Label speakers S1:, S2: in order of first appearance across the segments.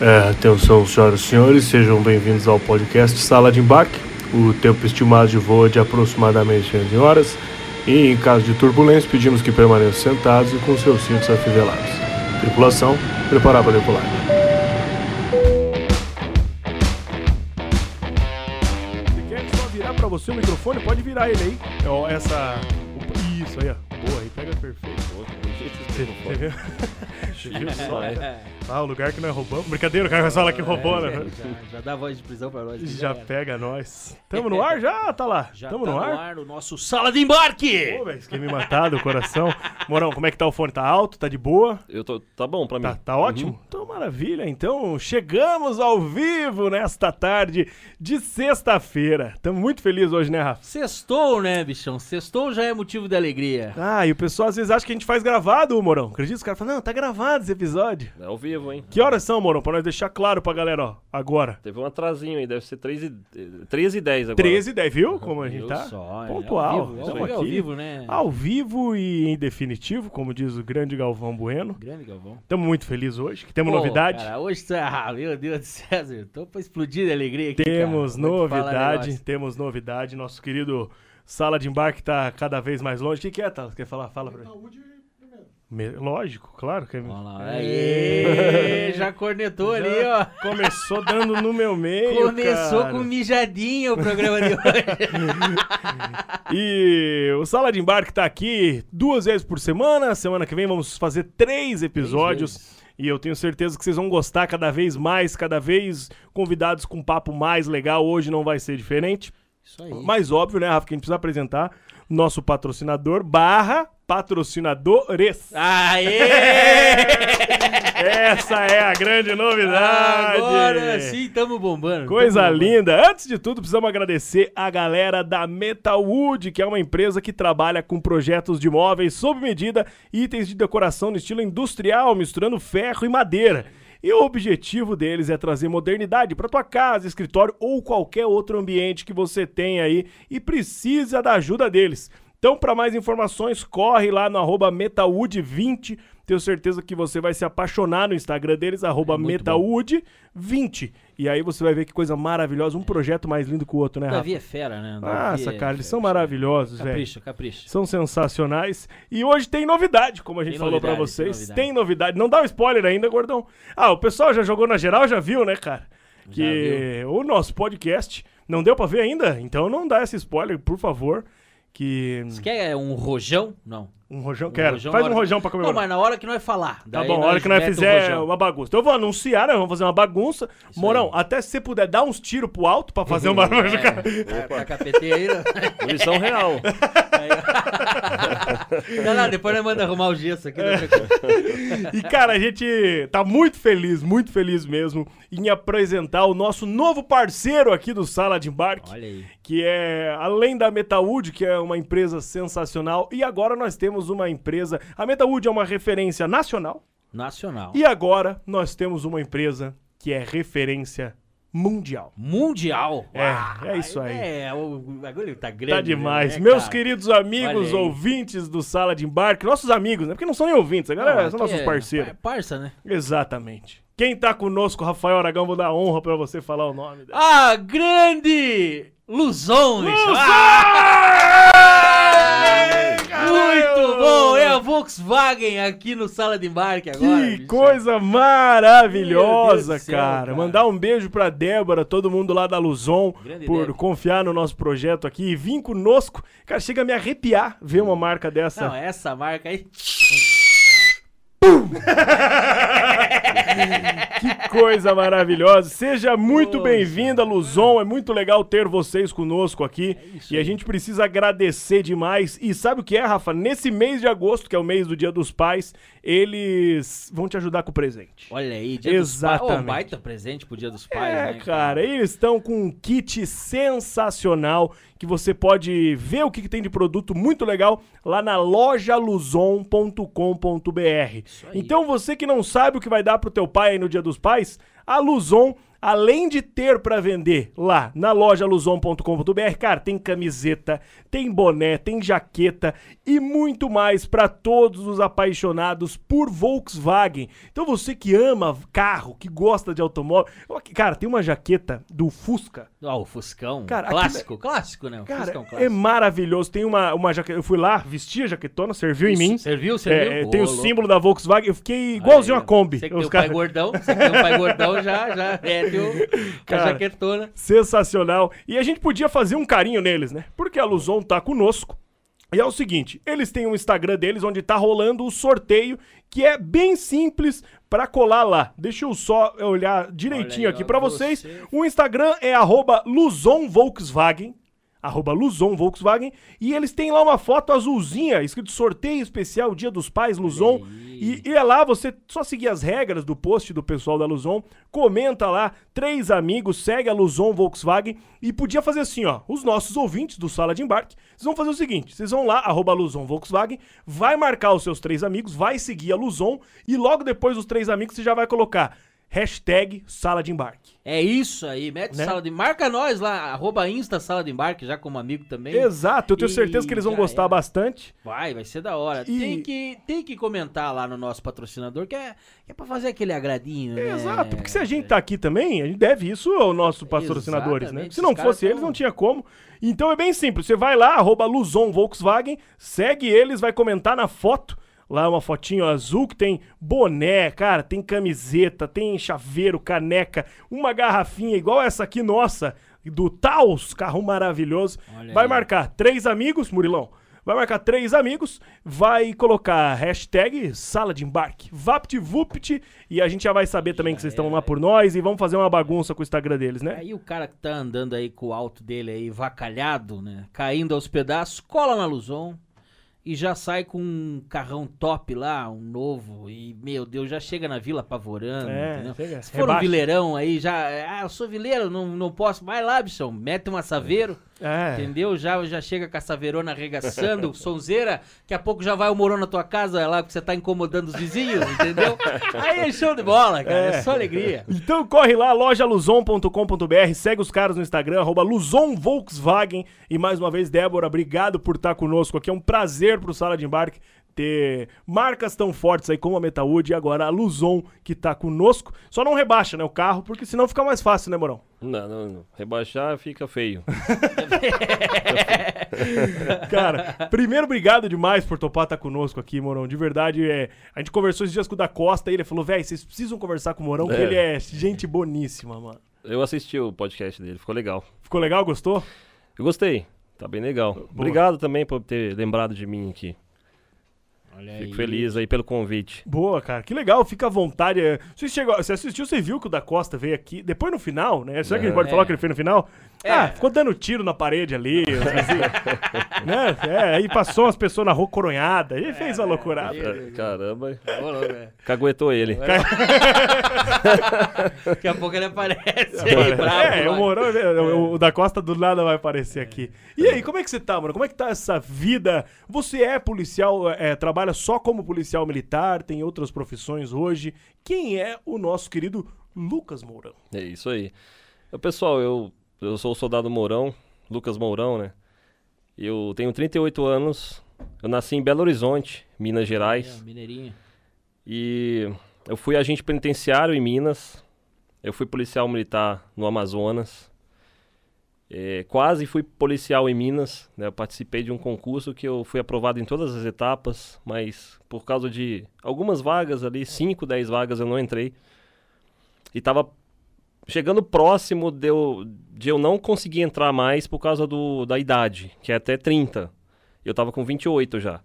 S1: É, atenção, senhoras e senhores, sejam bem-vindos ao podcast Sala de Embarque. O tempo estimado de voo é de aproximadamente 11 horas e, em caso de turbulência, pedimos que permaneçam sentados e com seus cintos afivelados. Tripulação, preparar para decolar. Se quer só virar para você o microfone, pode virar ele aí. Ó, essa... Isso aí, ó. Boa, aí pega perfeito. Você viu? Você viu só? Ah, o lugar que nós roubamos. Brincadeira, o cara vai falar que roubou, né?
S2: Já, já dá voz de prisão pra nós.
S1: Já pega nós. Tamo no ar já? Tá lá.
S2: Já
S1: Tamo
S2: tá
S1: no ar?
S2: o nosso Sala de Embarque!
S1: Pô, velho, isso quer me matar do coração. Morão, como é que tá o fone? Tá alto? Tá de boa?
S3: Eu tô, tá bom pra mim.
S1: Tá, tá ótimo? Então, maravilha. Então, chegamos ao vivo nesta tarde de sexta-feira. Tamo muito felizes hoje, né, Rafa?
S2: Sextou, né, bichão? Sextou já é motivo de alegria.
S1: Ah, e o pessoal às vezes acha que a gente faz gravado, Morão. Acredita? Os caras falam, não, tá gravado esse episódio.
S3: É ao vivo, hein?
S1: Que horas são, Morão? Pra nós deixar claro pra galera, ó, agora.
S3: Teve um atrasinho aí, deve ser 13 e, 13 e 10 agora.
S1: 13 e 10, viu? Como a gente tá?
S2: só, é
S1: Pontual.
S2: Ao vivo,
S1: Estamos
S2: ao, vivo, ao
S1: aqui.
S2: vivo, né?
S1: Ao vivo e em definitivo, como diz o grande Galvão Bueno.
S2: Grande Galvão.
S1: Estamos muito felizes hoje, que temos
S2: Pô,
S1: novidade.
S2: Cara, hoje tá. Ah, meu Deus do céu, Zé, tô pra explodir de alegria aqui.
S1: Temos
S2: cara.
S1: Novidade, temos novidade. Nosso querido Sala de Embarque tá cada vez mais longe. O que, que é, Thales? Quer falar? Fala pra mim. Me- Lógico, claro. Que...
S2: Vamos lá. Aê, já cornetou ali, ó.
S1: Começou dando no meu meio.
S2: Começou
S1: cara.
S2: com mijadinha o programa de hoje.
S1: E o Sala de Embarque tá aqui duas vezes por semana. Semana que vem vamos fazer três episódios. E eu tenho certeza que vocês vão gostar cada vez mais, cada vez convidados com um papo mais legal. Hoje não vai ser diferente.
S2: Isso aí.
S1: Mais óbvio, né, Rafa, que a gente precisa apresentar nosso patrocinador barra patrocinadores.
S2: Aê!
S1: Essa é a grande novidade.
S2: Agora sim estamos bombando.
S1: Coisa
S2: tamo bombando.
S1: linda! Antes de tudo, precisamos agradecer a galera da Metalwood, que é uma empresa que trabalha com projetos de móveis sob medida e itens de decoração no estilo industrial, misturando ferro e madeira. E o objetivo deles é trazer modernidade para tua casa, escritório ou qualquer outro ambiente que você tenha aí e precisa da ajuda deles. Então, para mais informações, corre lá no arroba Metawood20. Tenho certeza que você vai se apaixonar no Instagram deles, arroba
S2: É muito
S1: Metawood20. E aí você vai ver que coisa maravilhosa, um projeto mais lindo que o outro, né, Rafa?
S2: Davi é fera, né? Davi
S1: Nossa,
S2: é
S1: cara, eles são maravilhosos, velho.
S2: Capricha, capricha.
S1: São sensacionais. E hoje tem novidade, como a gente
S2: Tem
S1: falou pra
S2: novidade, tem
S1: vocês.
S2: novidade.
S1: Tem novidade. Não dá um spoiler ainda, gordão. Ah, o pessoal já jogou na geral, já viu, né, cara? Que o nosso podcast não deu pra ver ainda, então não dá esse spoiler, por favor. Que.
S2: Você quer um rojão? Não.
S1: Um rojão,
S2: Um
S1: quero.
S2: rojão
S1: Faz
S2: na
S1: um
S2: hora-
S1: rojão pra
S2: Não,
S1: comemorar.
S2: mas na hora que nós falar.
S1: Tá bom, a hora que nós fizer uma bagunça. Então eu vou anunciar, né? Vamos fazer uma bagunça.
S2: Isso
S1: Morão,
S2: aí.
S1: até se você puder dar uns tiros pro alto pra fazer um barulho, cara.
S2: É, tá com a PT aí, né?
S3: Missão real.
S2: Não, não, depois nós manda arrumar o gesso aqui.
S1: É. E, cara, a gente tá muito feliz, muito feliz mesmo em apresentar o nosso novo parceiro aqui do Sala de Embarque,
S2: Olha aí.
S1: que é além da Metawood, que é uma empresa sensacional, e agora nós temos uma empresa. A Metawood é uma referência nacional,
S2: Nacional.
S1: e agora nós temos uma empresa que é referência mundial.
S2: Mundial.
S1: É,
S2: Uau,
S1: é isso aí.
S2: É, o bagulho tá grande.
S1: Tá demais.
S2: né,
S1: Meus queridos amigos ouvintes do Sala de Embarque, nossos amigos, né? Porque não são nem ouvintes, a galera
S2: Não,
S1: são nossos
S2: é
S1: parceiros.
S2: par- Parça, né?
S1: Exatamente. Quem tá conosco, Rafael Aragão, vou dar honra pra você falar o nome dela.
S2: Ah, grande Luzon.
S1: Luzon!
S2: Ah, muito bom. A Volkswagen aqui no Sala de Embarque agora.
S1: Que
S2: bicho.
S1: coisa maravilhosa,
S2: céu,
S1: cara.
S2: cara.
S1: Mandar um beijo pra Débora, todo mundo lá da Luzon,
S2: Grande
S1: por
S2: Débora.
S1: confiar no nosso projeto aqui e vir conosco. Cara, chega a me arrepiar ver uma marca dessa.
S2: Não, essa marca aí.
S1: Que coisa maravilhosa. Seja muito bem-vinda, Luzon. É muito legal ter vocês conosco aqui.
S2: É
S1: e a gente precisa agradecer demais. E sabe o que é, Rafa? Nesse mês de agosto, que é o mês do Dia dos Pais, eles vão te ajudar com o presente.
S2: Olha aí, dia
S1: Exatamente.
S2: dos pais. Ô, baita presente pro dia dos pais,
S1: É,
S2: né?
S1: cara, eles estão com um kit sensacional que você pode ver o que, que tem de produto muito legal lá na lojaluzon.com.br. Então você que não sabe o que vai dar pro teu pai aí no Dia dos Pais, a Luzon além de ter para vender lá na loja luzon.com.br, cara, tem camiseta, tem boné, tem jaqueta e muito mais para todos os apaixonados por Volkswagen. Então você que ama carro, que gosta de automóvel, cara, tem uma jaqueta do Fusca.
S2: Ó, o Fuscão.
S1: Cara,
S2: clássico, clássico, né? O
S1: Cara,
S2: Fuscão
S1: é
S2: clássico.
S1: maravilhoso. Tem uma, uma jaqueta. Eu fui lá, vesti a jaquetona, serviu em mim.
S2: Serviu, serviu?
S1: É,
S2: Ô,
S1: tem o
S2: louco.
S1: símbolo da Volkswagen. Eu fiquei igualzinho
S2: Aí,
S1: a Kombi.
S2: Você que
S1: Os
S2: tem
S1: caras-
S2: pai gordão, você que tem o pai gordão já, já é teu,
S1: Cara,
S2: a jaquetona.
S1: Sensacional. E a gente podia fazer um carinho neles, né? Porque a Luzon tá conosco. E é o seguinte, eles têm um Instagram deles onde tá rolando o sorteio, que é bem simples pra colar lá. Deixa eu só olhar direitinho
S2: aí,
S1: aqui
S2: ó,
S1: pra vocês.
S2: você-
S1: O Instagram é arroba Luzon Volkswagen. Arroba Luzon Volkswagen. E eles têm lá uma foto azulzinha, escrito sorteio especial Dia dos Pais Luzon. E, e é lá, você só seguir as regras do post do pessoal da Luzon, comenta lá, três amigos, segue a Luzon Volkswagen e podia fazer assim, ó, os nossos ouvintes do Sala de Embarque, vocês vão fazer o seguinte, vocês vão lá, arroba Luzon Volkswagen, vai marcar os seus três amigos, vai seguir a Luzon e logo depois dos três amigos você já vai colocar hashtag Sala de Embarque.
S2: É isso aí, mete
S1: Né?
S2: sala de... Marca nós lá, arroba Insta Sala de Embarque, já como amigo também.
S1: Exato, eu tenho
S2: E
S1: certeza que eles vão gostar
S2: era.
S1: bastante.
S2: Vai, vai ser da hora.
S1: E-
S2: Tem, que, tem que comentar lá no nosso patrocinador, que é, que é pra fazer aquele agradinho, né?
S1: Exato, porque se a gente tá aqui também, a gente deve isso aos nossos patrocinadores, né?
S2: Exatamente,
S1: Se não fosse eles,
S2: tão-
S1: não tinha como. Então é bem simples, você vai lá, arroba Luzon Volkswagen, segue eles, vai comentar na foto, lá uma fotinho azul que tem boné, cara, tem camiseta, tem chaveiro, caneca, uma garrafinha igual essa aqui nossa, do Taos, carro maravilhoso.
S2: Olha
S1: vai
S2: aí.
S1: marcar três amigos, Murilão. Vai marcar três amigos, vai colocar hashtag sala de embarque, VaptVupt, e a gente já vai saber também que vocês estão lá por nós e vamos fazer uma bagunça com o Instagram deles, né?
S2: Aí o cara que tá andando aí com o alto dele aí, vacalhado, né? Caindo aos pedaços, cola na Luzon e já sai com um carrão top lá, um novo. E, meu Deus, já chega na vila apavorando,
S1: É,
S2: entendeu?
S1: chega,
S2: Se for um
S1: rebaixa.
S2: vileirão aí, já. Ah, eu sou vileiro, não, não posso. Vai lá, bichão, mete uma saveiro.
S1: É.
S2: Entendeu? Já, já chega com a saveirona arregaçando, sonzeira, daqui a pouco já vai o morão na tua casa lá, porque você tá incomodando os vizinhos, entendeu? Aí é show de bola, cara, é,
S1: É.
S2: só alegria.
S1: Então corre lá, lojaluzon.com.br, segue os caras no Instagram, arroba Luzon Volkswagen. E mais uma vez, Débora, obrigado por estar conosco aqui. É um prazer pro Sala de Embarque ter marcas tão fortes aí como a Metawood e agora a Luzon que tá conosco. Só não rebaixa, né, o carro, porque senão fica mais fácil, né, Morão?
S3: Não, não, não. Rebaixar fica feio.
S1: Cara, primeiro, obrigado demais por topar estar conosco aqui, Morão. De verdade, é, a gente conversou esses dias com o da Costa e ele falou, velho, vocês precisam conversar com o Morão, que
S3: É.
S1: ele é gente boníssima, mano.
S3: Eu assisti o podcast dele, ficou legal.
S1: Ficou legal? Gostou?
S3: Eu gostei, tá bem legal. Obrigado também por ter lembrado de mim aqui.
S2: Olha
S3: Fico feliz aí pelo convite.
S1: Boa, cara, que legal, fica à vontade. É, Você, chegou, você assistiu, você viu que o da Costa veio aqui, depois no final, né? Será que a gente
S3: É.
S1: pode falar o que ele fez no final?
S2: É.
S1: Ah, ficou dando tiro na parede ali, né? É, aí passou umas pessoas na rua coronhada, e fez uma loucurada.
S3: É, Caramba,
S2: Ô, louco, é.
S3: caguetou ele.
S2: Daqui a pouco ele aparece aí, bravo.
S1: É, o
S2: vai.
S1: Morão, o, o da Costa do nada vai aparecer aqui. E aí, como é que você tá, mano? Como é que tá essa vida? Você é policial, é, trabalha só como policial militar, tem outras profissões hoje. Quem é o nosso querido Lucas Mourão?
S3: É isso aí. Pessoal, eu, eu sou o soldado Mourão, Lucas Mourão, né? Eu tenho 38 anos, eu nasci em Belo Horizonte, Minas Gerais.
S2: É, Mineirinho.
S3: E eu fui agente penitenciário em Minas. Eu fui policial militar no Amazonas. É, quase fui policial em Minas. né? Eu participei de um concurso que eu fui aprovado em todas as etapas, mas por causa de algumas vagas ali, 5, 10 vagas, eu não entrei. E estava chegando próximo de eu, de eu não conseguir entrar mais por causa do, da idade, que é até 30. Eu tava com 28 já.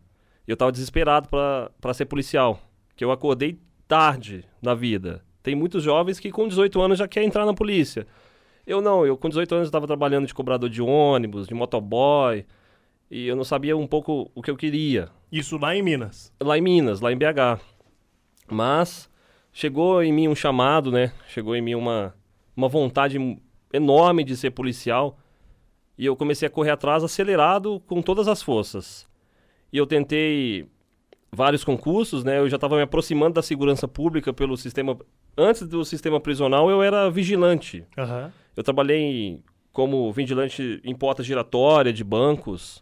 S3: E eu tava desesperado para ser policial, que eu acordei tarde na vida. Tem muitos jovens que com 18 anos já querem entrar na polícia. Eu não, eu com 18 anos estava trabalhando de cobrador de ônibus, de motoboy, e eu não sabia um pouco o que eu queria
S1: Isso lá em Minas.
S3: lá em Minas, lá em BH. Mas chegou em mim um chamado, né? Chegou em mim uma, uma vontade enorme de ser policial. E eu comecei a correr atrás acelerado com todas as forças. E eu tentei vários concursos, né? Eu já estava me aproximando da segurança pública pelo sistema. Antes do sistema prisional, eu era vigilante.
S1: Aham.
S3: Eu trabalhei como vigilante em porta giratória de bancos,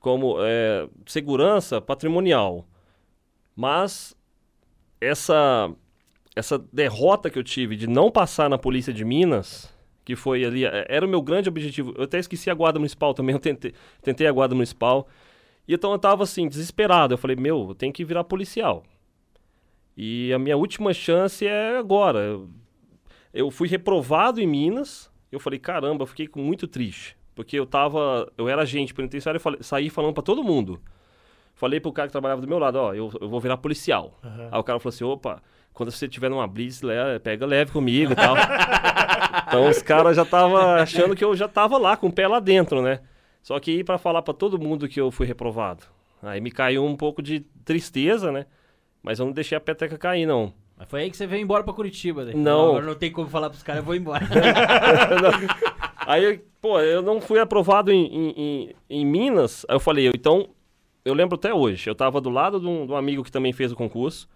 S3: como é, segurança patrimonial. Mas essa essa derrota que eu tive de não passar na polícia de Minas, que foi ali, é, era o meu grande objetivo. Eu até esqueci a guarda municipal também, eu tentei, tentei a guarda municipal. E então eu tava assim, desesperado. Eu falei, meu, eu tenho que virar policial. E a minha última chance é agora. Eu, fui reprovado em Minas. Eu falei, caramba, eu fiquei muito triste. Porque eu tava. Eu era agente penitenciário e saí falando pra todo mundo. Falei pro cara que trabalhava do meu lado, ó, eu, eu vou virar policial.
S1: Aham.
S3: Aí o cara falou assim, opa, quando você tiver numa blitz, pega leve comigo e tal. então os caras já estavam achando que eu já tava lá, com o pé lá dentro, né? Só que aí pra falar pra todo mundo que eu fui reprovado. Aí me caiu um pouco de tristeza, né? Mas eu não deixei a peteca cair, não.
S2: Mas foi aí que você veio embora pra Curitiba, né?
S3: Não.
S2: Agora não tem como falar pros caras, eu vou embora.
S3: Aí, pô, eu não fui aprovado em, em, em- Minas. Aí eu falei, então, eu lembro até hoje. Eu tava do lado de um, de um amigo que também fez o concurso.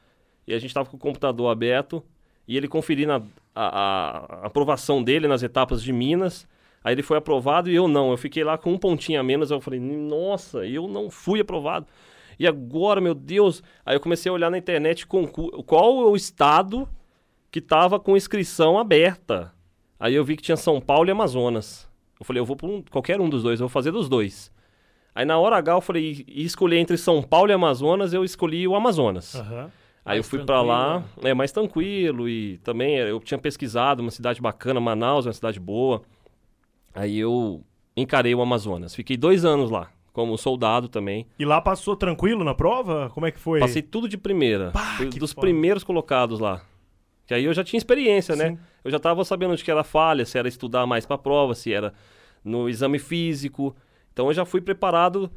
S3: E a gente tava com o computador aberto. E ele conferindo a, a- a aprovação dele nas etapas de Minas. Aí ele foi aprovado e eu não. Eu fiquei lá com um pontinho a menos. Eu falei, nossa, eu não fui aprovado. E agora, meu Deus. Aí eu comecei a olhar na internet qual o estado que tava com inscrição aberta. Aí eu vi que tinha São Paulo e Amazonas. Eu falei, eu vou por um- qualquer um dos dois, eu vou fazer dos dois. Aí na hora H eu falei, e escolher entre São Paulo e Amazonas, eu escolhi o Amazonas.
S1: Aham.
S3: Aí eu fui pra lá,
S2: tranquilo,
S3: é mais tranquilo e também eh, eu tinha pesquisado uma cidade bacana, Manaus, é uma cidade boa. Aí eu encarei o Amazonas. Fiquei dois anos lá, como soldado também.
S1: E lá passou tranquilo na prova? Como é que foi?
S3: Passei tudo de primeira.
S1: Pá,
S3: Fui dos
S1: foda.
S3: primeiros colocados lá. Que aí eu já tinha experiência, né?
S1: Sim.
S3: Eu já tava sabendo onde que era falha, se era estudar mais pra prova, se era no exame físico. Então eu já fui preparado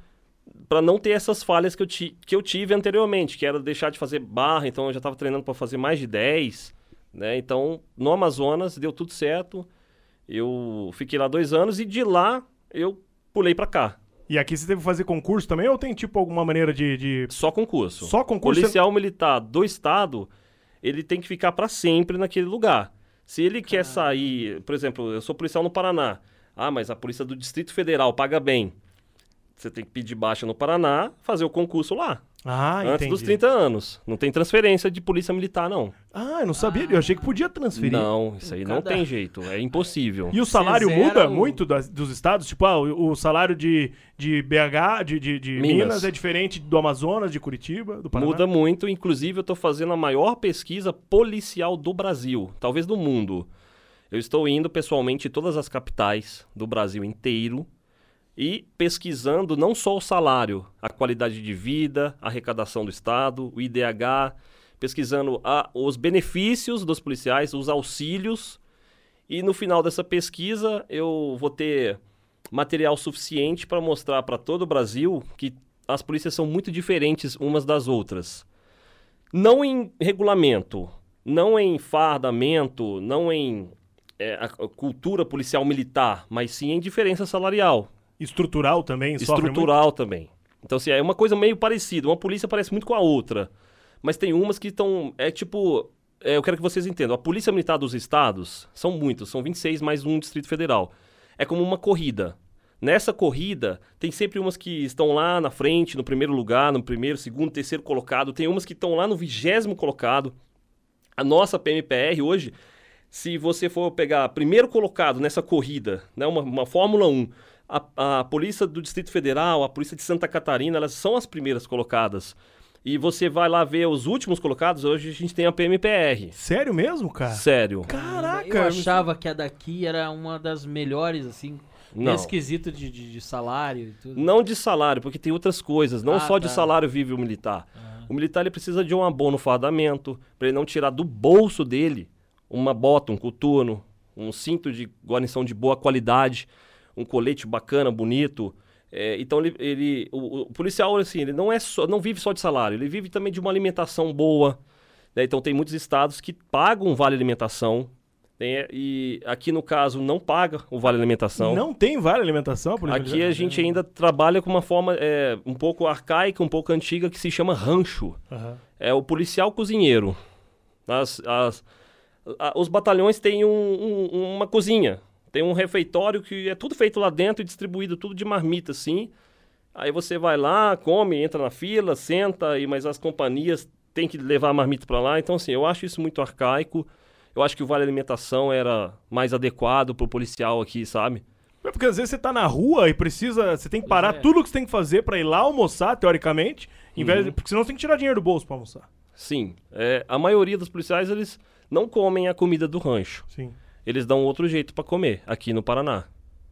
S3: para não ter essas falhas que eu, ti- que eu tive anteriormente, que era deixar de fazer barra, então eu já tava treinando para fazer mais de 10, né? Então, no Amazonas deu tudo certo. Eu fiquei lá dois anos e de lá eu pulei pra cá.
S1: E aqui você teve que fazer concurso também ou tem tipo alguma maneira de. de-
S3: Só concurso.
S1: Só concurso?
S3: policial militar do estado, ele tem que ficar para sempre naquele lugar. Se ele quer sair, por exemplo, eu sou policial no Paraná. Ah, mas a polícia do Distrito Federal paga bem. Você tem que pedir baixa no Paraná, fazer o concurso lá,
S1: Ah,
S3: antes
S1: entendi.
S3: dos 30 anos. Não tem transferência de polícia militar, não.
S1: Ah, eu não sabia. Eu achei que podia transferir.
S3: Não, isso aí não
S2: Cada-
S3: tem jeito, é impossível.
S1: E o salário muda muito das- dos estados? Tipo, ah, o, o salário de, de BH, de, de, de Minas.
S3: Minas.
S1: é diferente do Amazonas, de Curitiba, do Paraná?
S3: Muda muito, inclusive eu estou fazendo a maior pesquisa policial do Brasil, talvez do mundo. Eu estou indo pessoalmente em todas as capitais do Brasil inteiro e pesquisando não só o salário, a qualidade de vida, a arrecadação do Estado, o IDH, pesquisando a- os benefícios dos policiais, os auxílios. E no final dessa pesquisa eu vou ter material suficiente para mostrar para todo o Brasil que as polícias são muito diferentes umas das outras. Não em regulamento, não em fardamento, não em é, cultura policial militar, mas sim em diferença salarial,
S1: Estrutural também,
S3: estrutural também. Então, assim, é uma coisa meio parecida. Uma polícia parece muito com a outra, mas tem umas que estão. É tipo. é, eu quero que vocês entendam. A Polícia Militar dos Estados são muitos, são 26 mais um Distrito Federal. É como uma corrida. Nessa corrida, tem sempre umas que estão lá na frente, no primeiro lugar, no primeiro, segundo, terceiro colocado. Tem umas que estão lá no vigésimo colocado. A nossa PMPR hoje, se você for pegar primeiro colocado nessa corrida, né, uma, uma Fórmula 1, a, a Polícia do Distrito Federal, a Polícia de Santa Catarina, elas são as primeiras colocadas. E você vai lá ver os últimos colocados, hoje a gente tem a PMPR.
S1: Sério mesmo, cara?
S3: Sério.
S1: Caraca!
S2: Eu achava que a daqui era uma das melhores, assim,
S3: Não.
S2: nesse quesito de, de, de salário e tudo.
S3: Não de salário, porque tem outras coisas. Não
S2: Ah,
S3: só de
S2: tá.
S3: salário vive o militar. O militar ele precisa de um abono fardamento, para ele não tirar do bolso dele uma bota, um coturno, um cinto de guarnição de boa qualidade, um colete bacana, bonito. É, então ele, ele- o, o policial assim, ele não é só, não vive só de salário, ele vive também de uma alimentação boa. né? Então tem muitos estados que pagam um vale alimentação Tem, e aqui no caso não paga o vale alimentação.
S1: Não tem vale alimentação, por exemplo?
S3: Aqui a gente ainda trabalha com uma forma é, um pouco arcaica, um pouco antiga, que se chama rancho.
S1: Aham.
S3: É o policial cozinheiro. As, as- a- os batalhões têm um- um- uma cozinha, tem um refeitório que é tudo feito lá dentro e distribuído tudo de marmita, assim. Aí você vai lá, come, entra na fila, senta, e mas as companhias têm que levar a marmita para lá. Então, assim, eu acho isso muito arcaico. Eu acho que o vale alimentação era mais adequado pro policial aqui, sabe?
S1: É porque às vezes você tá na rua e precisa. Você tem que parar
S2: é.
S1: tudo que você tem que fazer pra ir lá almoçar, teoricamente. Em vez
S3: Uhum.
S1: de- porque senão você tem que tirar dinheiro do bolso pra almoçar.
S3: Sim, é, a maioria dos policiais eles não comem a comida do rancho.
S1: Sim.
S3: Eles dão outro jeito para comer aqui no Paraná.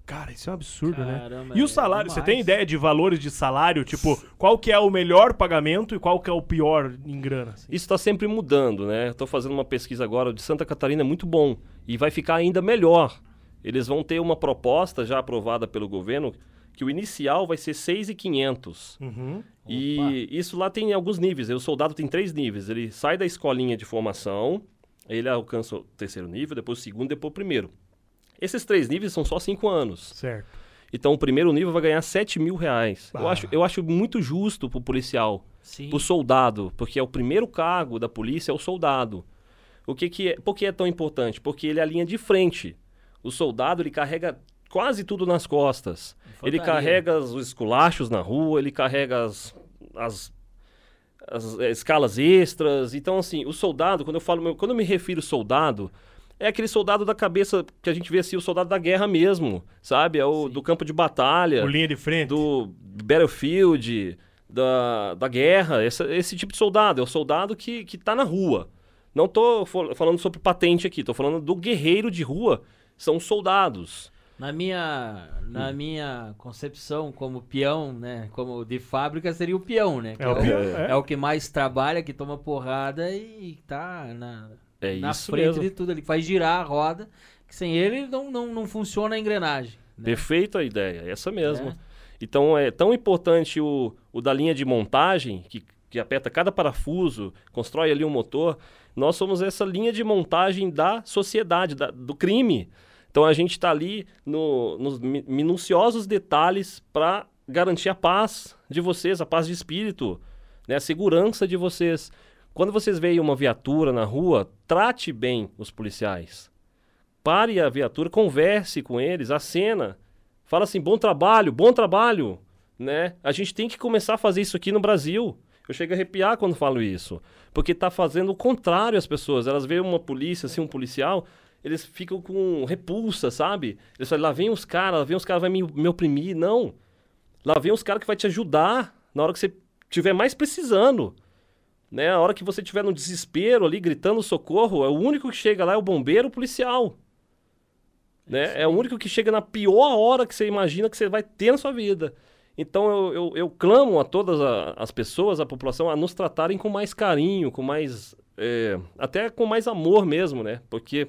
S1: Cara, isso é um absurdo, né?
S2: Caramba,
S1: E o
S2: é
S1: salário, você tem ideia de valores de salário? Tipo, qual que é o melhor pagamento e qual que é o pior em grana? assim?
S3: Isso está sempre mudando, né? Estou fazendo uma pesquisa agora de Santa Catarina, é muito bom. E vai ficar ainda melhor. Eles vão ter uma proposta já aprovada pelo governo que o inicial vai ser 6,500.
S1: Uhum.
S3: E isso lá tem alguns níveis. O soldado tem três níveis. Ele sai da escolinha de formação, ele alcança o terceiro nível, depois o segundo, depois o primeiro. Esses três níveis são só cinco anos.
S1: Certo.
S3: Então o primeiro nível vai ganhar 7 mil reais. Eu,
S1: Ah.
S3: acho, eu acho muito justo pro policial,
S2: Sim.
S3: pro soldado, porque é o primeiro cargo da polícia é o soldado. O que que é, por que é tão importante? Porque ele é a linha de frente. O soldado ele carrega quase tudo nas costas. Ele
S2: Infantaria.
S3: carrega os esculachos na rua, ele carrega as, as, as, eh, escalas extras. Então, assim, o soldado, quando eu falo, quando eu me refiro soldado, é aquele soldado da cabeça que a gente vê assim, o soldado da guerra mesmo, sabe? É o do campo de batalha,
S1: O linha de frente.
S3: do battlefield, da, da guerra, essa- esse tipo de soldado. É o soldado que, que tá na rua. Não tô fal- falando sobre patente aqui, tô falando do guerreiro de rua. São os soldados.
S2: Na minha, na minha concepção como peão, né? Como de fábrica seria o peão, né? que
S1: É o pior.
S2: é
S1: É.
S2: o que mais trabalha, que toma porrada e tá na,
S3: É
S2: na
S3: isso
S2: frente
S3: mesmo.
S2: de tudo. Ele faz girar a roda, que sem ele não, não, não funciona a engrenagem. né?
S3: Perfeita a ideia, é essa mesmo.
S2: É.
S3: Então é tão importante o, o da linha de montagem, que, que aperta cada parafuso, constrói ali um motor. Nós somos essa linha de montagem da sociedade, da- do crime. Então a gente está ali no- nos mi- minuciosos detalhes para garantir a paz de vocês, a paz de espírito, né? a segurança de vocês. Quando vocês veem uma viatura na rua, trate bem os policiais. Pare a viatura, converse com eles, acena. Fala assim, bom trabalho, bom trabalho, né? A gente tem que começar a fazer isso aqui no Brasil. Eu chego a arrepiar quando falo isso, porque tá fazendo o contrário às pessoas. Elas veem uma polícia, assim, um policial, eles ficam com repulsa, sabe? Eles falam, lá vem os caras, lá vem os caras vai me, me oprimir. Não. Lá vem os caras que vai te ajudar na hora que você estiver mais precisando. Né? A hora que você estiver no desespero ali, gritando socorro, é o único que chega lá é o bombeiro, o policial. Né? É o único que chega na pior hora que você imagina que você vai ter na sua vida. Então eu, eu, eu clamo a todas a- as pessoas, a população, a nos tratarem com mais carinho, com mais. é, até com mais amor mesmo, né? Porque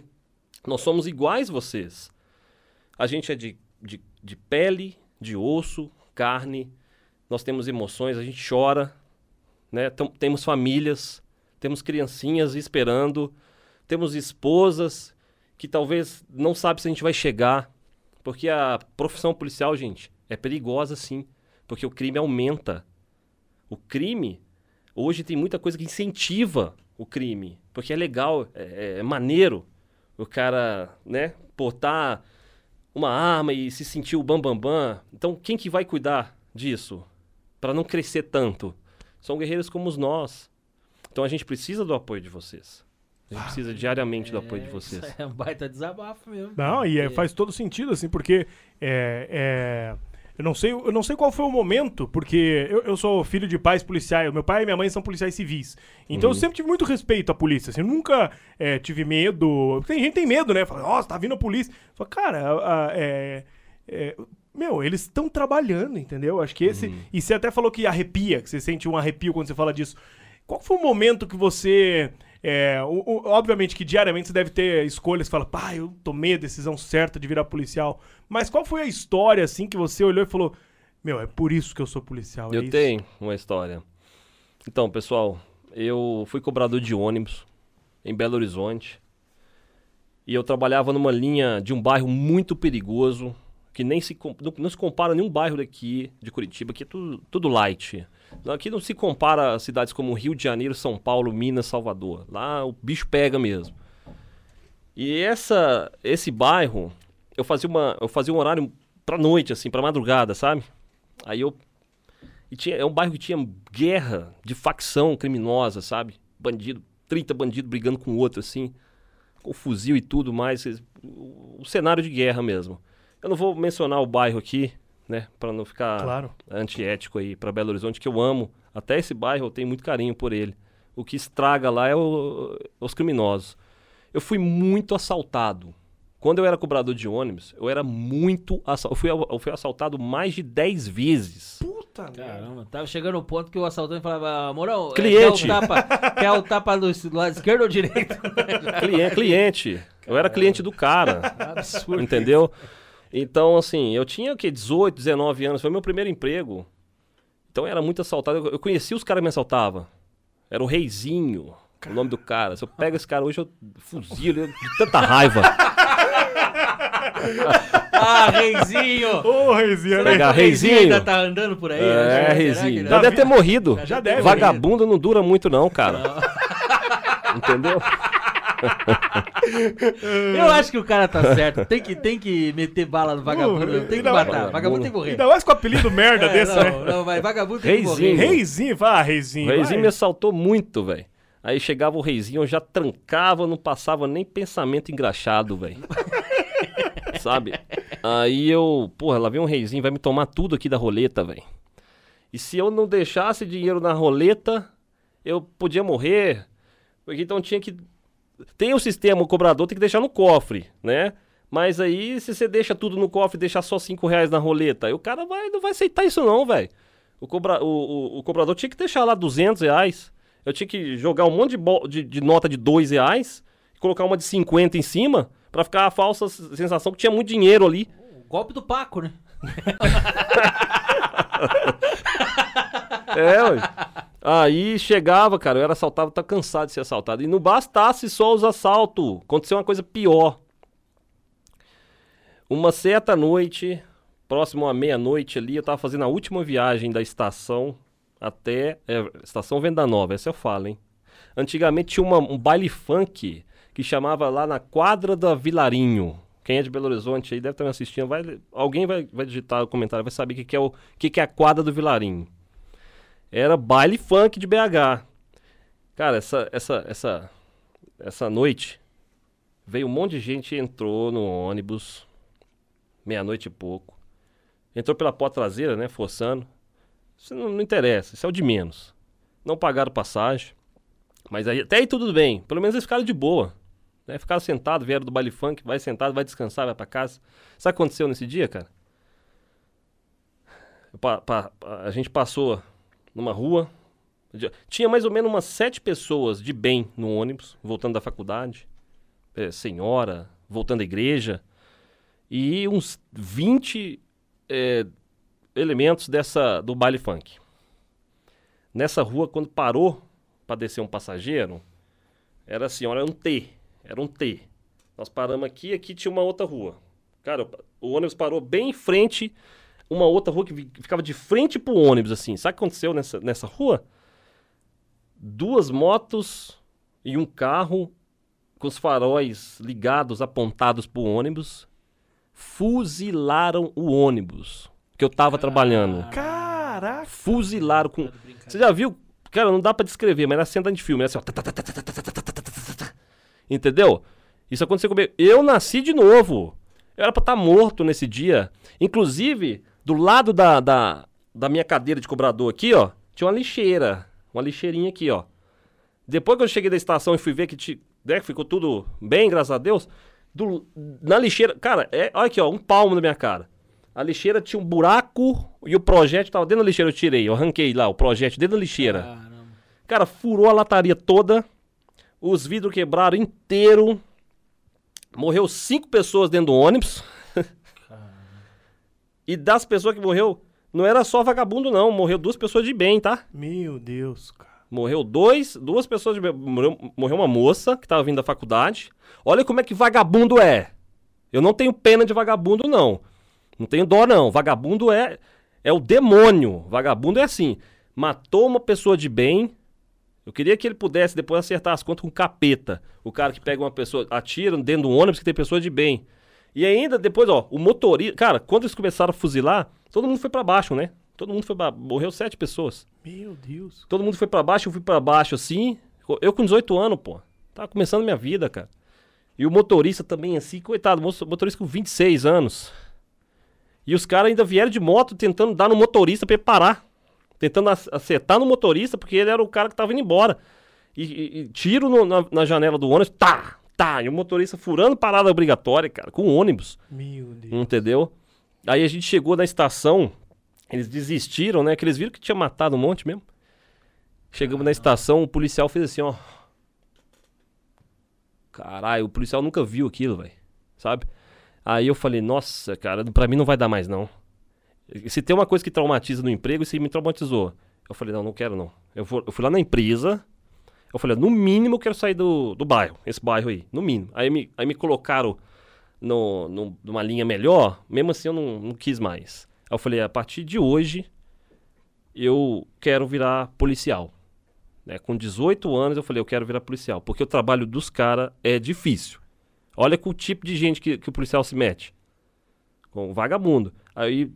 S3: nós somos iguais vocês. A gente é de, de, de pele, de osso, carne, nós temos emoções, a gente chora, né? Tam- temos famílias, temos criancinhas esperando, temos esposas que talvez não sabe se a gente vai chegar, porque a profissão policial, gente, é perigosa sim, porque o crime aumenta. O crime hoje tem muita coisa que incentiva o crime, porque é legal, é, é maneiro o cara, né, portar uma arma e se sentir o bam bam bam. Então, quem que vai cuidar disso para não crescer tanto? São guerreiros como os nós. Então a gente precisa do apoio de vocês. A gente precisa diariamente do apoio de
S2: É,
S3: vocês.
S2: isso É um baita desabafo mesmo.
S1: Não, e é- faz todo sentido, assim, porque é, é, eu, não sei, eu não sei qual foi o momento, porque eu, eu sou filho de pais policiais, meu pai e minha mãe são policiais civis. Então eu sempre tive muito respeito à polícia, assim, eu nunca é, tive medo. Tem gente que tem medo, né? Fala, nossa, tá vindo a polícia. Fala, cara, a- a- é, é, meu, eles estão trabalhando, entendeu? Acho que esse. E você até falou que arrepia, que você sente um arrepio quando você fala disso. Qual foi o momento que você. É, o- o- obviamente que diariamente você deve ter escolhas que fala, pá, eu tomei a decisão certa de virar policial. Mas qual foi a história, assim, que você olhou e falou, meu, é por isso que eu sou policial? é
S3: Eu
S1: isso?"
S3: tenho uma história. Então, pessoal, eu fui cobrador de ônibus em Belo Horizonte. E eu trabalhava numa linha de um bairro muito perigoso, que nem se, não, não se compara a nenhum bairro daqui de Curitiba, aqui é tudo, tudo light. Aqui não se compara a cidades como Rio de Janeiro, São Paulo, Minas, Salvador. Lá o bicho pega mesmo. E essa, esse bairro, eu fazia, uma, eu fazia um horário pra noite, assim, pra madrugada, sabe? Aí eu. E tinha, é um bairro que tinha guerra de facção criminosa, sabe? Bandido, 30 bandidos brigando com outro, assim, com fuzil e tudo mais. O, o cenário de guerra mesmo. Eu não vou mencionar o bairro aqui, né? Pra não ficar
S1: Claro.
S3: antiético aí pra Belo Horizonte, que eu amo. Até esse bairro eu tenho muito carinho por ele. O que estraga lá é o- os criminosos. Eu fui muito assaltado. Quando eu era cobrador de ônibus, eu era muito assaltado. Eu fui, eu fui assaltado mais de 10 vezes.
S1: Puta merda.
S2: Caramba, tava chegando no ponto que o assaltante falava, Morão, é,
S3: Cliente.
S2: quer o tapa, quer o tapa do, do lado esquerdo ou direito?
S3: Cliente, cliente. Eu era cliente do cara.
S2: Absurdo.
S3: Entendeu? Então, assim, eu tinha o quê? 18, 19 anos. Foi meu primeiro emprego. Então era muito assaltado. Eu, eu conhecia os caras que me assaltavam. Era o Reizinho, o nome do cara. Se eu pego esse cara hoje, eu fuzilo de tanta raiva.
S2: Ah, Reizinho!
S1: Ô, Reizinho, né?
S3: Pegar
S2: O Reizinho
S3: Reizinho.
S2: ainda tá andando por aí?
S3: É, Reizinho.
S2: ele-
S3: Já deve ter morrido.
S1: Já deve.
S3: Vagabundo não dura muito, não, cara. Entendeu?
S2: Eu acho que o cara tá certo. Tem que, tem que meter bala no vagabundo.
S1: Uh,
S2: tem que matar. Vagabundo tem que morrer.
S1: Ainda mais com o apelido merda
S2: É,
S1: desse,
S2: não,
S1: né?
S2: não, vai, vagabundo tem que
S3: Reizinho.
S2: morrer.
S1: Reizinho, ah, Reizinho.
S3: O Reizinho
S1: vai.
S3: me assaltou muito, velho. Aí chegava o Reizinho, eu já trancava, não passava nem pensamento engraxado, velho. Sabe? Aí eu, porra, lá vem um Reizinho, vai me tomar tudo aqui da roleta, velho. E se eu não deixasse dinheiro na roleta, eu podia morrer. Porque então tinha que. Tem o sistema, o cobrador tem que deixar no cofre, né? Mas aí, se você deixa tudo no cofre e deixar só 5 reais na roleta, aí o cara vai, não vai aceitar isso não, velho. O, cobra, o, o, o cobrador tinha que deixar lá 200 reais. Eu tinha que jogar um monte de, bo- de, de nota de 2 reais, colocar uma de 50 em cima, pra ficar a falsa sensação que tinha muito dinheiro ali.
S2: O golpe do Paco, né?
S3: É, ué. Aí chegava, cara, eu era assaltado, tá cansado de ser assaltado. E não bastasse só os assaltos, aconteceu uma coisa pior. Uma certa noite, próximo à meia-noite ali, eu tava fazendo a última viagem da estação até. É, estação Venda Nova, essa eu falo, hein? Antigamente tinha uma- um baile funk que chamava lá na quadra da Vilarinho. Quem é de Belo Horizonte aí deve estar me assistindo. Vai, alguém vai, vai digitar o comentário, vai saber o que, que é que, que é a quadra do Vilarinho. Era baile funk de BH. Cara, essa, essa, essa, essa noite veio um monte de gente entrou no ônibus, meia-noite e pouco. Entrou pela porta traseira, né, forçando. Isso não, não interessa, isso é o de menos. Não pagaram passagem. Mas aí, até aí tudo bem. Pelo menos eles ficaram de boa. Né? Ficaram sentados, vieram do baile funk, vai sentado, vai descansar, vai pra casa. Sabe o que aconteceu nesse dia, cara? Pa- pa- a gente passou numa rua. Tinha mais ou menos umas sete pessoas de bem no ônibus, voltando da faculdade. É, senhora, voltando da igreja. E uns 20 é, elementos dessa do baile funk. Nessa rua, quando parou para descer um passageiro, era assim, olha, um T. Era um T. Nós paramos aqui, aqui tinha uma outra rua. Cara, o ônibus parou bem em frente, uma outra rua que ficava de frente pro ônibus, assim. Sabe o que aconteceu nessa, nessa rua? Duas motos e um carro com os faróis ligados, apontados pro ônibus, fuzilaram o ônibus que eu tava trabalhando.
S1: Caraca.
S3: Fuzilaram com. Você já viu? Cara, não dá pra descrever, mas era cena de filme. Era assim, ó. Entendeu? Isso aconteceu comigo. Eu nasci de novo. Eu era pra estar morto nesse dia. Inclusive, do lado da, da, da minha cadeira de cobrador aqui, ó, tinha uma lixeira. Uma lixeirinha aqui, ó. Depois que eu cheguei da estação e fui ver que ti- né, ficou tudo bem, graças a Deus. do- na lixeira. Cara, é, olha aqui, ó, um palmo na minha cara. A lixeira tinha um buraco e o projétil tava dentro da lixeira. Eu tirei, eu arranquei lá o projétil dentro da lixeira.
S2: Caramba.
S3: Cara, furou a lataria toda. Os vidros quebraram inteiro. Morreu cinco pessoas dentro do ônibus. E das pessoas que morreu, não era só vagabundo, não. Morreu duas pessoas de bem, tá?
S1: Meu Deus, cara.
S3: Morreu dois, duas pessoas de bêbado. Morreu, morreu uma moça que tava vindo da faculdade. Olha como é que vagabundo é. Eu não tenho pena de vagabundo, não. Não tenho dó, não. Vagabundo é, é o demônio. Vagabundo é assim. Matou uma pessoa de bem. Eu queria que ele pudesse depois acertar as contas com capeta. O cara que pega uma pessoa, atira dentro do ônibus que tem pessoa de bem. E ainda depois, ó, o motorista. Cara, quando eles começaram a fuzilar, todo mundo foi pra baixo, né? Todo mundo foi pra. Morreu sete pessoas.
S1: Meu Deus.
S3: Todo mundo foi pra baixo, eu fui pra baixo assim. Eu com 18 anos, pô. Tava começando minha vida, cara. E o motorista também, assim, coitado, mo- motorista com 26 anos. E os caras ainda vieram de moto tentando dar no motorista pra ele parar. Tentando ac- acertar no motorista, porque ele era o cara que tava indo embora. E, e- e tiro no- na, na janela do ônibus, tá, tá. E o motorista furando parada obrigatória, cara, com ônibus.
S1: Meu Deus.
S3: Entendeu? Aí a gente chegou na estação, eles desistiram, né? Que eles viram que tinha matado um monte mesmo. Chegamos na estação, o policial fez assim, ó. Caralho, o policial nunca viu aquilo, velho. Sabe? Aí eu falei, nossa, cara, pra mim não vai dar mais, não. Se tem uma coisa que traumatiza no emprego, isso me traumatizou. Eu falei, não, não quero, não. Eu, vou- eu fui lá na empresa, eu falei, no mínimo eu quero sair do, do bairro, esse bairro aí, no mínimo. Aí me, aí me colocaram no, no- numa linha melhor, mesmo assim eu não, não quis mais. Aí eu falei, a partir de hoje eu quero virar policial. Né? Com 18 anos eu falei, eu quero virar policial, porque o trabalho dos caras é difícil. Olha com o tipo de gente que, que o policial se mete. Com vagabundo. Aí,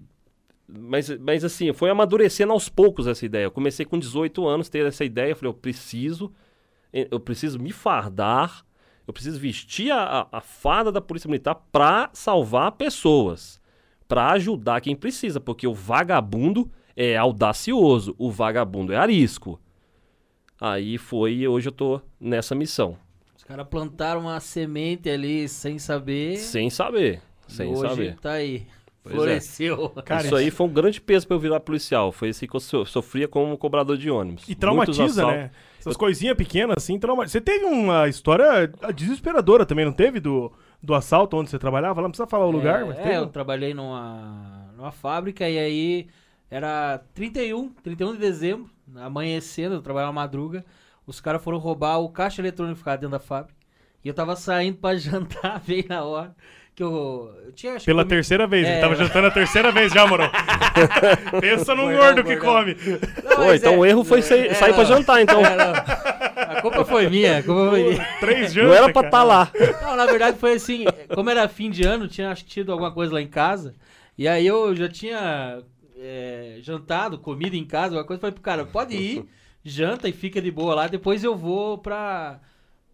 S3: mas, mas assim, foi amadurecendo aos poucos essa ideia. Eu comecei com 18 anos ter essa ideia, falei, eu preciso, eu preciso me fardar, eu preciso vestir a, a, a farda da Polícia Militar pra salvar pessoas, pra ajudar quem precisa, porque o vagabundo é audacioso, o vagabundo é arisco. Aí foi e hoje eu tô nessa missão,
S2: Os caras plantaram uma semente ali sem saber.
S3: sem saber,
S2: e
S3: sem
S2: hoje
S3: saber.
S2: tá aí.
S3: Pois é.
S2: Floresceu.
S1: Cara,
S3: isso aí foi um grande peso pra eu virar policial, foi assim que eu so- sofria como cobrador de ônibus.
S1: E traumatiza,
S3: assaltos.
S1: né? Essas coisinhas pequenas assim, traumatiza. Você teve uma história desesperadora também, não teve? Do, do assalto onde você trabalhava? Lá não precisa falar o lugar,
S2: é,
S1: mas
S2: é,
S1: teve.
S2: eu trabalhei numa, numa fábrica e aí era 31, 31 de dezembro, amanhecendo, eu trabalhava madruga. Os caras foram roubar o caixa eletrônico que ficava dentro da fábrica. E eu tava saindo pra jantar, bem na hora. Que eu, eu tinha.
S1: Pela
S2: comi-
S1: terceira vez, ele
S2: É.
S1: tava jantando a terceira vez já, moro. Pensa num gordo que come.
S2: Não,
S3: Pô, então
S2: é-
S3: o erro foi sair,
S2: é,
S3: sair pra jantar, então.
S2: É. A culpa foi minha, a culpa foi minha.
S1: Três jantas.
S3: Não era pra estar lá.
S2: Não, na verdade foi assim, como era fim de ano, tinha acho que tido alguma coisa lá em casa. E aí eu já tinha é, jantado, comida em casa, alguma coisa. Falei pro cara, pode ir, janta e fica de boa lá. Depois eu vou pra,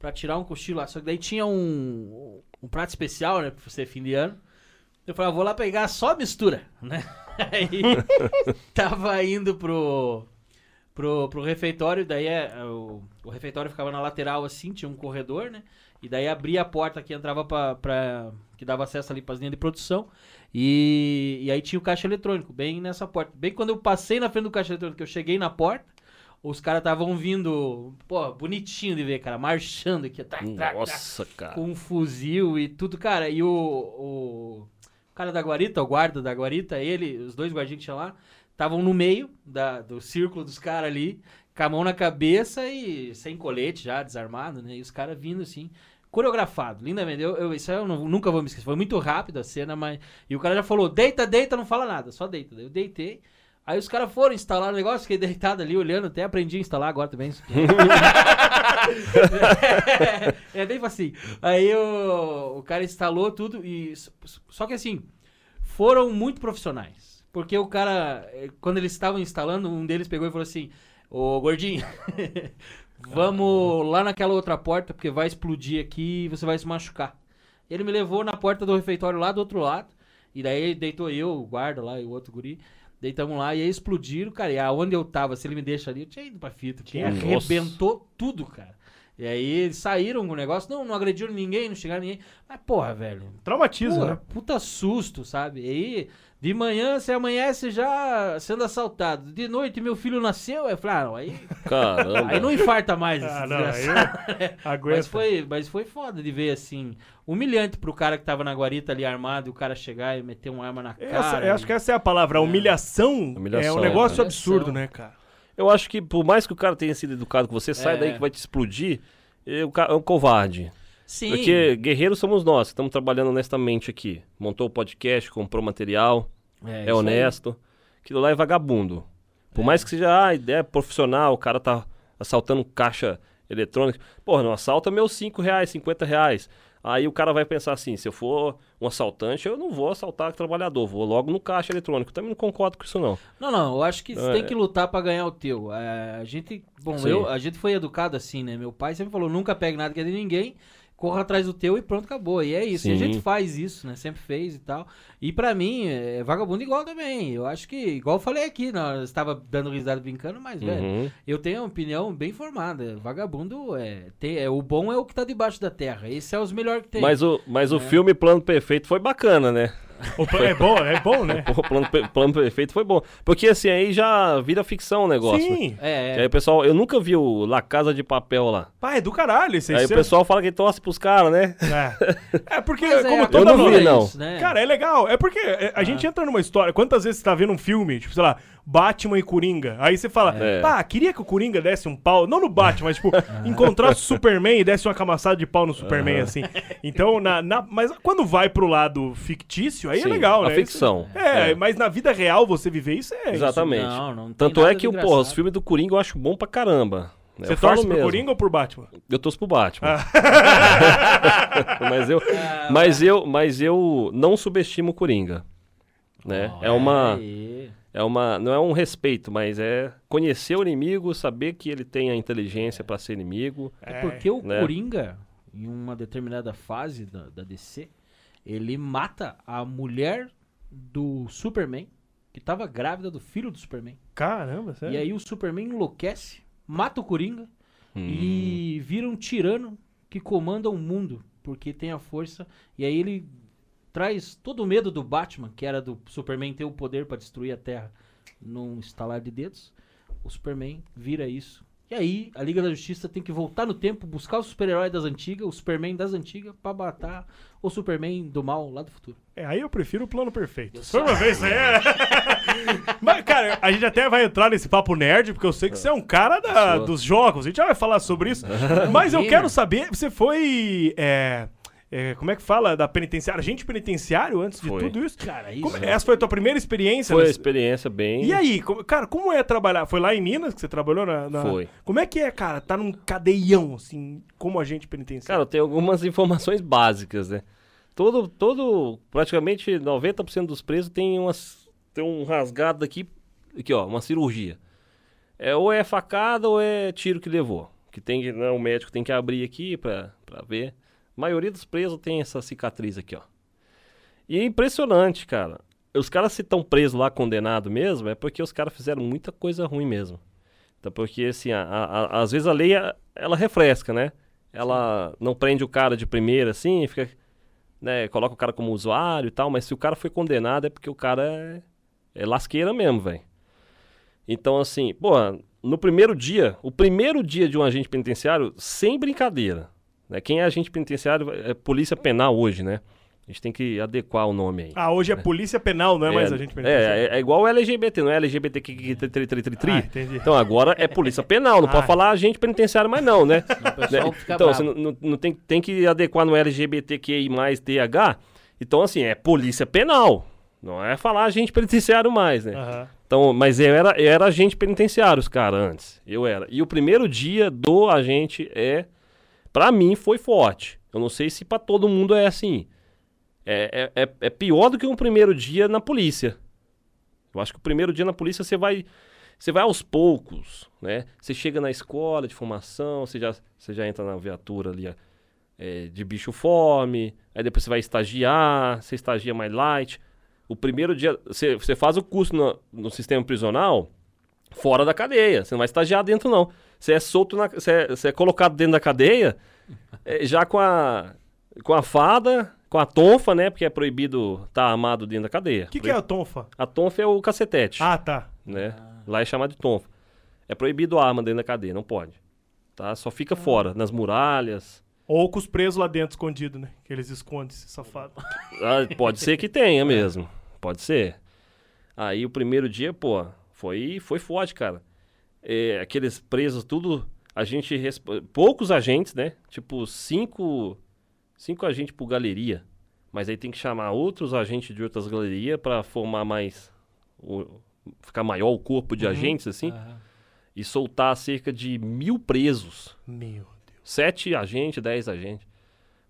S2: pra tirar um cochilo lá. Só que daí tinha um, um prato especial, né, pra ser fim de ano. Eu falei, ah, vou lá pegar só a mistura, né? Aí tava indo pro, pro, pro refeitório, daí é, o, o refeitório ficava na lateral assim, tinha um corredor, né? E daí abria a porta que entrava pra, pra que dava acesso ali pras linhas de produção. E, e aí tinha o caixa eletrônico, bem nessa porta. Bem quando eu passei na frente do caixa eletrônico, eu cheguei na porta, os caras estavam vindo, pô, bonitinho de ver, cara, marchando aqui, tá,
S3: Nossa, cara.
S2: com um fuzil e tudo, cara. E o, o cara da guarita, o guarda da guarita, ele, os dois guardinhos que tinha lá, estavam no meio da, do círculo dos caras ali, com a mão na cabeça e sem colete já, desarmado, né? E os caras vindo assim, coreografado, lindamente. Eu, eu, isso eu não- nunca vou me esquecer. Foi muito rápido a cena, mas. E o cara já falou: deita, deita, não fala nada, só deita. Eu deitei. Aí os caras foram instalar o negócio, fiquei deitado ali olhando, até aprendi a instalar agora também. é, bem facinho. Aí o, o cara instalou tudo e. Só que assim, foram muito profissionais. Porque o cara, eh, quando eles estavam instalando, um deles pegou e falou assim: Ô gordinho, vamos lá naquela outra porta, porque vai explodir aqui e você vai se machucar. Ele me levou na porta do refeitório lá do outro lado. E daí deitou eu, o guarda lá e o outro guri. Deitamos lá e aí explodiram, cara. E aonde eu tava, se ele me deixa ali, eu tinha ido pra fita.
S1: Nossa.
S2: arrebentou tudo, cara. E aí eles saíram com o negócio. Não, não agrediram ninguém, não chegaram ninguém. Mas, porra, velho.
S1: Traumatiza,
S2: Porra,
S1: né?
S2: puta susto, sabe? E aí, de manhã, você amanhece já sendo assaltado. De noite, meu filho nasceu. Eu falei, ah, não, aí,
S3: Caramba.
S2: aí não infarta mais.
S1: Ah, não, aí aguenta.
S2: Mas foi, mas foi foda de ver assim, humilhante pro cara que tava na guarita ali armado e o cara chegar e meter uma arma na
S1: Essa,
S2: cara.
S1: eu acho que essa é a palavra. A humilhação, é
S3: Humilhação,
S1: um negócio
S2: cara.
S1: absurdo, né, cara?
S3: Eu acho que por mais que o cara tenha sido educado com você, sai
S2: É.
S3: daí que vai te explodir, é ca- é um covarde.
S2: Sim.
S3: Porque guerreiros somos nós, que estamos trabalhando honestamente aqui. Montou o podcast, comprou material, é,
S2: aí.
S3: honesto. Aquilo lá é vagabundo. Por mais que seja ah, ideia profissional, o cara tá assaltando caixa eletrônica. Porra, não assalta meus 5 reais, 50 reais. Aí o cara vai pensar assim, se eu for um assaltante, eu não vou assaltar trabalhador, vou logo no caixa eletrônico. Também não concordo com isso não.
S2: Não, não, eu acho que você
S3: É.
S2: tem que lutar pra ganhar o teu. É, a gente, bom,
S3: Sim.
S2: eu, a gente foi educado assim, né? Meu pai sempre falou, nunca pegue nada que é de ninguém, corra atrás do teu e pronto, acabou. E é isso. E a
S3: Sim.
S2: gente faz isso, né? Sempre fez e tal. E pra mim, é vagabundo igual também. Eu acho que, igual eu falei aqui, nós estava dando risada brincando, mas, velho,
S3: Uhum.
S2: eu tenho uma opinião bem formada. Vagabundo é, tem, é. O bom é o que tá debaixo da terra. Esse é os melhores que tem.
S3: Mas o, mas o
S2: É.
S3: filme Plano Perfeito foi bacana, né?
S1: É bom, é bom, né?
S3: O plano, Pe- Plano Perfeito foi bom. Porque assim, aí já vira ficção o negócio.
S1: Sim.
S3: Que
S2: É,
S3: aí
S2: é.
S3: o pessoal, eu nunca vi o La Casa de Papel lá.
S1: Pai, é do caralho. Esse,
S3: Aí o pessoal fala que torce pros caras, né?
S1: É. É porque,
S2: Mas é,
S1: como
S2: a
S1: toda
S3: não vi,
S1: novela-
S3: não.
S2: isso, né?
S1: Cara, é legal. É porque é, a gente entra numa história. Quantas vezes você tá vendo um filme, tipo, sei lá, Batman e Coringa? Aí você fala,
S3: É.
S1: pá, queria que o Coringa desse um pau. Não no Batman, mas, tipo, encontrasse o Superman e desse uma camaçada de pau no Superman, assim. Então, na, na- mas quando vai pro lado fictício, aí é
S3: Sim,
S1: legal,
S3: a
S1: né?
S3: ficção.
S1: Isso- é,
S3: É.
S1: mas na vida real você viver isso é. isso.
S3: Exatamente.
S2: Não, não tem
S3: Tanto é que o porra, os filmes do Coringa eu acho bom pra caramba.
S1: Você
S3: eu
S1: torce pro
S3: mesmo.
S1: Coringa ou pro Batman?
S3: Eu torço pro Batman.
S1: Ah.
S3: mas, eu, mas, eu, mas eu não subestimo o Coringa. Né? é uma.
S2: Aí.
S3: É uma. Não é um respeito, mas é conhecer o inimigo, saber que ele tem a inteligência pra ser inimigo.
S2: É porque o
S3: né?
S2: Coringa, em uma determinada fase da, da DC, ele mata a mulher do Superman, que tava grávida do filho do Superman.
S1: Caramba, sério.
S2: E aí o Superman enlouquece, mata o Coringa
S3: Hum.
S2: e vira um tirano que comanda o mundo, porque tem a força. E aí ele traz todo o medo do Batman, que era do Superman ter o poder pra destruir a Terra num estalar de dedos. O Superman vira isso. E aí a Liga da Justiça tem que voltar no tempo, buscar o super-herói das antigas, o Superman das antigas, pra matar o Superman do mal lá do futuro.
S1: É, aí eu prefiro o plano perfeito. Foi uma vez, isso aí é... Mas, cara, a gente até vai entrar nesse papo nerd, porque eu sei que você é um cara da- dos jogos. A gente já vai falar sobre isso. Mas eu quero saber, você foi... é, é, como é que fala? Da penitenciária? Agente penitenciário antes de
S3: Foi.
S1: tudo isso?
S2: Cara, isso.
S1: Como- essa foi a tua primeira experiência?
S3: Foi a experiência bem.
S1: E aí, como- cara, como é trabalhar? Foi lá em Minas que você trabalhou na... na-
S3: Foi.
S1: Como é que é, cara? Tá num cadeião, assim, como agente penitenciário?
S3: Cara, tem algumas informações básicas, né? Todo, todo, praticamente 90% dos presos tem, umas, tem um rasgado aqui, aqui ó, uma cirurgia. É, ou é facada ou é tiro que levou. Que tem que, né, o médico tem que abrir aqui pra, pra ver. A maioria dos presos tem essa cicatriz aqui, ó. E é impressionante, cara. Os caras se estão presos lá, condenados mesmo, é porque os caras fizeram muita coisa ruim mesmo. Então, porque, assim, a- a- às vezes a lei, ela refresca, né? Ela não prende o cara de primeira, assim, fica, né, coloca o cara como usuário e tal, mas se o cara foi condenado é porque o cara é, é lasqueira mesmo, velho. Então, assim, pô, no primeiro dia, o primeiro dia de um agente penitenciário, sem brincadeira, né? Quem é agente penitenciário é polícia penal hoje, né? A gente tem que adequar o nome aí.
S1: Ah, hoje é polícia penal, não é, mais agente penitenciário.
S3: É, é, é igual o LGBT, não é LGBT que que- tri- tri- tri- tri- tri.
S1: Ah, entendi.
S3: Então agora é polícia penal, não
S1: Ah.
S3: pode falar agente penitenciário mais não, né? Né?
S2: fica
S3: Então,
S2: bravo.
S3: você não, não- não tem, tem que adequar no LGBTQI mais TH. Então, assim, é polícia penal. Não é falar agente penitenciário mais, né? Então, mas eu era, eu era agente penitenciário, os caras, antes. Eu era. E o primeiro dia do agente é. Pra mim foi forte. Eu não sei se pra todo mundo é assim. É, é, é, é pior do que um primeiro dia na polícia. Eu acho que o primeiro dia na polícia você vai. Você vai aos poucos, né? Você chega na escola de formação, você já, você já entra na viatura ali é, de bicho fome, aí depois você vai estagiar, você estagia mais light. O primeiro dia, você, você faz o curso no, no sistema prisional fora da cadeia, você não vai estagiar dentro não. Você é solto, na, você, é, você é colocado dentro da cadeia é, já com a, com a fada, com a tonfa, né? Porque é proibido estar armado dentro da cadeia.
S1: O que, que é a tonfa?
S3: A tonfa é o cacetete
S1: Ah, tá.
S3: né? Lá é chamado de tonfa. É proibido arma dentro da cadeia, não pode. Tá? Só fica fora, nas muralhas.
S1: Ou com os presos lá dentro escondidos, né? Que eles escondem, esse safado.
S3: Ah, pode ser que tenha mesmo. Pode ser. Aí o primeiro dia, pô, foi, foi forte, cara. É, aqueles presos, tudo, a gente, poucos agentes, né? Tipo, cinco, cinco agentes por galeria. Mas aí tem que chamar outros agentes de outras galerias para formar mais, o- ficar maior o corpo de agentes, assim,
S2: Aham.
S3: e soltar cerca de mil presos.
S1: Meu Deus.
S3: Sete agentes, dez agentes.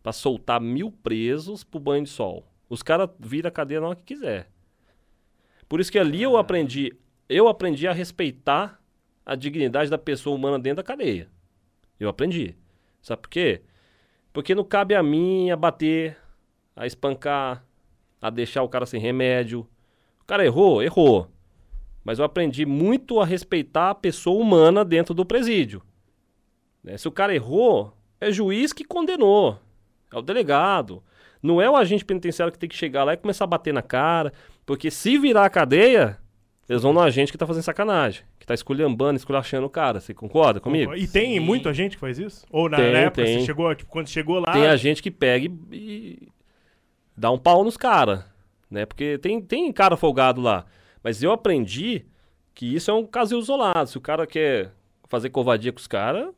S3: Pra soltar mil presos pro banho de sol. Os caras viram a cadeia na hora que quiser. Por isso que ali eu aprendi. Eu aprendi a respeitar a dignidade da pessoa humana dentro da cadeia. Eu aprendi. Sabe por quê? Porque não cabe a mim a bater, a espancar, a deixar o cara sem remédio. O cara errou? Errou. Mas eu aprendi muito a respeitar a pessoa humana dentro do presídio. Né? Se o cara errou, é juiz que condenou. É o delegado. Não é o agente penitenciário que tem que chegar lá e começar a bater na cara. Porque se virar a cadeia, eles vão no agente que tá fazendo sacanagem. Que tá esculhambando, esculachando o cara. Você concorda comigo?
S1: E tem
S2: Sim.
S1: muita gente que faz isso? Ou na,
S3: Tem,
S1: na época,
S3: tem.
S1: você chegou, tipo, quando chegou lá...
S3: Tem agente que pega e, e dá um pau nos caras. Né? Porque tem, tem cara folgado lá. Mas eu aprendi que isso é um caso isolado. Se o cara quer fazer covardia com os caras,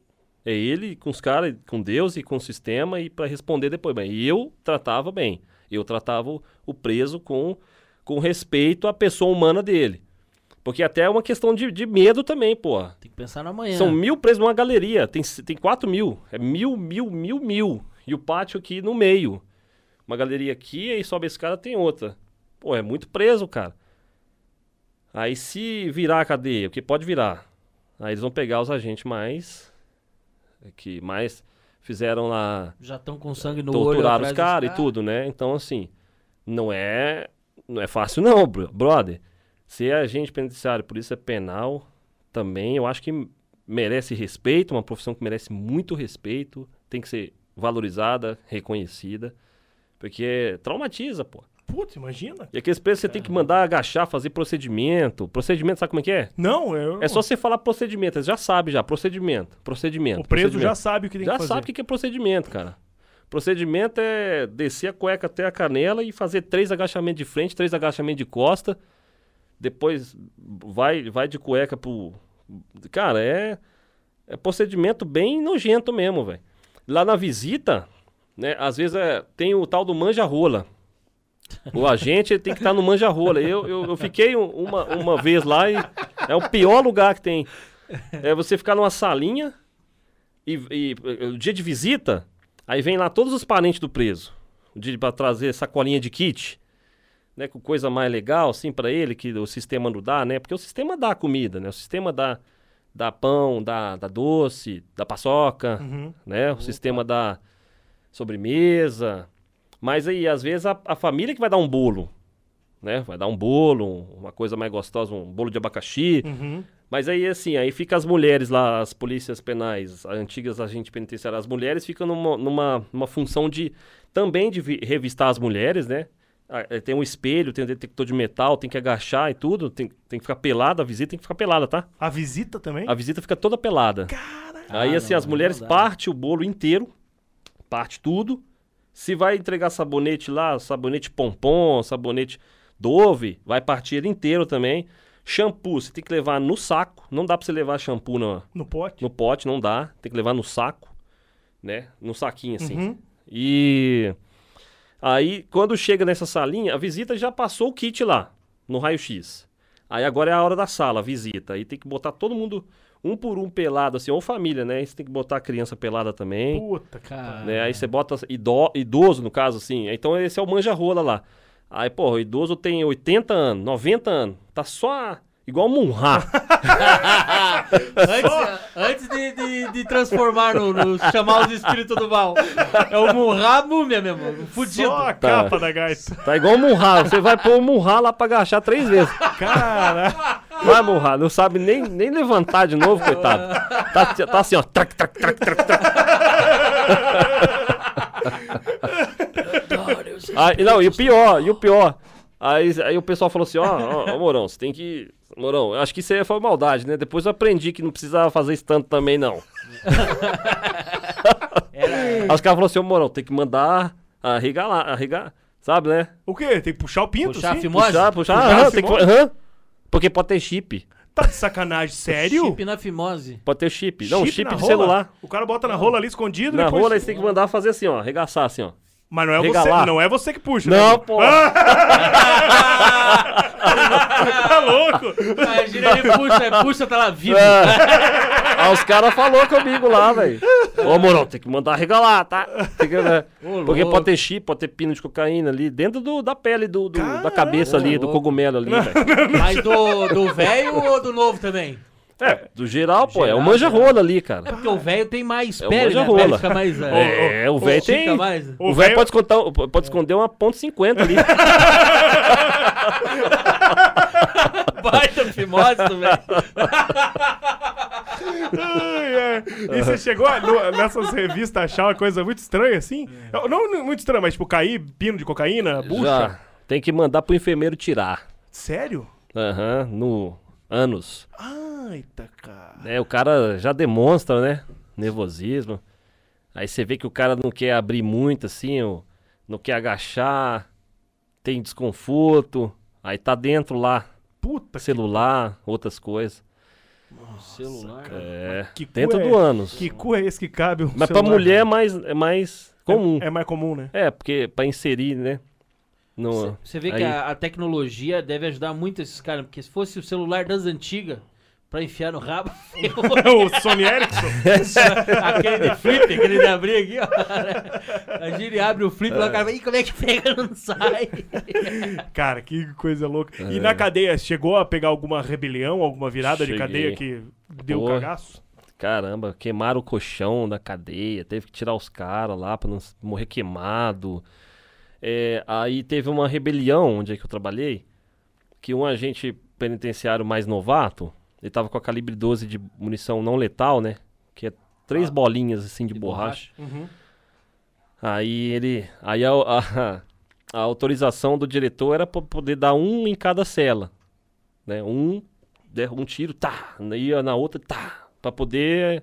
S3: é ele com os caras, com Deus e com o sistema e para responder depois. Bem, e eu tratava bem. Eu tratava o- o preso com, com respeito à pessoa humana dele. Porque até é uma questão de, de medo também, pô.
S2: Tem que pensar na manhã.
S3: São mil presos numa galeria. Tem, tem quatro mil. É mil, mil, mil, mil. E o pátio aqui no meio. Uma galeria aqui, aí sobe a escada, tem outra. Pô, é muito preso, cara. Aí se virar a cadeia, porque pode virar. Aí eles vão pegar os agentes mais. Que mais fizeram lá.
S2: Já estão com sangue no olho.
S3: torturaram os caras e tudo, né? Então, assim. Não é. Não é fácil, não, bro- brother. Ser agente penitenciário, polícia penal, também, eu acho que merece respeito, uma profissão que merece muito respeito, tem que ser valorizada, reconhecida, porque traumatiza, pô.
S1: Putz, imagina.
S3: E aqueles presos você tem que mandar agachar, fazer procedimento. Procedimento, sabe como é que é?
S1: Não, eu...
S3: É só você falar procedimento, eles já sabem já, procedimento, procedimento.
S1: O preso
S3: procedimento.
S1: já sabe o que tem
S3: Já
S1: que fazer.
S3: sabe o que que é procedimento, cara. Procedimento é descer a cueca até a canela e fazer três agachamentos de frente, três agachamentos de costa. Depois vai, vai de cueca pro. Cara, é, é procedimento bem nojento mesmo, velho. Lá na visita, né, às vezes é, tem o tal do manja-rola. O agente tem que estar no manja-rola. Eu, eu, eu fiquei um- uma, uma vez lá e é o pior lugar que tem. É você ficar numa salinha e, o dia de visita, aí vem lá todos os parentes do preso. O dia para trazer sacolinha de kit, né, com coisa mais legal assim para ele que o sistema não dá, né? Porque o sistema dá comida, né? O sistema dá dá pão, dá, dá doce, dá paçoca,
S1: Uhum.
S3: né? O sistema dá sobremesa. Mas aí, às vezes, a, a família que vai dar um bolo, né? Vai dar um bolo, um- uma coisa mais gostosa, um bolo de abacaxi.
S1: Uhum.
S3: Mas aí, assim, aí fica as mulheres lá, as polícias penais, as antigas agentes penitenciárias, as mulheres ficam numa, numa, numa função de, também de vi- revistar as mulheres, né? Ah, eh, Tem um espelho, tem um detector de metal, tem que agachar e tudo, tem, tem que ficar pelada, a visita tem que ficar pelada, tá?
S1: A visita também?
S3: A visita fica toda pelada. Aí,
S2: Ah,
S3: assim,
S2: não,
S3: as
S2: não
S3: mulheres partem o bolo inteiro, parte tudo. Se vai entregar sabonete lá, sabonete pompom, sabonete Dove, vai partir ele inteiro também. Shampoo, você tem que levar no saco. Não dá pra você levar shampoo no,
S1: No pote?
S3: no pote, não dá. Tem que levar no saco, né? No saquinho, assim.
S1: Uhum.
S3: E aí, quando chega nessa salinha, a visita já passou o kit lá, no raio-x. Aí agora é a hora da sala, a visita. Aí tem que botar todo mundo, um por um pelado, assim, ou família, né? Aí você tem que botar a criança pelada também.
S1: Puta, cara.
S2: Cara.
S3: Né? Aí você bota ido- idoso, no caso, assim. Então esse é o manja-rola lá. Aí, pô, o idoso tem 80 anos, 90 anos. Tá só igual Munra.
S2: antes antes de, de, de transformar no, no- chamar os espíritos do mal. É o Murra múmia mesmo. Fudido.
S1: Só a
S3: Tá.
S1: capa da gaita.
S3: tá igual Munra. Você vai pôr o Munra lá pra agachar três vezes.
S1: Cara,
S3: Vai, Munra. Não sabe nem, nem levantar de novo, coitado. Tá, tá assim, ó. Trac, trac, trac, trac, trac. Aí, não, e o pior, e o pior. Aí, aí o pessoal falou assim, ó, ó, ó, Mourão, você tem que... Mourão, eu acho que isso aí foi maldade, né? Depois eu aprendi que não precisava fazer isso tanto também, não. Aí os caras falaram assim, ô Mourão, tem que mandar arregalar, arregar, sabe, né?
S1: o quê? Tem que puxar o pinto,
S2: Puxar a
S1: sim?
S2: fimose?
S3: Puxar, puxar,
S1: Puxar
S3: aham, tem que, aham. Porque pode ter chip.
S1: Tá de sacanagem, sério?
S2: Chip na fimose.
S3: Pode ter chip. Não, chip,
S1: na
S3: de
S1: rola?
S3: celular.
S1: O cara bota na rola ali escondido
S3: Na
S1: depois...
S3: rola aí você tem que mandar fazer assim, ó. Arregaçar assim, ó.
S1: Mas não é, você,
S3: Regalar.
S1: não é você que puxa,
S3: Não,
S1: né?
S3: pô.
S1: Tá louco?
S2: Imagina ele puxa, puxa, tá lá vivo.
S3: Ah, os caras falaram comigo lá, velho. Ô, Morão, tem que mandar regalar, tá? Tem que, né?
S2: Ô,
S3: Porque
S2: louco.
S3: pode ter chip, pode ter pino de cocaína ali, dentro do, da pele do, do- da cabeça ali, do
S2: louco.
S3: cogumelo ali, velho.
S2: Mas do do velho ou do novo também?
S3: É, do geral, pô, é
S2: Geral,
S3: o manja-rola ali, cara.
S2: É porque o velho tem mais
S3: É o
S2: pele, né? A
S3: manja-rola.
S2: pele fica mais...
S3: É, o velho
S2: estica
S3: tem...
S2: mais.
S1: O
S3: velho pode, esconder- pode esconder uma ponto .50 ali.
S2: Baita fimose, velho.
S1: Ai, é. E você chegou a- no- nessas revistas a achar uma coisa muito estranha assim? Não, não muito estranha, mas tipo, cair pino de cocaína, bucha?
S3: Já. Tem que mandar pro enfermeiro tirar.
S1: Sério?
S3: Aham, no ânus.
S1: Eita, cara.
S3: É, o cara já demonstra, né? Nervosismo. Aí você vê que o cara não quer abrir muito, assim, ó, não quer agachar, tem desconforto. Aí tá dentro lá,
S1: Puta
S3: celular, outras coisas.
S2: Celular.
S3: É,
S1: Que
S3: dentro
S1: é-
S3: do ânus.
S1: Que cu é esse que cabe o
S3: Mas pra
S1: celular?
S3: mulher é mais, é mais comum.
S1: É, é mais comum, né?
S3: É, porque pra inserir, né?
S2: Você vê que
S3: aí-
S2: a, a tecnologia deve ajudar muito esses caras, porque se fosse o celular das antigas, pra enfiar no rabo,
S1: o Sony Ericsson.
S2: aquele de flip, aquele de abrir aqui, ó. A gente abre o flip lá, o cara vai, "Ih, como é que pega? Não sai.
S1: Cara, que coisa louca. E
S3: É.
S1: na cadeia, chegou a pegar alguma rebelião, alguma virada de
S3: Cheguei.
S1: cadeia que deu
S3: Pô.
S1: cagaço?
S3: Caramba, queimaram o colchão da cadeia, teve que tirar os caras lá pra não morrer queimado. É, aí teve uma rebelião onde é que eu trabalhei, que um agente penitenciário mais novato, ele tava com a calibre 12 de munição não letal, né? Que é três
S1: Ah.
S3: bolinhas assim de,
S2: De
S3: borracha.
S1: Uhum.
S3: Aí ele. Aí a, a- a autorização do diretor era pra poder dar um em cada cela. Né? Um, der um tiro, tá. Ia na outra, tá. Pra poder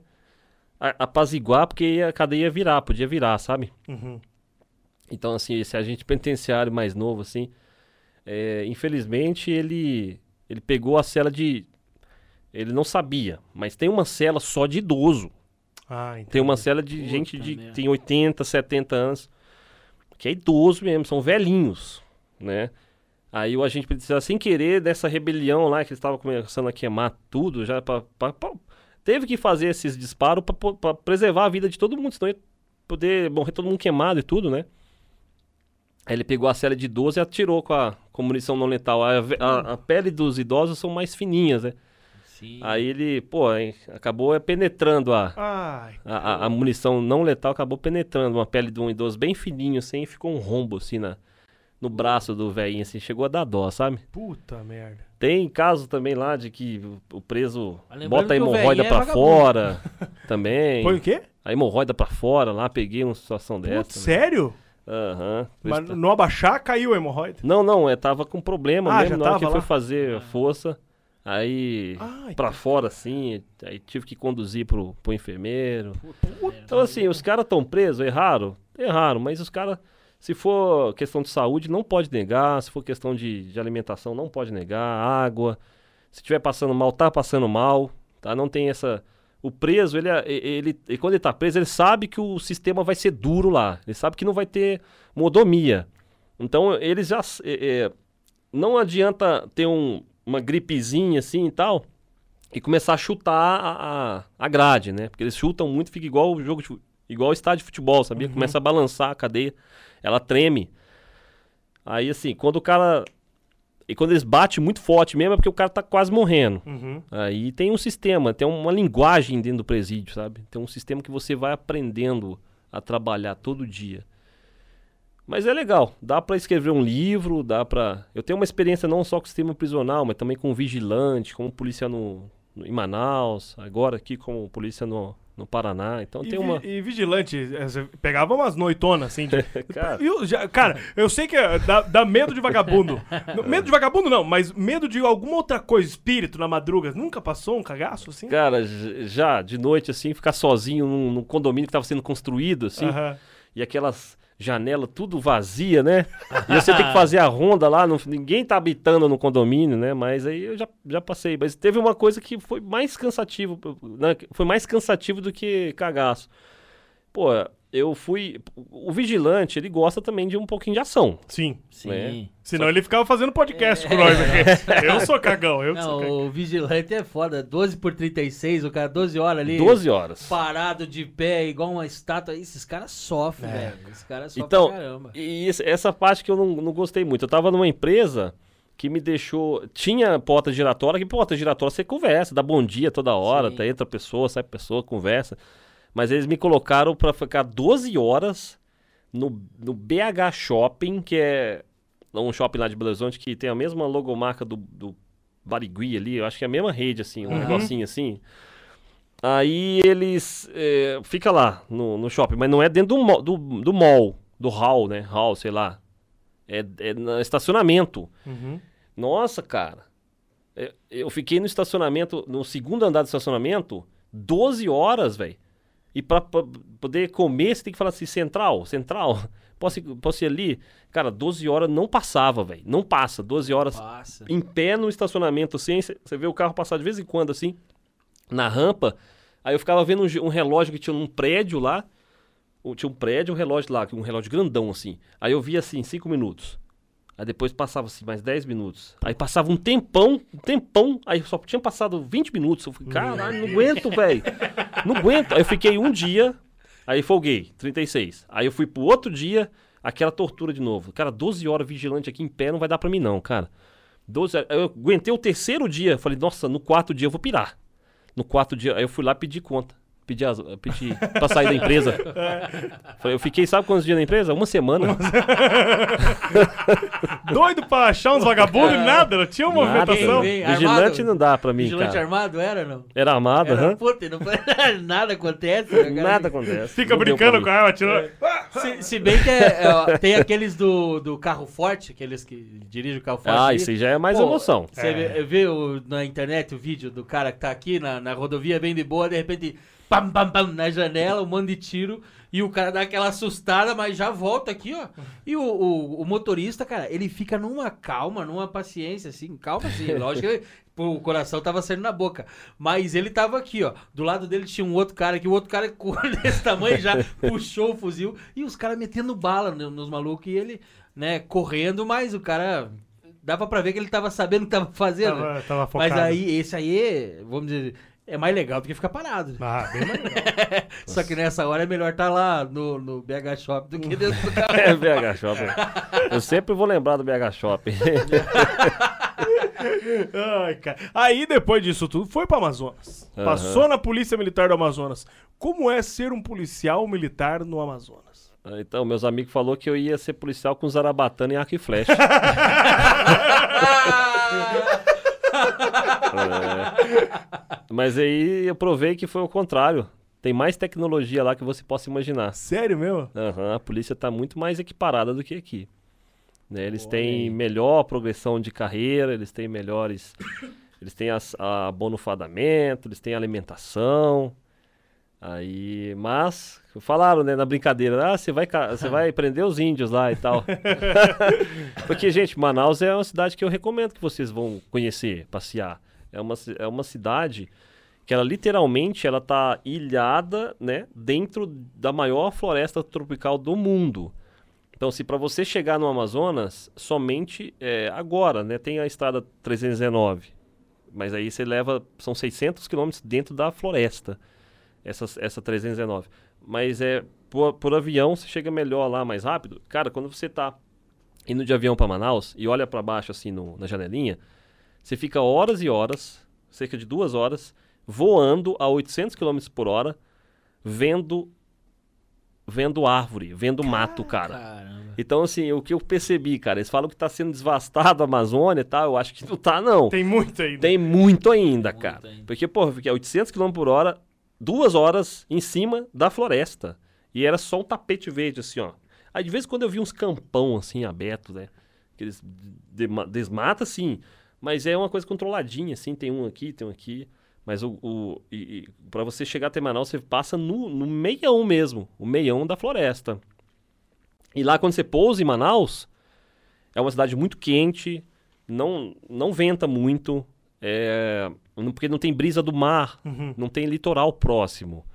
S3: apaziguar, porque a cadeia ia virar, podia virar, sabe?
S1: Uhum.
S3: Então, assim, esse agente penitenciário mais novo, assim, é, infelizmente ele, ele pegou a cela de. Ele não sabia, mas tem uma cela só de idoso.
S1: Ah, entendi.
S3: Tem uma cela de
S2: Puta
S3: gente de
S2: merda.
S3: tem 80, 70 anos, que é idoso mesmo, são velhinhos, né? Aí o agente penitenciário, sem querer, dessa rebelião lá, que eles estavam começando a queimar tudo, já pra, pra- pra- teve que fazer esses disparos pra preservar a vida de todo mundo, senão ia poder morrer todo mundo queimado e tudo, né? Aí ele pegou a cela de 12 e atirou com a com munição não letal. A, a- a pele dos idosos são mais fininhas, né?
S2: Sim.
S3: Aí ele, pô, acabou é, penetrando a,
S1: Ai,
S3: a, a- a munição não letal acabou penetrando uma pele de um idoso bem fininho, assim, e ficou um rombo, assim, na, no braço do velhinho, assim, chegou a dar dó, sabe?
S1: puta merda.
S3: Tem caso também lá de que o- preso
S2: Mas lembrando
S3: bota a hemorroida
S2: é
S3: pra
S2: vagabundo.
S3: fora também.
S1: Põe o quê?
S3: A hemorroida pra fora lá, peguei uma situação
S1: Putz,
S3: dessa. né?
S1: sério?
S3: Aham.
S1: Mas
S3: Pois tá.
S1: no abaixar caiu a hemorroide?
S3: Não, não, é, tava com problema
S1: Ah,
S3: mesmo,
S1: já
S3: na hora que foi
S1: lá?
S3: fazer a força, aí
S1: Ai,
S3: pra fora assim, aí tive que conduzir pro, pro enfermeiro.
S1: puta.
S3: Então, assim, os caras estão presos, erraram? Erraram, mas os caras, se for questão de saúde, não pode negar. Se for questão de, de alimentação, não pode negar. Água. Se estiver passando mal, tá passando mal. Tá? Não tem essa. O preso, ele, é- ele, ele, quando ele tá preso, ele sabe que o sistema vai ser duro lá. Ele sabe que não vai ter modomia. Então, eles já. é, é, não adianta ter um- uma gripezinha assim e tal e começar a chutar a, a, a grade, né? Porque eles chutam muito, fica igual o jogo de, igual o estádio de futebol, sabia? Começa a balançar a cadeia, ela treme. Aí assim, quando o cara e quando eles batem muito forte mesmo é porque o cara tá quase morrendo.
S1: Uhum.
S3: Aí tem um sistema, tem uma linguagem dentro do presídio, sabe? Tem um sistema que você vai aprendendo a trabalhar todo dia. Mas é legal, dá pra escrever um livro, dá pra. Eu tenho uma experiência não só com o sistema prisional, mas também com vigilante, como polícia no, no- em Manaus, agora aqui como polícia no, no Paraná. Então
S1: E,
S3: tem
S1: vi-
S3: uma.
S1: e vigilante, é, você pegava umas noitonas, assim. de-
S3: Cara,
S1: Eu já- cara, eu sei que é, dá, dá medo de vagabundo. Medo de vagabundo não, mas medo de alguma outra coisa, espírito na madruga. Nunca passou um cagaço assim?
S3: cara, já de noite assim, ficar sozinho num, num condomínio que tava sendo construído, assim.
S1: Aham.
S3: E aquelas janela tudo vazia, né? E você tem que fazer a ronda lá, não, ninguém tá habitando no condomínio, né? Mas aí eu já, já passei. Mas teve uma coisa que foi mais cansativo, né? foi mais cansativo do que cagaço. Pô, eu fui. O vigilante, ele gosta também de um pouquinho de ação.
S1: Sim.
S2: Sim.
S3: né?
S1: Senão ele ficava fazendo podcast com nós aqui. Eu sou cagão, eu que sou cagão.
S2: Não, o vigilante é foda. 12 por 36, o cara 12 horas ali.
S3: 12 horas.
S2: Parado de pé, igual uma estátua. Esses caras sofrem,
S1: É.
S2: velho. Esses caras sofrem
S3: Então,
S2: pra caramba.
S3: E essa parte que eu não, não gostei muito. Eu tava numa empresa que me deixou. Tinha porta giratória, que porta giratória você conversa, dá bom dia toda hora, tá, entra pessoa, sai pessoa, conversa. Mas eles me colocaram pra ficar 12 horas no, no BH Shopping, que é um shopping lá de Belo Horizonte que tem a mesma logomarca do, do Barigui ali, eu acho que é a mesma rede, assim, um
S1: Uhum.
S3: negocinho assim. Aí eles. É, fica lá no, no shopping, mas não é dentro do, do, do mall, do hall, né? Hall, sei lá. É, é no estacionamento.
S1: Uhum.
S3: Nossa, cara. É, Eu fiquei no estacionamento, no segundo andar do estacionamento, 12 horas, velho. E pra, pra poder comer, você tem que falar assim, central, central. Posso ir, posso ir ali? Cara, 12 horas não passava, velho. Não passa. 12 horas
S2: Passa.
S3: em pé no estacionamento, assim, você vê o carro passar de vez em quando, assim, na rampa. Aí eu ficava vendo um, um relógio que tinha num prédio lá. Tinha um prédio, um relógio lá, um relógio grandão, assim. Aí eu via assim, 5 minutos. Aí depois passava assim, mais 10 minutos. Aí passava um tempão, um tempão. Aí só tinha passado 20 minutos. Eu falei, caralho, não aguento, velho. Não aguento. Aí eu fiquei um dia, aí folguei, 36. Aí eu fui pro outro dia, aquela tortura de novo. Cara, 12 horas vigilante aqui em pé não vai dar pra mim, não, cara. 12 horas. Eu aguentei o terceiro dia. Falei, nossa, no quarto dia eu vou pirar. No quarto dia, aí eu fui lá pedir conta. Pedi, as, pedi pra sair da empresa. Falei, eu fiquei, sabe quantos dias na empresa? Uma semana.
S1: Doido pra achar uns vagabundos e nada, não tinha uma
S3: Nada,
S1: movimentação.
S2: Vem,
S3: Vigilante
S2: armado?
S3: não dá pra mim,
S2: Vigilante
S3: cara.
S2: armado era, não?
S3: Era armado, aham.
S2: puta, não foi, nada acontece. né, cara?
S3: Nada acontece.
S1: Fica
S3: Não
S1: brincando com
S3: pra
S1: a arma, tirando.
S2: Se, se bem que é, é, tem aqueles do, do carro forte, aqueles que dirigem o carro forte.
S3: Ah, isso aí já é mais
S2: Pô,
S3: emoção.
S2: Você
S1: É.
S2: vê, vê o- na internet o vídeo do cara que tá aqui na, na rodovia, bem de boa, de repente, pam, pam, pam, na janela, um monte de tiro, e o cara dá aquela assustada, mas já volta aqui, ó. E o, o, o motorista, cara, ele fica numa calma, numa paciência, assim, calma assim, lógico que ele- pô, o coração tava saindo na boca. Mas ele tava aqui, ó. Do lado dele tinha um outro cara, que o outro cara desse tamanho já puxou o fuzil, e os caras metendo bala no- nos malucos, e ele, né, correndo, mas o cara... Dava pra ver que ele tava sabendo o que tava fazendo.
S1: Tava, tava focado.
S2: Mas aí, esse aí, vamos dizer, é mais legal do que ficar parado.
S1: Ah, bem mais legal.
S2: Só que nessa hora é melhor estar lá no, no BH Shop do que dentro do carro.
S3: É BH Shopping. Eu sempre vou lembrar do BH Shopping.
S1: Ai, cara. Aí, depois disso tudo, foi pro Amazonas.
S3: Aham.
S1: Passou na Polícia Militar do Amazonas. Como é ser um policial militar no Amazonas?
S3: Então, meus amigos falaram que eu ia ser policial com zarabatana e arco e flecha. É. Mas aí eu provei que foi o contrário. Tem mais tecnologia lá que você possa imaginar.
S1: Sério mesmo?
S3: Aham, a polícia está muito mais equiparada do que aqui. Né, eles
S2: Olha
S3: têm
S2: aí.
S3: melhor progressão de carreira, eles têm melhores. Eles têm as, a bonufadamento, eles têm alimentação. Aí, mas falaram, né, na brincadeira, ah, você vai, você vai prender os índios lá e tal. Porque, gente, Manaus é uma cidade que eu recomendo que vocês vão conhecer, passear. É uma, é uma cidade que ela literalmente ela tá ilhada, né, dentro da maior floresta tropical do mundo. Então, se para você chegar no Amazonas, somente é, agora, né, tem a estrada 319, mas aí você leva, são 600 quilômetros dentro da floresta, essa, essa 319. Mas é por, por avião você chega melhor lá, mais rápido. Cara, quando você tá indo de avião para Manaus e olha para baixo assim no- na janelinha, você fica horas e horas, cerca de duas horas, voando a 800 km por hora, vendo vendo árvore, vendo mato, cara.
S2: Caramba.
S3: Então, assim, o que eu percebi, cara, eles falam que tá sendo devastado a Amazônia e tal, eu acho que não tá, não.
S1: Tem muito ainda.
S3: Tem muito ainda,
S2: Muito
S3: cara.
S2: ainda.
S3: Porque, pô, fiquei a 800 km por hora, duas horas em cima da floresta. E era só um tapete verde, assim, ó. Aí, de vez em quando, eu vi uns campão, assim, abertos, né? Que eles dema- desmata, assim. Mas é uma coisa controladinha, assim. Tem um aqui, tem um aqui. Mas o, o pra você chegar até Manaus, você passa no, no meião mesmo. O meião da floresta. E lá quando você pousa em Manaus, é uma cidade muito quente, não, não venta muito, é, porque não tem brisa do mar,
S1: Uhum.
S3: não tem litoral próximo.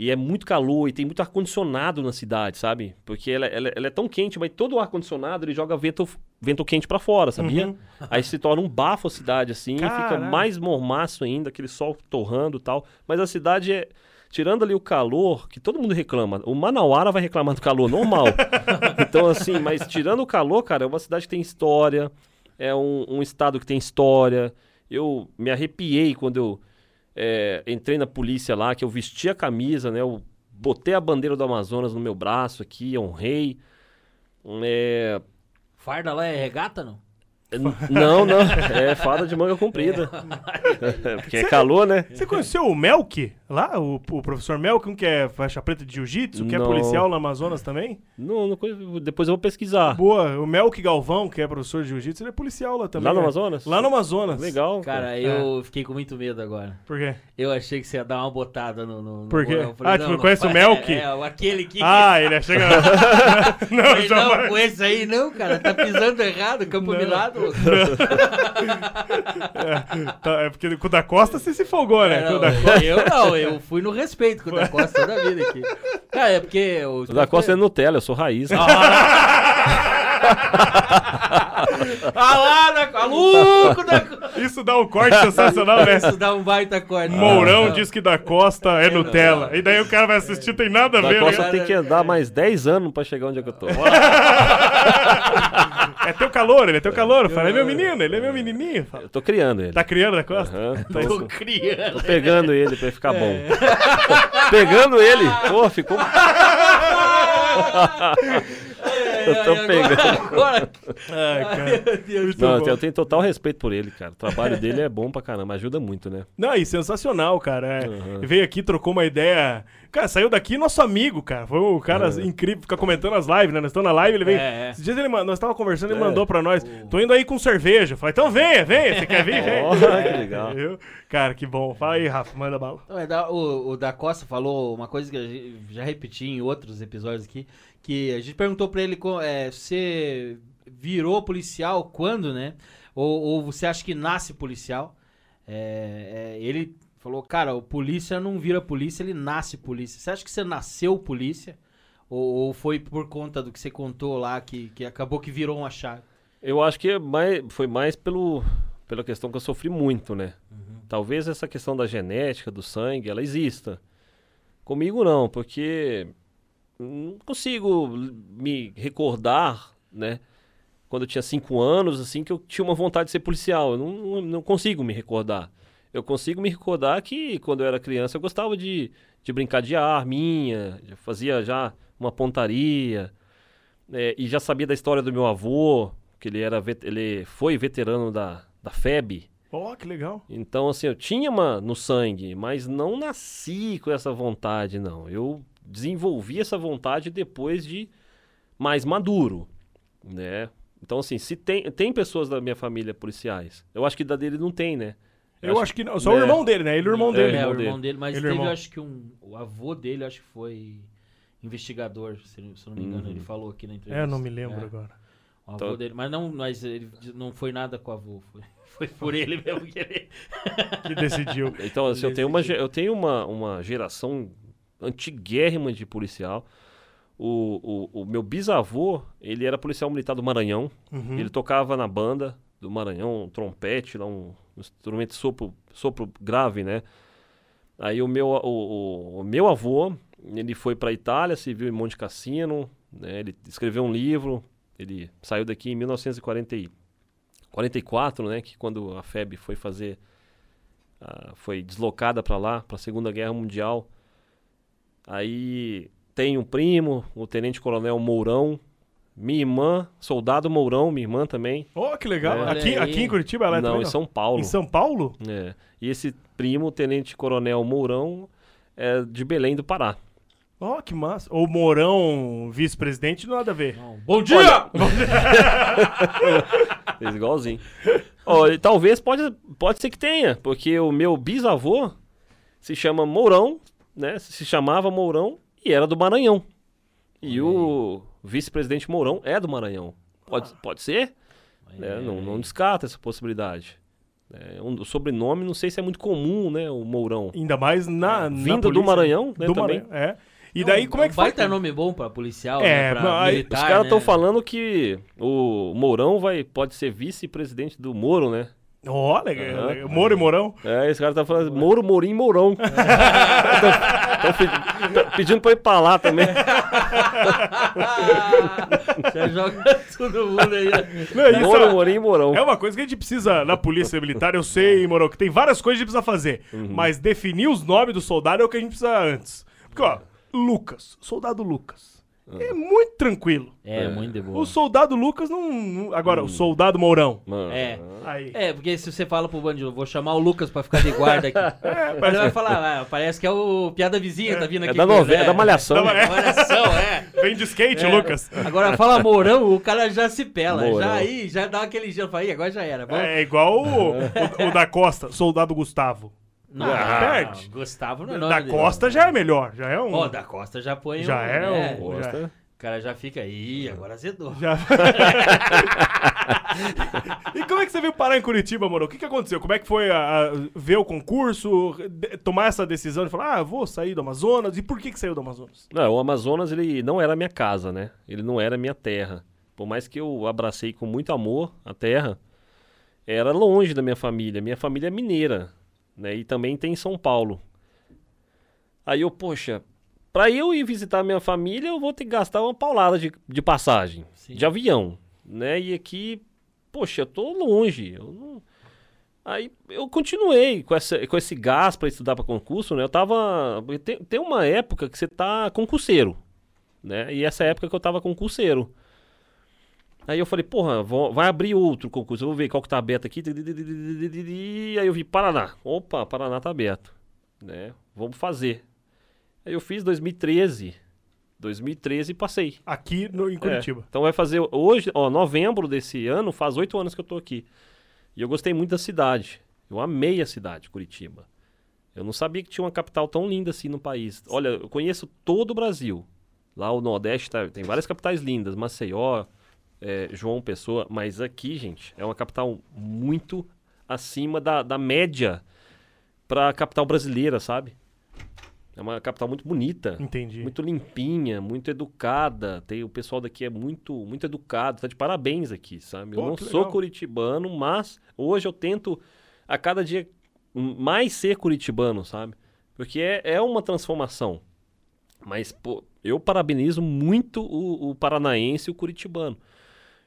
S3: E é muito calor e tem muito ar-condicionado na cidade, sabe? Porque ela, ela- ela é tão quente, mas todo o ar-condicionado ele joga vento, vento quente pra fora, sabia?
S1: Uhum.
S3: Aí se torna um bafo a cidade, assim, fica mais mormaço ainda, aquele sol torrando e tal. Mas a cidade é. Tirando ali o calor, que todo mundo reclama. O Manauara vai reclamar do calor normal. então, assim, mas tirando o calor, cara, é uma cidade que tem história, é um, um estado que tem história. Eu me arrepiei quando eu é, entrei na polícia lá, que eu vesti a camisa, né? Eu botei a bandeira do Amazonas no meu braço aqui, honrei. É,
S2: Farda lá é regata, não?
S3: Não, não. É fada de manga comprida. Porque é calor, né?
S1: Você conheceu o Melk lá? O, o professor Melk, um que é faixa preta de jiu-jitsu, que é
S3: Não.
S1: policial no Amazonas também?
S3: Não, não conheço. depois eu vou pesquisar.
S1: Boa, o Melk Galvão, que é professor de jiu-jitsu, ele é policial lá também.
S3: Lá no
S1: né?
S3: Amazonas?
S1: Lá no Amazonas.
S3: Legal.
S2: Cara, eu fiquei com muito medo agora.
S1: Por quê?
S2: Eu achei que você ia dar uma botada no. no no
S1: Por quê?
S2: Eu
S1: Ah, tipo, conhece o
S2: é,
S1: Melk?
S2: É, o- aquele que.
S1: Ah, ele não,
S2: Falei, não,
S1: jamais.
S2: com esse aí não, cara. Tá pisando errado, Campo
S1: Não.
S2: Minado. Louco.
S1: É, tá, é porque com o da Costa você se folgou, né? O
S2: Não,
S1: da Costa.
S2: eu não, eu fui no respeito com o da Costa toda a vida aqui. Cara, é porque. O
S3: O da Costa é Nutella, eu sou raiz.
S2: Ah lá, da Maluco da.
S1: Isso dá um corte sensacional, né?
S2: Isso dá um baita corte.
S1: Mourão diz que da Costa é Nutella. E daí o cara vai assistir, tem nada a
S3: Da
S1: ver,
S3: Costa
S1: né?
S3: tem que andar mais 10 anos pra chegar onde é que eu tô.
S1: É teu calor, ele é teu calor. Fala, é meu menino, ele é meu menininho. Fala,
S3: Eu tô criando ele.
S1: Tá criando da Costa?
S3: Aham, tô,
S2: Tô criando.
S3: tô pegando ele pra ele ficar bom. pegando ele. Pô, ficou. Eu tô pegando.
S2: Agora,
S1: Ai, cara.
S2: Deus.
S1: Muito
S3: Não, eu tenho- eu tenho total respeito por ele, cara. O trabalho dele é bom pra caramba, ajuda muito, né?
S1: Não, e sensacional, cara. É,
S3: Uhum.
S1: Veio aqui, trocou uma ideia. Cara, saiu daqui nosso amigo, cara. Foi um cara
S3: Uhum.
S1: incrível, fica comentando as lives, né? Nós estamos na live, ele veio.
S2: É, é.
S1: Esses dias ele, nós estávamos conversando, ele
S3: É.
S1: mandou pra nós. Tô indo aí com cerveja. Falei, então venha, venha. Você quer vir? Vem.
S3: Ó, que legal.
S1: Viu? Cara, que bom. Fala aí, Rafa, manda bala.
S2: É da- o, o da Costa falou uma coisa que gente já repeti em outros episódios aqui, que a gente perguntou pra ele é, você virou policial quando, né? Ou, ou você acha que nasce policial? É, é, ele falou, cara, o polícia não vira polícia, ele nasce polícia. Você acha que você nasceu polícia? Ou, ou foi por conta do que você contou lá que, que acabou que virou uma chave?
S3: Eu acho que é mais, foi mais pelo, pela questão que eu sofri muito, né? Talvez essa questão da genética, do sangue, ela exista. Comigo não, porque não consigo me recordar, né? Quando eu tinha cinco anos, assim, que eu tinha uma vontade de ser policial. Eu não, não, não consigo me recordar. Eu consigo me recordar que quando eu era criança eu gostava de, de brincar de arminha, já fazia já uma pontaria, é, e já sabia da história do meu avô, que ele era ele foi veterano da, da FEB.
S1: Ó, que legal.
S3: Então, assim, eu tinha uma no sangue, mas não nasci com essa vontade, não. Eu desenvolvi essa vontade depois de mais maduro, né? Então, assim, se tem, tem pessoas da minha família policiais, eu acho que da dele não tem, né?
S1: Eu acho que não. Só o
S3: É.
S1: irmão dele, né? Ele e o irmão
S3: É,
S1: dele.
S2: É, o irmão dele, mas
S1: Ele é
S2: teve,
S1: irmão.
S2: acho que um. O avô dele, acho que foi investigador, se, se eu não me engano,
S3: Uhum.
S2: ele falou aqui na entrevista.
S1: É, eu não me lembro
S2: É,
S1: agora.
S2: O avô
S3: Então-
S2: dele. Mas não, mas ele não foi nada com o avô. Foi, foi por ele mesmo que ele.
S1: Que decidiu.
S3: Então, assim, eu tenho uma, eu tenho uma, uma geração antiguérrima de policial. O, o, o meu bisavô, ele era policial militar do Maranhão.
S1: Uhum.
S3: Ele tocava na banda do Maranhão, um trompete, lá, um instrumento de sopro, sopro grave, né? Aí o meu, o, o- o meu avô, ele foi para Itália, se viu em Monte Cassino, né? Ele escreveu um livro, ele saiu daqui em 1944, né? Que quando a FEB foi fazer, ah, foi deslocada para lá, para a Segunda Guerra Mundial. Aí tem um primo, o Tenente Coronel Mourão, minha irmã, soldado Mourão, minha irmã também.
S1: Ó, que legal.
S3: É.
S1: Aqui, aqui em Curitiba ela é
S3: não,
S1: também,
S3: em São Paulo.
S1: Em São Paulo?
S3: É. E esse primo, o Tenente Coronel Mourão, é de Belém do Pará.
S1: Ó, que massa. Ou Mourão, vice-presidente, nada a ver.
S2: Bom dia!
S3: Fez igualzinho. Ó, e talvez pode, pode ser que tenha, porque o meu bisavô se chama Mourão, né? Se chamava Mourão e era do Maranhão. E o vice-presidente Mourão é do Maranhão. Pode, pode ser? né? Não, não descarta essa possibilidade. É, um- o sobrenome, não sei se é muito comum, né? O Mourão.
S1: Ainda mais na. na
S3: Vindo do. Maranhão, né?
S1: Do
S3: também.
S1: Maranhão, é. E daí, como é que
S2: um
S1: foi?
S2: baita nome bom pra policial,
S1: É,
S2: né?
S1: não,
S2: Pra
S1: aí-
S2: militar,
S3: Os caras estão
S2: né?
S3: falando que o Mourão vai, pode ser vice-presidente do Moro, né?
S1: Ó, legal.
S3: Aham.
S1: legal. Moro e Morão.
S3: É, esse cara tá falando Moro, Morim, Mourão. Estão pedindo pra ir pra lá também.
S2: Já joga todo mundo aí. né?
S1: Não, isso
S3: Moro,
S1: é-
S3: Morim, Mourão.
S1: É uma coisa que a gente precisa na polícia militar, eu sei, Moro, que tem várias coisas que a gente precisa fazer.
S3: Uhum.
S1: Mas definir os nomes do soldado é o que a gente precisa antes. Porque, ó, Lucas, soldado Lucas. É muito tranquilo.
S2: É, muito de boa.
S1: O soldado Lucas não. não- Agora, o soldado Mourão.
S3: Mano.
S2: É.
S1: Aí.
S2: É, porque se você fala pro bandido, vou chamar o Lucas pra ficar de guarda aqui. Ele vai falar, ah, parece que é o piada vizinha, tá vindo
S3: É
S2: aqui.
S3: da
S2: com-
S3: novela, é da
S2: né?
S3: Malhação.
S1: Da- é.
S2: Só, é.
S1: Vem de skate,
S2: É.
S1: Lucas.
S2: Agora fala Mourão, o cara já se pela.
S3: Mourão.
S2: Já aí, já dá aquele gelo. Fala, "Ih, agora já era. Vamos...
S1: É igual o, o- o da Costa, soldado Gustavo.
S2: Não,
S1: Ah, perde.
S2: Gustavo não é nome
S1: Da
S2: dele.
S1: Costa já é melhor. Já é um.
S2: Ó, da Costa já põe
S1: Já
S2: um,
S1: é
S2: né?
S1: um-
S3: Gosta?
S2: O cara já fica aí, agora azedou.
S1: Já... e como é que você veio parar em Curitiba, mano? O que, que aconteceu? Como é que foi a, a- ver o concurso, de- tomar essa decisão de falar, ah, vou sair do Amazonas? E por que, que saiu do Amazonas?
S3: Não, o Amazonas, ele não era minha casa, né? Ele não era minha terra. Por mais que eu abracei com muito amor a terra, era longe da minha família. Minha família é mineira, né? E também tem em São Paulo. Aí eu, poxa, pra eu ir visitar minha família, eu vou ter que gastar uma paulada de, de passagem,
S2: Sim.
S3: de avião, né? E aqui, poxa, eu tô longe. Eu não... Aí eu continuei com, essa, com esse gás pra estudar pra concurso, né? Eu tava. Tem, tem uma época que você tá concurseiro, né? E essa época que eu tava concurseiro. Aí eu falei, porra, vou- vai abrir outro concurso, eu vou ver qual que tá aberto aqui. Aí eu vi Paraná. Opa, Paraná tá aberto, né? Vamos fazer. Aí eu fiz 2013. 2013 e passei.
S1: Aqui no, em Curitiba.
S3: É, então vai fazer hoje, ó, novembro desse ano, faz oito anos que eu tô aqui. E eu gostei muito da cidade. Eu amei a cidade, Curitiba. Eu não sabia que tinha uma capital tão linda assim no país. Olha, eu conheço todo o Brasil. Lá o Nordeste tá- tem várias capitais lindas, Maceió, é, João Pessoa, mas aqui, gente, é uma capital muito acima da, da média para a capital brasileira, sabe? É uma capital muito bonita.
S1: Entendi.
S3: Muito limpinha, muito educada. Tem, o pessoal daqui é muito, muito educado. Tá de parabéns aqui, sabe? Eu
S1: Pô,
S3: não
S1: que
S3: sou
S1: legal.
S3: curitibano, mas hoje eu tento a cada dia mais ser curitibano, sabe? Porque é, é uma transformação. Mas, pô, eu parabenizo muito o, o paranaense e o curitibano.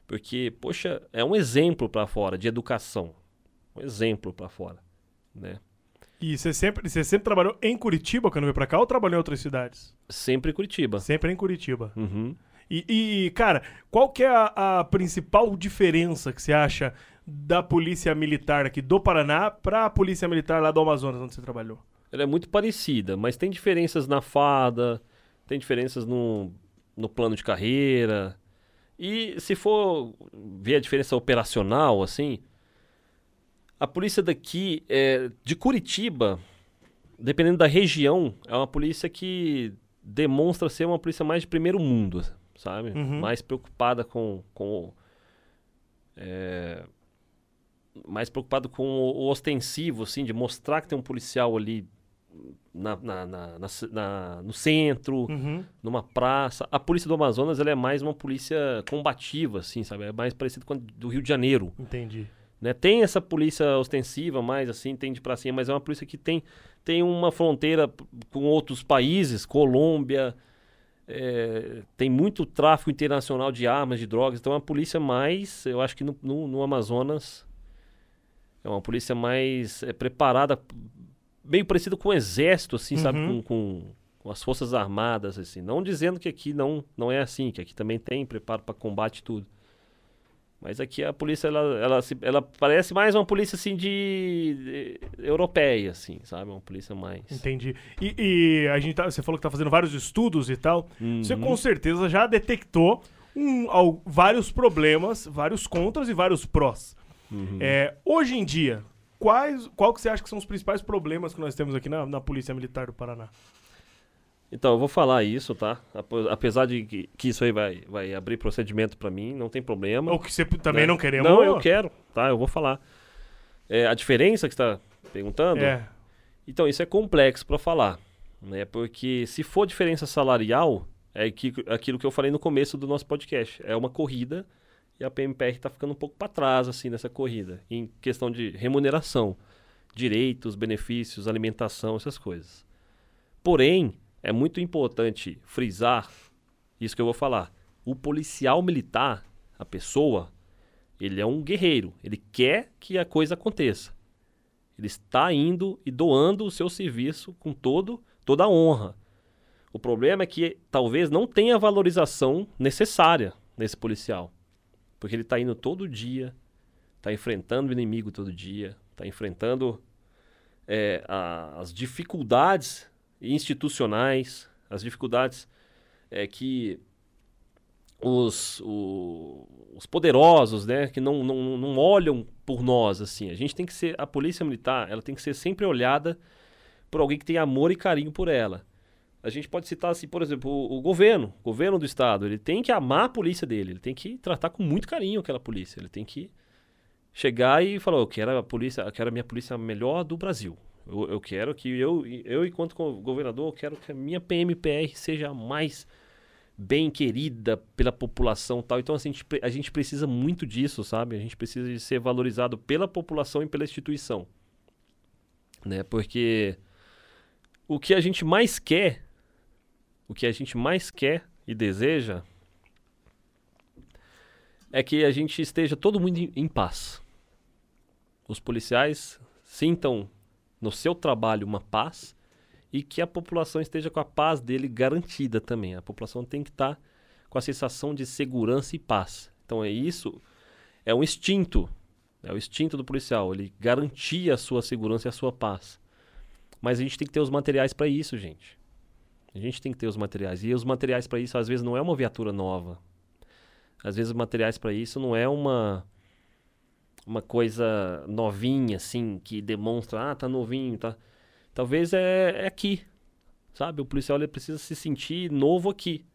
S3: Porque, poxa, é um exemplo pra fora de educação. Um exemplo pra fora, né?
S1: E você sempre, você sempre trabalhou em Curitiba quando veio pra cá ou trabalhou em outras cidades?
S3: Sempre Curitiba.
S1: Sempre em Curitiba.
S3: Uhum.
S1: E, e, cara, qual que é a, a principal diferença que você acha da polícia militar aqui do Paraná pra polícia militar lá do Amazonas, onde você trabalhou?
S3: Ela é muito parecida, mas tem diferenças na farda, tem diferenças no, no plano de carreira. E se for ver a diferença operacional, assim, a polícia daqui, é, de Curitiba, dependendo da região, é uma polícia que demonstra ser uma polícia mais de primeiro mundo, sabe?
S1: Uhum.
S3: Mais preocupada com, com é, mais preocupado com o, o ostensivo, assim, de mostrar que tem um policial ali na, na- na- na no centro,
S1: Uhum.
S3: numa praça. A polícia do Amazonas ela é mais uma polícia combativa, assim, sabe? É mais parecido com a do Rio de Janeiro,
S1: Entendi.
S3: né? Tem essa polícia ostensiva, mais assim, tem de pracinha, mas é uma polícia que tem, tem uma fronteira com outros países, Colômbia, é, tem muito tráfico internacional de armas, de drogas, então é uma polícia mais, eu acho que no, no- no Amazonas é uma polícia mais é, preparada, meio parecida com o exército, assim, sabe?
S1: Uhum.
S3: Com, com, com as forças armadas, assim. Não dizendo que aqui não, não é assim, que aqui também tem preparo para combate e tudo. Mas aqui a polícia, ela, ela, ela parece mais uma polícia, assim, de... de- europeia, assim, sabe? Uma polícia mais...
S1: Entendi. E, e a gente tá- você falou que tá fazendo vários estudos e tal. Você
S3: Uhum.
S1: com certeza já detectou um, al- vários problemas, vários contras e vários prós.
S3: Uhum.
S1: É, hoje em dia, quais, qual que você acha que são os principais problemas que nós temos aqui na, na Polícia Militar do Paraná?
S3: Então, eu vou falar isso, tá? Apesar de que, que isso aí vai, vai abrir procedimento pra mim, não tem problema.
S1: Ou que você também
S3: né?
S1: não queremos.
S3: Não, eu quero, tá? Eu vou falar. É, a diferença que você tá perguntando,
S1: É.
S3: então isso é complexo pra falar, né? Porque se for diferença salarial, é que, aquilo que eu falei no começo do nosso podcast. É uma corrida e a PMPR tá ficando um pouco pra trás, assim, nessa corrida. Em questão de remuneração, direitos, benefícios, alimentação, essas coisas. Porém, é muito importante frisar isso que eu vou falar. O policial militar, a pessoa, ele é um guerreiro. Ele quer que a coisa aconteça. Ele está indo e doando o seu serviço com todo, toda a honra. O problema é que talvez não tenha a valorização necessária nesse policial. Porque ele está indo todo dia, está enfrentando o inimigo todo dia, está enfrentando é, a- as dificuldades institucionais, as dificuldades é, que os, o- os poderosos, né, que não, não, não olham por nós, assim. A gente tem que ser, a polícia militar, ela tem que ser sempre olhada por alguém que tem amor e carinho por ela. A gente pode citar, assim, por exemplo, o, o governo, o governo do estado, ele tem que amar a polícia dele, ele tem que tratar com muito carinho aquela polícia, ele tem que chegar e falar, eu quero a polícia, eu quero a minha polícia melhor do Brasil. Eu, eu quero que eu, eu, enquanto governador, eu quero que a minha PMPR seja mais bem querida pela população tal. Então, assim, a gente, a gente precisa muito disso, sabe? A gente precisa de ser valorizado pela população e pela instituição. Né? Porque o que a gente mais quer, o que a gente mais quer e deseja é que a gente esteja todo mundo em, em paz. Os policiais sintam no seu trabalho uma paz e que a população esteja com a paz dele garantida também. A população tem que estar com a sensação de segurança e paz. Então é isso, é um instinto, é o instinto do policial, ele garantir a sua segurança e a sua paz. Mas a gente tem que ter os materiais para isso, gente. A gente tem que ter os materiais. E os materiais para isso, às vezes, não é uma viatura nova. Às vezes, os materiais para isso não é uma uma coisa novinha, assim, que demonstra, ah, tá novinho, tá. Talvez é, é aqui, sabe? O policial ele precisa se sentir novo aqui,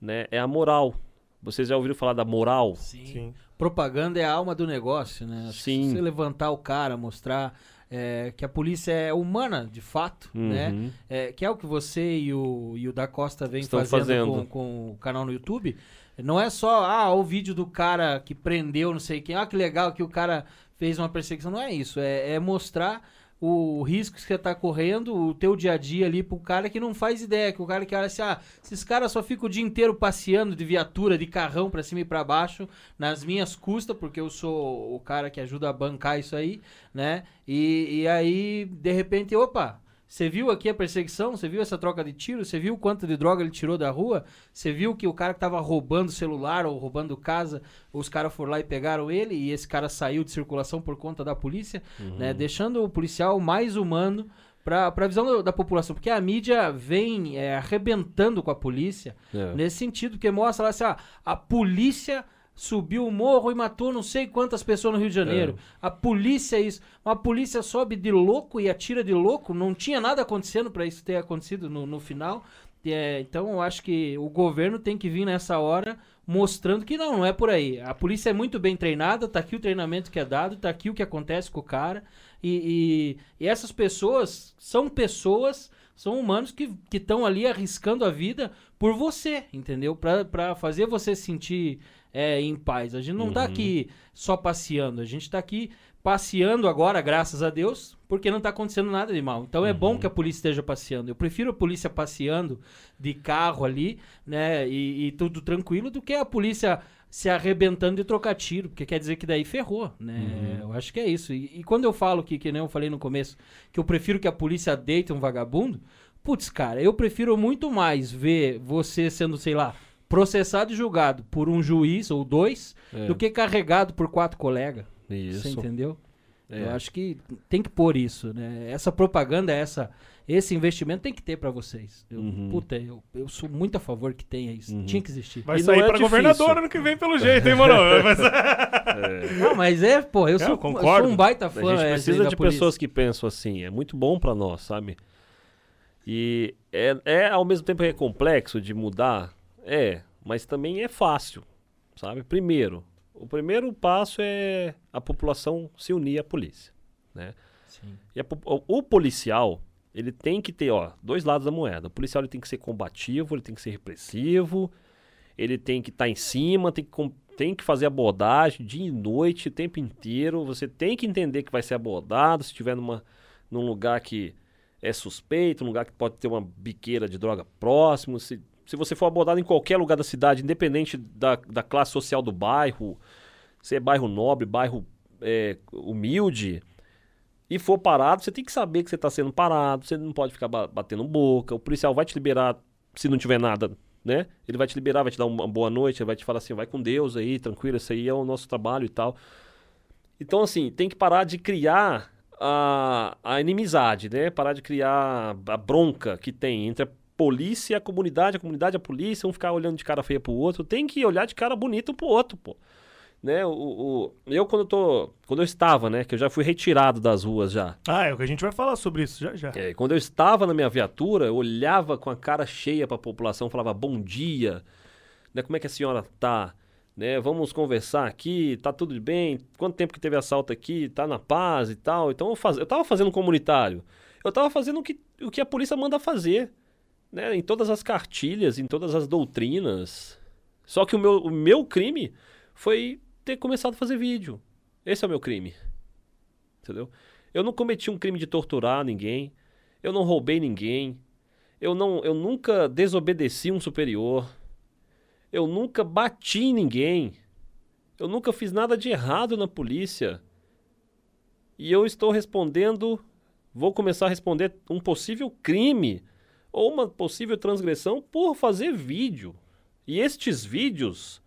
S3: né? É a moral. Vocês já ouviram falar da moral?
S1: Sim.
S2: Propaganda é a alma do negócio, né? Acho
S3: Sim.
S2: Você levantar o cara, mostrar é, que a polícia é humana, de fato, né?
S3: Uhum.
S2: É, que é o que você e o, e o da Costa vem
S3: Estão
S2: fazendo,
S3: fazendo.
S2: Com, com o canal no YouTube. Não é só, ah, o vídeo do cara que prendeu não sei quem, ah, que legal que o cara fez uma perseguição. Não é isso, é, é mostrar o risco que você tá correndo, o teu dia a dia ali pro cara que não faz ideia, que o cara que olha assim, ah, esses caras só ficam o dia inteiro passeando de viatura, de carrão pra cima e pra baixo, nas minhas custas, porque eu sou o cara que ajuda a bancar isso aí, né? E, e aí, de repente, opa, você viu aqui a perseguição? Você viu essa troca de tiro? Você viu quanto de droga ele tirou da rua? Você viu que o cara que tava roubando celular ou roubando casa, os caras foram lá e pegaram ele e esse cara saiu de circulação por conta da polícia, né? Deixando o policial mais humano para a visão do- da população, porque a mídia vem é, arrebentando com a polícia
S3: É.
S2: nesse sentido, porque mostra lá assim, ah, a polícia subiu o morro e matou não sei quantas pessoas no Rio de Janeiro. A polícia é isso. Uma polícia sobe de louco e atira de louco. Não tinha nada acontecendo para isso ter acontecido no, no final. É, então eu acho que o governo tem que vir nessa hora mostrando que não, não é por aí. A polícia é muito bem treinada, tá aqui o treinamento que é dado, tá aqui o que acontece com o cara. E, e- e essas pessoas são pessoas, são humanos que estão ali arriscando a vida por você, entendeu? Pra fazer você sentir é, em paz. A gente não tá
S3: Uhum.
S2: aqui só passeando, a gente tá aqui passeando agora, graças a Deus, porque não tá acontecendo nada de mal. Então é bom que a polícia esteja passeando. Eu prefiro a polícia passeando de carro ali, né, e, e tudo tranquilo, do que a polícia se arrebentando de trocar tiro, porque quer dizer que daí ferrou, né? Eu acho que é isso. E, e quando eu falo que, que nem eu falei no começo, que eu prefiro que a polícia deite um vagabundo, putz, cara, eu prefiro muito mais ver você sendo, sei lá, processado e julgado por um juiz ou dois,
S3: É.
S2: do que carregado por quatro colegas. Você
S3: Isso.
S2: entendeu?
S3: É.
S2: Eu acho que tem que pôr isso, né? Essa propaganda, essa, esse investimento tem que ter pra vocês. Eu,
S3: Uhum.
S2: Puta, eu, eu sou muito a favor que tenha isso.
S3: Uhum.
S2: Tinha que existir.
S1: Vai
S3: E
S1: sair
S3: é
S1: pra
S3: difícil.
S1: governador ano que vem pelo jeito, hein, mano? Ser-
S2: Não, mas é, pô, eu,
S1: É,
S2: sou,
S1: eu
S2: eu
S1: concordo.
S2: sou um baita
S3: A
S2: fã.
S3: gente
S2: é,
S3: precisa de pessoas que pensam assim. É muito bom pra nós, sabe? E é, é ao mesmo tempo é complexo de mudar, é, mas também é fácil, sabe? Primeiro, o primeiro passo é a população se unir à polícia, né?
S2: Sim.
S3: E a o, o policial, ele tem que ter, ó, dois lados da moeda. O policial ele tem que ser combativo, ele tem que ser repressivo, ele tem que estar em cima, tem que, tem que fazer abordagem dia e noite, o tempo inteiro. Você tem que entender que vai ser abordado se estiver numa, num lugar que é suspeito, um lugar que pode ter uma biqueira de droga próximo. Se, se você for abordado em qualquer lugar da cidade, independente da, da classe social do bairro, se é bairro nobre, bairro é, humilde, e for parado, você tem que saber que você está sendo parado, você não pode ficar ba- batendo boca, o policial vai te liberar se não tiver nada, né? Ele vai te liberar, vai te dar uma boa noite, ele vai te falar assim, vai com Deus aí, tranquilo, isso aí é o nosso trabalho e tal. Então, assim, tem que parar de criar a, a inimizade, né? Parar de criar a bronca que tem entre a polícia e a comunidade, a comunidade a polícia, um ficar olhando de cara feia pro outro, tem que olhar de cara bonita pro outro, pô né? O, o- eu quando eu tô, quando eu estava, né, que eu já fui retirado das ruas já.
S1: Ah, é o que a gente vai falar sobre isso já já.
S3: É, quando eu estava na minha viatura, eu olhava com a cara cheia para a população, falava bom dia, né? Como é que a senhora tá? Né? Vamos conversar aqui, tá tudo bem? Quanto tempo que teve assalto aqui? Tá na paz e tal? Então eu, faz... eu tava fazendo comunitário. Eu tava fazendo o que, o que a polícia manda fazer, né? Em todas as cartilhas, em todas as doutrinas. Só que o meu, o meu crime foi ter começado a fazer vídeo. Esse é o meu crime. Entendeu? Eu não cometi um crime de torturar ninguém. Eu não roubei ninguém. Eu não, eu nunca desobedeci um superior. Eu nunca bati em ninguém. Eu nunca fiz nada de errado na polícia. E eu estou respondendo, vou começar a responder um possível crime ou uma possível transgressão por fazer vídeo. E estes vídeos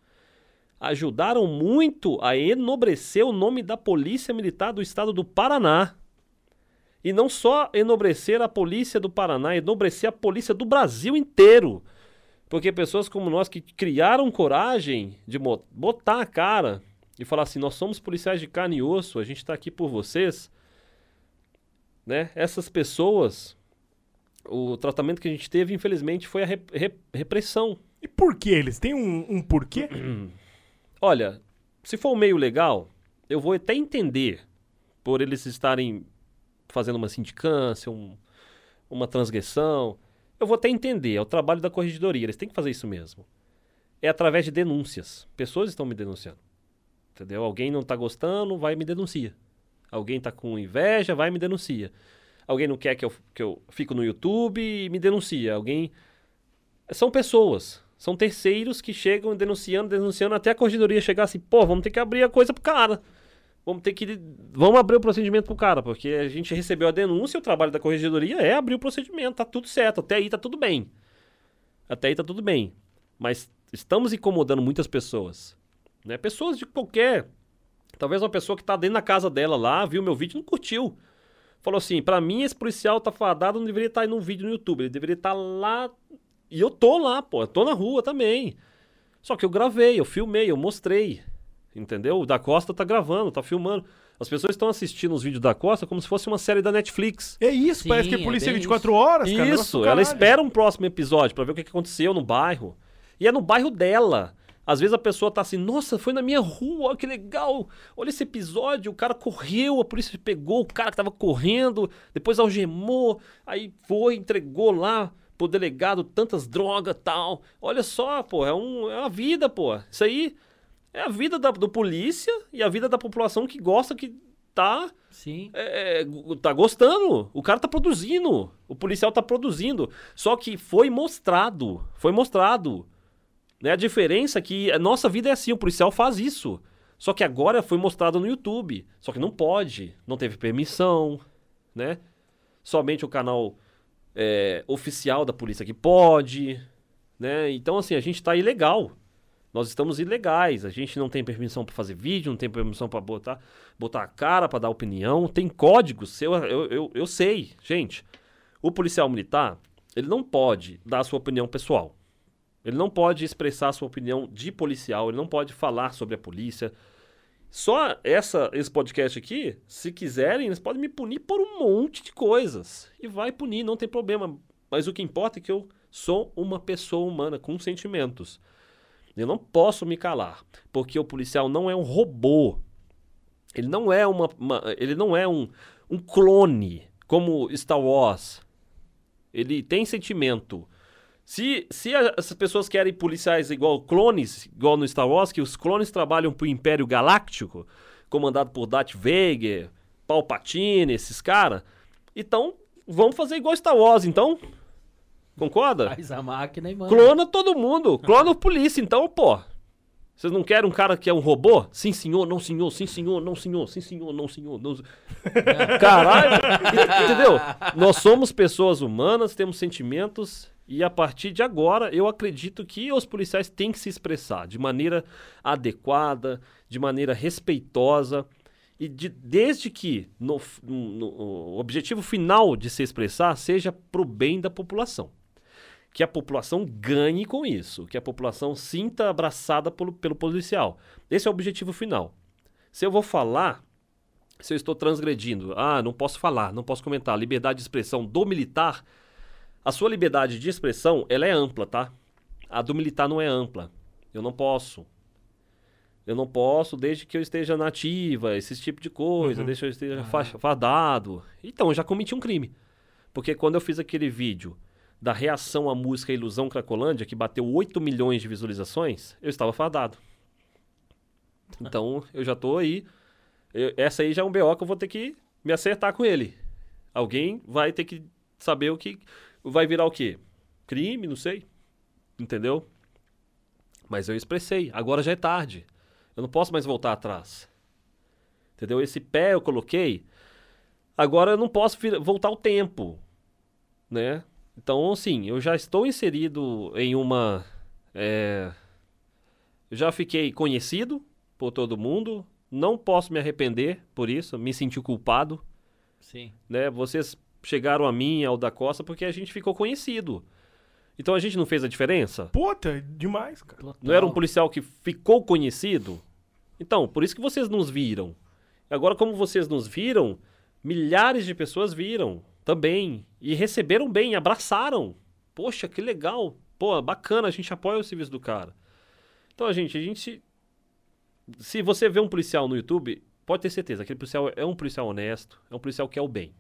S3: ajudaram muito a enobrecer o nome da Polícia Militar do Estado do Paraná. E não só enobrecer a Polícia do Paraná, enobrecer a Polícia do Brasil inteiro. Porque pessoas como nós que criaram coragem de botar a cara e falar assim: nós somos policiais de carne e osso, a gente está aqui por vocês. Né? Essas pessoas, o tratamento que a gente teve, infelizmente, foi a rep- rep- repressão.
S1: E por que eles? Tem um, um porquê?
S3: Olha, se for o meio legal, eu vou até entender por eles estarem fazendo uma sindicância, um- uma transgressão. Eu vou até entender, é o trabalho da corregedoria, eles têm que fazer isso mesmo. É através de denúncias. Pessoas estão me denunciando. Entendeu? Alguém não tá gostando, vai e me denuncia. Alguém tá com inveja, vai e me denuncia. Alguém não quer que eu, que eu fico no YouTube e me denuncia. Alguém. São pessoas. São terceiros que chegam denunciando, denunciando, até a corregedoria chegar assim, pô, vamos ter que abrir a coisa pro cara. Vamos ter que. Vamos abrir o procedimento pro cara, porque a gente recebeu a denúncia, o trabalho da corregedoria é abrir o procedimento, tá tudo certo, até aí tá tudo bem. Até aí tá tudo bem. Mas estamos incomodando muitas pessoas. Né? Pessoas de qualquer. Talvez uma pessoa que tá dentro da casa dela lá, viu meu vídeo e não curtiu. Falou assim: pra mim esse policial tá fadado, não deveria estar aí num vídeo no YouTube, ele deveria estar lá. E eu tô lá, pô, eu tô na rua também. Só que eu gravei, eu filmei, eu mostrei. Entendeu? O da Costa tá gravando, tá filmando. As pessoas estão assistindo os vídeos da Costa como se fosse uma série da Netflix.
S1: É isso,
S2: Sim,
S1: parece que é
S2: é
S1: polícia
S2: bem
S1: 24
S2: isso.
S1: horas, cara. negócio
S3: Isso, ela espera um próximo episódio pra ver o que que aconteceu no bairro. E é no bairro dela. Às vezes a pessoa tá assim, nossa, foi na minha rua, olha que legal. Olha esse episódio, o cara correu, a polícia pegou o cara que tava correndo, depois algemou, aí foi, entregou lá pro delegado tantas drogas tal. Olha só, pô, é, um, é uma vida, pô. Isso aí é a vida da, do polícia e a vida da população que gosta que tá
S2: Sim.
S3: é, é, tá gostando. O cara tá produzindo. O policial tá produzindo. Só que foi mostrado. Foi mostrado. Né? A diferença é que a nossa vida é assim, o policial faz isso. Só que agora foi mostrado no YouTube. Só que não pode. Não teve permissão. Né? Somente o canal é, oficial da polícia que pode. Né? Então, assim, a gente tá ilegal. Nós estamos ilegais. A gente não tem permissão para fazer vídeo, não tem permissão para botar, botar a cara, para dar opinião. Tem códigos. Eu, eu, eu, eu sei, gente. O policial militar, ele não pode dar a sua opinião pessoal. Ele não pode expressar sua opinião de policial. Ele não pode falar sobre a polícia. Só essa, esse podcast aqui, se quiserem, eles podem me punir por um monte de coisas. E vai punir, não tem problema. Mas o que importa é que eu sou uma pessoa humana com sentimentos. Eu não posso me calar, porque o policial não é um robô. Ele não é uma, uma ele não é um, um clone como Star Wars. Ele tem sentimento. Se, se a, as pessoas querem policiais igual clones, igual no Star Wars, que os clones trabalham para o Império Galáctico, comandado por Darth Vader, Palpatine, esses caras, então vamos fazer igual Star Wars, então. Concorda?
S2: Faz a máquina e manda.
S3: Clona todo mundo. Clona o polícia, então, pô. Vocês não querem um cara que é um robô? Sim, senhor, não, senhor, sim, senhor, não, senhor, sim, senhor, não, senhor. Não... Caralho, entendeu? Nós somos pessoas humanas, temos sentimentos e a partir de agora eu acredito que os policiais têm que se expressar de maneira adequada, de maneira respeitosa e de, desde que no, no, o objetivo final de se expressar seja para o bem da população que a população ganhe com isso, que a população sinta abraçada pelo, pelo policial. Esse é o objetivo final. Se eu vou falar, se eu estou transgredindo, ah, não posso falar, não posso comentar, liberdade de expressão do militar, a sua liberdade de expressão, ela é ampla, tá? A do militar não é ampla. Eu não posso. Eu não posso desde que eu esteja nativa, esse tipo de coisa, uhum. desde que eu esteja uhum. fadado. Então, eu já cometi um crime. Porque quando eu fiz aquele vídeo da reação à música Ilusão Cracolândia, que bateu 8 milhões de visualizações, eu estava fadado. Então, eu já tô aí. Eu, essa aí já é um BO que eu vou ter que me acertar com ele. Alguém vai ter que saber o que. Vai virar o quê? Crime, não sei. Entendeu? Mas eu expressei. Agora já é tarde. Eu não posso mais voltar atrás. Entendeu? Esse pé eu coloquei. Agora eu não posso voltar o tempo. Né? Então, assim, eu já estou inserido em uma. É, eu já fiquei conhecido por todo mundo. Não posso me arrepender por isso, me senti culpado.
S2: Sim.
S3: Né? Vocês chegaram a mim, ao da Costa, porque a gente ficou conhecido. Então a gente não fez a diferença?
S1: Puta, demais, cara. Total.
S3: Não era um policial que ficou conhecido? Então, por isso que vocês nos viram. Agora, como vocês nos viram, milhares de pessoas viram também. E receberam bem, abraçaram. Poxa, que legal. Pô, bacana, a gente apoia o serviço do cara. Então, a gente, a gente. Se você vê um policial no YouTube, pode ter certeza, aquele policial é um policial honesto, é um policial que é o bem.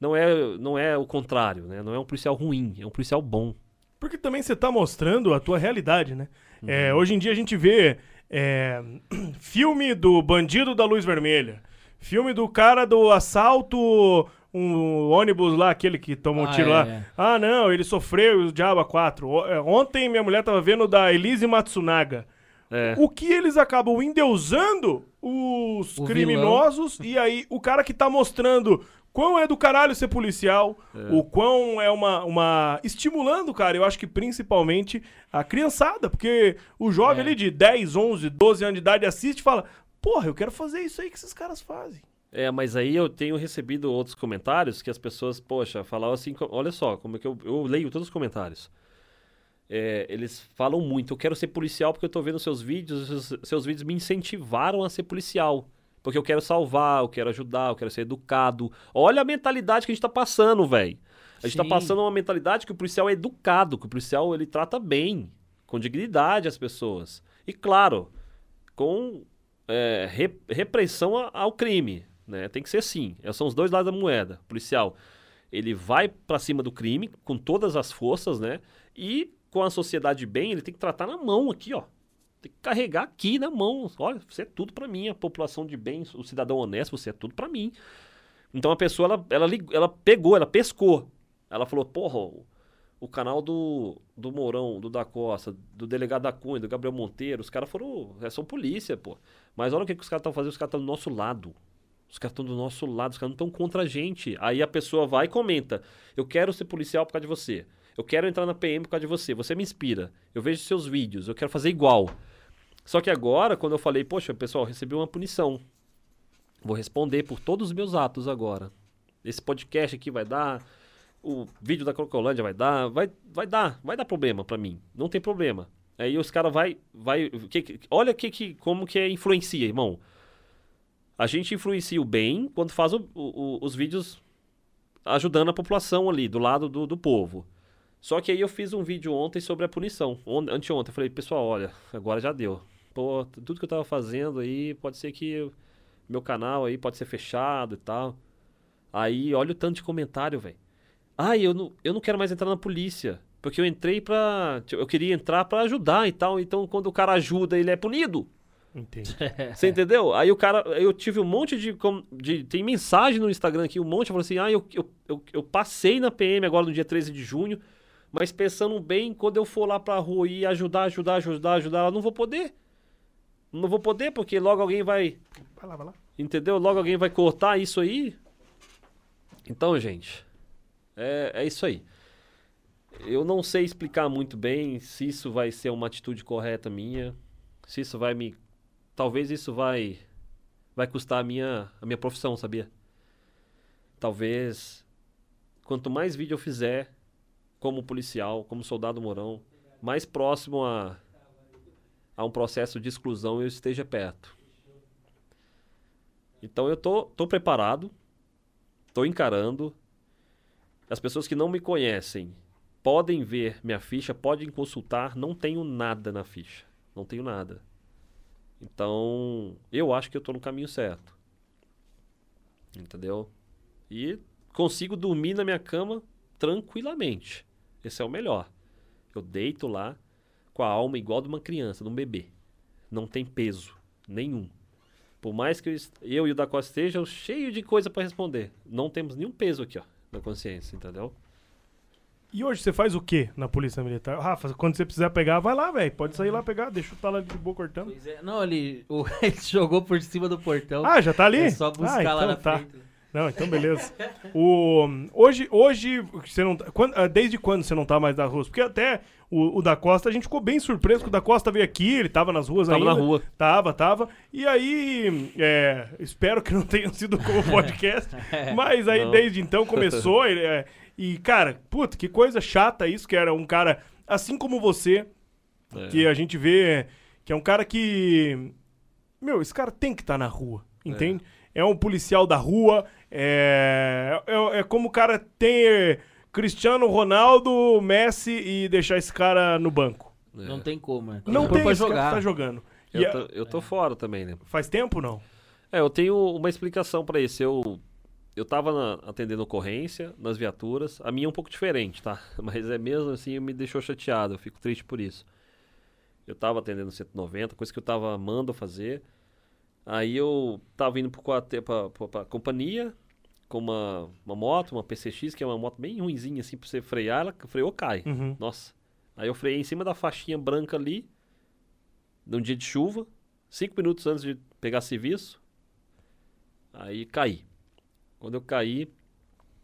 S3: Não é, não é o contrário, né? Não é um policial ruim, é um policial bom.
S1: Porque também você está mostrando a tua realidade, né? Uhum. É, hoje em dia a gente vê é, filme do bandido da luz vermelha, filme do cara do assalto um ônibus lá, aquele que tomou um ah, tiro é, lá. É. Ah, não, ele sofreu o Diaba 4. É, ontem minha mulher tava vendo da Elise Matsunaga. É. O que eles acabam endeusando os o criminosos vilão. e aí o cara que tá mostrando quão é do caralho ser policial, é. o quão é uma, uma. estimulando, cara, eu acho que principalmente a criançada, porque o jovem é. ali de 10, 11, 12 anos de idade assiste e fala: Porra, eu quero fazer isso aí que esses caras fazem.
S3: É, mas aí eu tenho recebido outros comentários que as pessoas, poxa, falavam assim, olha só, como é que eu, eu leio todos os comentários. É, eles falam muito, eu quero ser policial porque eu tô vendo seus vídeos, seus, seus vídeos me incentivaram a ser policial. Porque eu quero salvar, eu quero ajudar, eu quero ser educado. Olha a mentalidade que a gente tá passando, velho. A gente tá Sim. tá passando uma mentalidade que o policial é educado, que o policial ele trata bem, com dignidade as pessoas. E claro, com é, repressão ao crime. Né? Tem que ser assim. São os dois lados da moeda. O policial, ele vai para cima do crime com todas as forças, né? E com a sociedade bem, ele tem que tratar na mão aqui, ó. Tem que carregar aqui na mão. Olha, você é tudo para mim. A população de bem, o cidadão honesto, você é tudo para mim. Então a pessoa, ela, ela, ela pegou, ela pescou. Ela falou, porra, o, canal do, do Mourão, do da Costa, do delegado da Cunha, do Gabriel Monteiro, os caras foram, é, são polícia, pô. Mas olha o que, que os caras estão fazendo, os caras estão do nosso lado. Os caras estão do nosso lado, os caras não estão contra a gente. Aí a pessoa vai e comenta: Eu quero ser policial por causa de você. Eu quero entrar na PM por causa de você. Você me inspira. Eu vejo seus vídeos. Eu quero fazer igual. Só que agora, quando eu falei, poxa, pessoal, recebi uma punição. Vou responder por todos os meus atos agora. Esse podcast aqui vai dar. O vídeo da Crocolândia vai dar. Vai, vai dar. Vai dar problema para mim. Não tem problema. Aí os caras vai. vai que, olha que, que, como que influencia, irmão. A gente influencia o bem quando faz o, o, os vídeos ajudando a população ali, do lado do, do povo. Só que aí eu fiz um vídeo ontem sobre a punição. On- Anteontem, eu falei, pessoal, olha, agora já deu. Pô, tudo que eu tava fazendo aí, pode ser que eu- meu canal aí pode ser fechado e tal. Aí, olha o tanto de comentário, velho. Ai, eu não, eu não quero mais entrar na polícia. Porque eu entrei pra. Eu queria entrar pra ajudar e tal. Então, quando o cara ajuda, ele é punido.
S1: Entendi.
S3: Você entendeu? Aí o cara, eu tive um monte de, com- de- Tem mensagem no Instagram aqui, um monte falou assim: ah, eu, eu, eu, eu passei na PM agora no dia 13 de junho, mas pensando bem, quando eu for lá pra rua e ajudar, ajudar, ajudar, ajudar, eu não vou poder. Não vou poder, porque logo alguém vai.
S1: Vai lá, vai lá.
S3: Entendeu? Logo alguém vai cortar isso aí. Então, gente, é, é isso aí. Eu não sei explicar muito bem se isso vai ser uma atitude correta minha, se isso vai me. Talvez isso vai. Vai custar a minha, a minha profissão, sabia? Talvez. Quanto mais vídeo eu fizer, como policial, como soldado morão, mais próximo a, a um processo de exclusão eu esteja perto. Então eu tô, tô preparado, tô encarando. As pessoas que não me conhecem podem ver minha ficha, podem consultar. Não tenho nada na ficha. Não tenho nada. Então, eu acho que eu tô no caminho certo. Entendeu? E consigo dormir na minha cama tranquilamente. Esse é o melhor. Eu deito lá com a alma igual de uma criança, de um bebê. Não tem peso nenhum. Por mais que eu, eu e o da Costa estejam cheio de coisa para responder, não temos nenhum peso aqui, ó, na consciência, entendeu?
S1: E hoje você faz o quê na Polícia Militar? Rafa, quando você precisar pegar, vai lá, velho. Pode sair lá pegar, deixa o tala de boa cortando.
S2: Pois é. Não, ele, o, ele jogou por cima do portão.
S1: Ah, já tá ali?
S2: É só buscar
S1: ah,
S2: lá
S1: então
S2: na
S1: tá.
S2: frente.
S1: Não, então beleza. O, hoje, hoje você não tá- quando- ah, desde quando você não tá mais nas ruas? Porque até o, o da Costa, a gente ficou bem surpreso que o da Costa veio aqui, ele tava nas ruas
S3: Tava
S1: ainda.
S3: na rua.
S1: Tava, tava. E aí, é, espero que não tenha sido como podcast, mas aí
S3: Não.
S1: desde então começou. ele, é, e, cara, puta, que coisa chata isso, que era um cara assim como você,
S3: É.
S1: que a gente vê que é um cara que. Meu, esse cara tem que estar na rua, entende? É. um policial da rua, é, é, é como o cara tem Cristiano Ronaldo, Messi e deixar esse cara no banco.
S3: É.
S2: Não tem como, né?
S1: Não tem
S2: pra jogar.
S1: tá jogando. E
S3: Eu
S1: é-
S3: tô, eu tô fora também, né?
S1: faz tempo não?
S3: É, eu tenho uma explicação pra isso. Eu, eu tava na- atendendo ocorrência nas viaturas. A minha é um pouco diferente, tá? Mas é mesmo assim, me deixou chateado. Eu fico triste por isso. Eu tava atendendo 190, coisa que eu tava amando fazer. Aí eu tava indo quartel, pra, pra, pra companhia com uma, uma moto, uma PCX, que é uma moto bem ruinzinha assim pra você frear. Ela freou, cai.
S1: Uhum.
S3: Nossa. Aí eu freiei em cima da faixinha branca ali, num dia de chuva, cinco minutos antes de pegar serviço. Aí caí. Quando eu caí,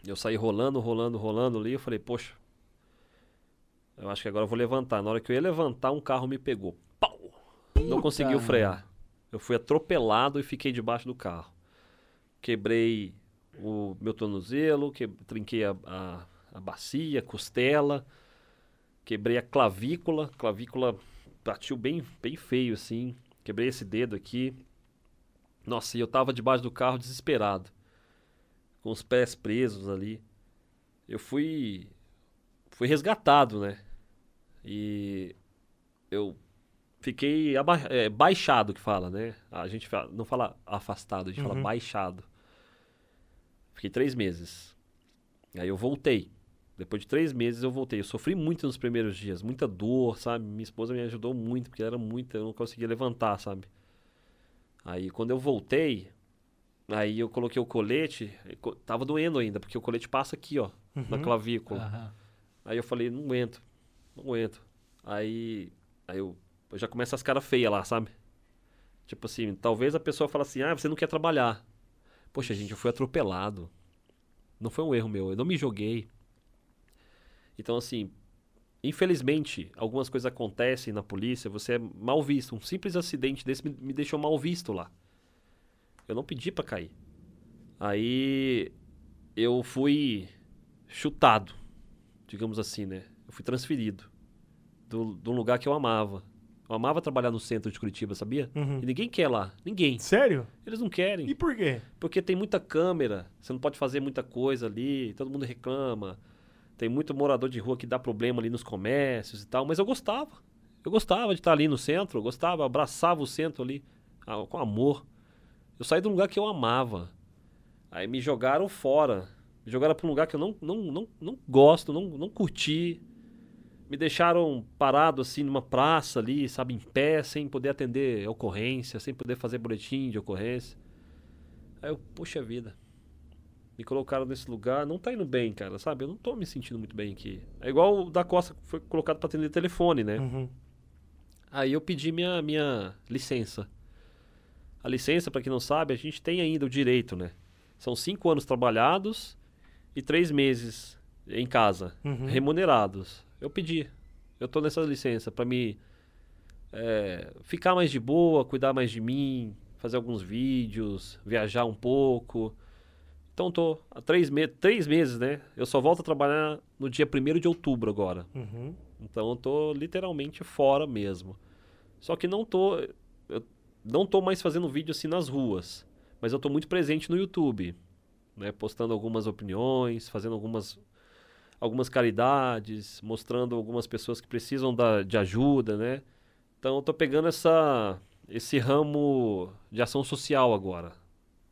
S3: eu saí rolando, rolando, rolando ali. Eu falei, poxa, eu acho que agora eu vou levantar. Na hora que eu ia levantar, um carro me pegou. Pau! Não conseguiu frear. Eu fui atropelado e fiquei debaixo do carro. Quebrei o meu tornozelo, que, trinquei a, a, a bacia, costela, quebrei a clavícula, clavícula partiu bem, bem feio assim, quebrei esse dedo aqui. Nossa, e eu tava debaixo do carro desesperado, com os pés presos ali. Eu fui fui resgatado, né? E eu fiquei aba- é, baixado que fala, né? A gente fala- não fala afastado, a gente fala
S1: Uhum.
S3: baixado. Fiquei três meses. Aí eu voltei. Depois de três meses eu voltei. Eu sofri muito nos primeiros dias, muita dor, sabe? Minha esposa me ajudou muito, porque era muita, eu não conseguia levantar, sabe? Aí quando eu voltei, aí eu coloquei o colete, co- tava doendo ainda, porque o colete passa aqui, ó, na
S1: Uhum.
S3: clavícula.
S2: Aham.
S3: Aí eu falei, não aguento, não aguento. Aí, aí eu já começo as caras feias lá, sabe? Tipo assim, talvez a pessoa fale assim, ah, você não quer trabalhar. Poxa, gente, eu fui atropelado. Não foi um erro meu, eu não me joguei. Então, assim, infelizmente, algumas coisas acontecem na polícia, você é mal visto. Um simples acidente desse me, me deixou mal visto lá. Eu não pedi pra cair. Aí eu fui chutado, digamos assim, né? Eu fui transferido do, um lugar que eu amava. Eu amava trabalhar no centro de Curitiba, sabia?
S1: Uhum.
S3: E ninguém quer lá. Ninguém.
S1: Sério?
S3: Eles não querem.
S1: E por quê?
S3: Porque tem muita câmera, você não pode fazer muita coisa ali, todo mundo reclama. Tem muito morador de rua que dá problema ali nos comércios e tal, mas eu gostava. Eu gostava de estar ali no centro, eu gostava, abraçava o centro ali ah, com amor. Eu saí de um lugar que eu amava. Aí me jogaram fora. Me jogaram para um lugar que eu não, não, não, não gosto, não, não curti. Me deixaram parado assim numa praça ali, sabe, em pé, sem poder atender ocorrência, sem poder fazer boletim de ocorrência. Aí eu, poxa vida. Me colocaram nesse lugar, não tá indo bem, cara, sabe? Eu não tô me sentindo muito bem aqui. É igual o da Costa foi colocado para atender telefone, né?
S1: Uhum.
S3: Aí eu pedi minha, minha licença. A licença, para quem não sabe, a gente tem ainda o direito, né? São cinco anos trabalhados e três meses em casa,
S1: Uhum.
S3: remunerados. Eu pedi. Eu tô nessa licença para me é, ficar mais de boa, cuidar mais de mim, fazer alguns vídeos, viajar um pouco. Então tô há três, me três meses, né? Eu só volto a trabalhar no dia 1 de outubro agora.
S1: Uhum.
S3: Então eu tô literalmente fora mesmo. Só que não tô eu não tô mais fazendo vídeo assim nas ruas, mas eu tô muito presente no YouTube, né, postando algumas opiniões, fazendo algumas algumas caridades, mostrando algumas pessoas que precisam da, de ajuda, né? Então eu tô pegando essa esse ramo de ação social agora,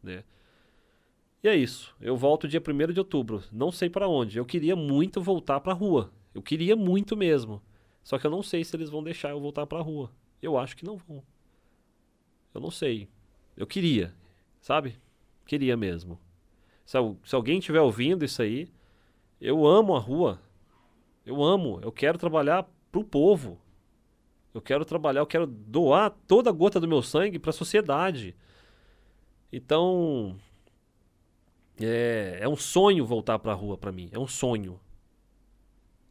S3: né? E é isso. Eu volto dia 1 de outubro. Não sei para onde. Eu queria muito voltar pra rua. Eu queria muito mesmo. Só que eu não sei se eles vão deixar eu voltar pra rua. Eu acho que não vão. Eu não sei. Eu queria, sabe? Queria mesmo. Se, se alguém estiver ouvindo isso aí, eu amo a rua. Eu amo. Eu quero trabalhar pro povo. Eu quero trabalhar, eu quero doar toda a gota do meu sangue pra sociedade. Então, é, é um sonho voltar pra rua pra mim. É um sonho.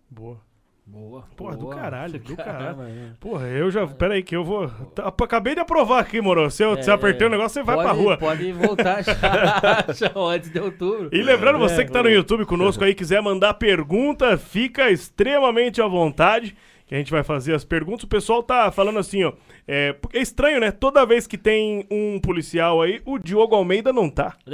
S1: Boa.
S2: Boa.
S1: Porra, do
S2: boa.
S1: caralho, do caralho.
S2: é.
S1: Porra, eu já. Pera aí, que eu vou. tá- acabei de aprovar aqui, moro. Se eu se
S2: É,
S1: apertei o negócio, você vai
S2: pode,
S1: pra rua.
S2: Pode voltar já, já antes de outubro.
S1: E lembrando, você
S2: É,
S1: que tá no YouTube conosco aí, quiser mandar pergunta, fica extremamente à vontade. Que a gente vai fazer as perguntas. O pessoal tá falando assim, ó. É, é estranho, né? Toda vez que tem um policial aí, o Diogo Almeida não tá.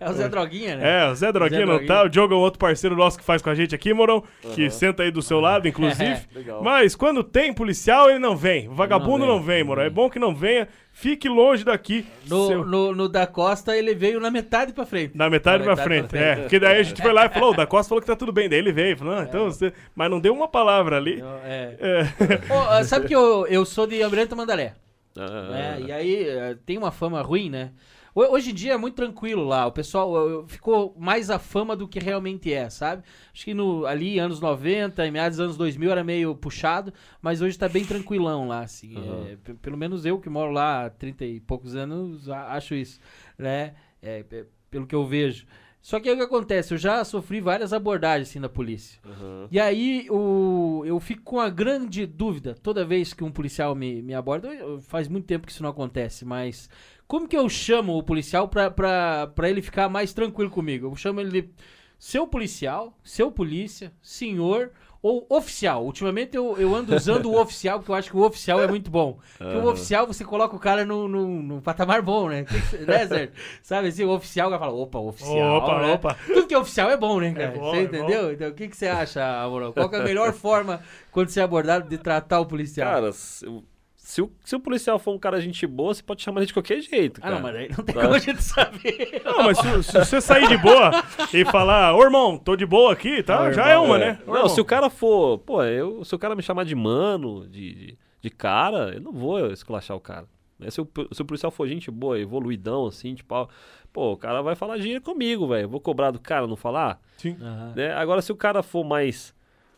S2: É o Zé Droguinha, né?
S1: É, o Zé Droguinha
S2: Zé
S1: não
S2: Droguinha.
S1: tá. O Diogo é um outro parceiro nosso que faz com a gente aqui, Morão. Que senta aí do seu lado, inclusive. Mas quando tem policial, ele não vem. O vagabundo
S2: Não
S1: não
S2: vem,
S1: vem, Morão. É bom que não venha. Fique longe daqui.
S2: No,
S1: Seu-
S2: no, no da Costa, ele veio na metade pra frente.
S1: Na metade
S2: Na
S1: pra
S2: metade
S1: frente. É, porque daí a gente foi lá e falou, o da Costa falou que tá tudo bem. Daí ele veio, falou, ah, então você... Mas não deu uma palavra ali.
S2: É.
S1: É.
S2: Ô, ah, sabe que eu, eu sou de Almirante Tamandaré,
S3: Ah,
S2: né? E aí eh, tem uma fama ruim, né? Ho- Hoje em dia é muito tranquilo lá. O pessoal ficou mais a fama do que realmente é, sabe? Acho que no, ali, anos 90, em meados dos anos 2000, era meio puxado, mas hoje tá bem tranquilão lá, assim.
S3: Aham.
S2: É, pelo menos eu que moro lá há 30 e poucos anos, acho isso, né? É, p- pelo que eu vejo. Só que aí o que acontece? Eu já sofri várias abordagens assim da polícia.
S3: aham.
S2: E aí o, eu fico com a grande dúvida toda vez que um policial me, me aborda. eu- Faz muito tempo que isso não acontece, mas como que eu chamo o policial pra, pra, pra ele ficar mais tranquilo comigo? Eu chamo ele de seu policial, seu polícia, senhor ou oficial. Ultimamente eu, eu ando usando o oficial porque eu acho que o oficial é muito bom. Porque o
S3: Aham.
S2: oficial você coloca o cara no, no, no patamar bom, né? Né, Zé? Sabe assim, o oficial vai falar, opa, oficial.
S1: Opa,
S2: né?
S1: opa.
S2: Tudo que é oficial é bom, né, cara?
S1: bom,
S2: você
S1: é
S2: entendeu? Então, o que, que você acha, Amorão? Qual é a melhor forma, quando você é abordado, de tratar o policial?
S3: Cara, o- se o, se o policial for um cara gente boa, você pode chamar ele de qualquer jeito,
S2: ah,
S3: cara.
S2: não, mas aí não tem
S3: Tá.
S2: como a gente saber.
S1: Não, mas se, se você sair de boa e falar, ô irmão, tô de boa aqui, tá?
S2: Ô,
S1: já
S2: irmão,
S1: é uma,
S3: É.
S1: né? Ô,
S3: Não,
S1: irmão.
S3: se o cara for, pô, eu, se o cara me chamar de mano, de, de, de cara, eu não vou esculachar o cara. Né? Se, o, se o policial for gente boa, evoluidão, assim, tipo, pô, o cara vai falar dinheiro comigo, velho. Eu Vou cobrar do cara não falar?
S1: Sim.
S2: Aham.
S3: Né? Agora, se o cara for mais.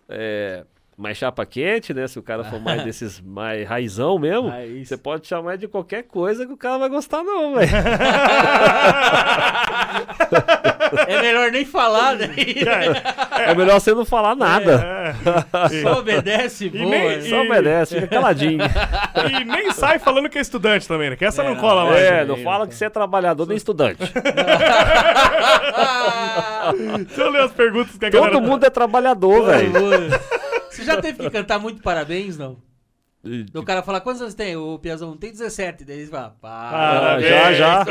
S3: é, mais chapa quente, né? Se o cara for mais desses mais raizão mesmo,
S2: Ah,
S3: você pode chamar de qualquer coisa que o cara vai gostar, não, velho.
S2: É melhor nem falar, né?
S3: É melhor você não falar nada.
S1: É.
S2: Só obedece,
S1: E
S2: boa.
S1: nem-
S2: né?
S3: Só obedece, fica caladinho.
S1: E nem sai falando que é estudante também, né? Que essa
S2: É,
S1: não
S2: não,
S1: cola mais.
S3: É,
S1: né?
S3: não fala que você é trabalhador nem estudante.
S1: Deixa eu ler as perguntas que a galera...
S3: Todo mundo é trabalhador, velho.
S2: Você já teve que cantar muito parabéns, não? O cara fala, quantos anos tem? O Piazão tem 17. Daí ele fala, pá.
S1: Parabéns,
S3: já, já.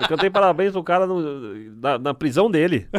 S3: Eu cantei parabéns pro cara no- na, na prisão dele.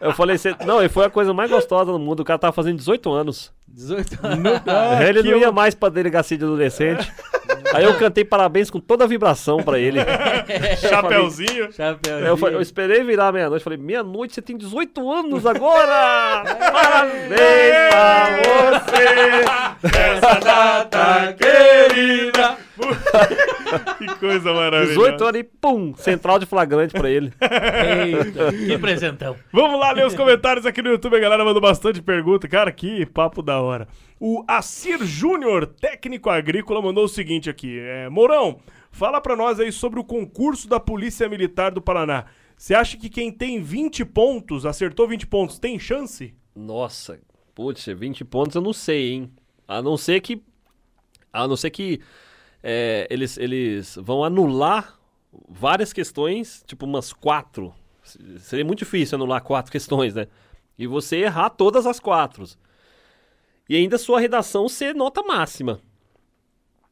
S3: Eu falei, cê, não, e foi a coisa mais gostosa do mundo. O cara tava fazendo 18 anos.
S2: 18 anos.
S1: Ah,
S3: ele
S1: que
S3: não ia
S1: eu-
S3: mais pra delegacia de adolescente. Aí eu cantei parabéns com toda a vibração pra ele.
S1: Chapeuzinho.
S2: Chapéu.
S3: Eu, fa- eu esperei virar meia-noite. Falei, meia-noite, você tem 18 anos agora! Parabéns pra você!
S1: Essa data querida. que coisa maravilhosa.
S3: 18 anos e pum! Central de flagrante pra ele.
S2: Eita, que presentão.
S1: Vamos lá ler os comentários aqui no YouTube. A galera mandou bastante pergunta. Cara, que papo da hora. O Acir Júnior, técnico agrícola, mandou o seguinte aqui. É, Mourão, fala pra nós aí sobre o concurso da Polícia Militar do Paraná. Você acha que quem tem 20 pontos, acertou 20 pontos, tem chance?
S3: Nossa, putz, 20 pontos eu não sei, hein? A não ser que. A não ser que é, eles, eles vão anular várias questões, tipo umas quatro. Seria muito difícil anular quatro questões, né? E você errar todas as quatro. E ainda sua redação ser nota máxima.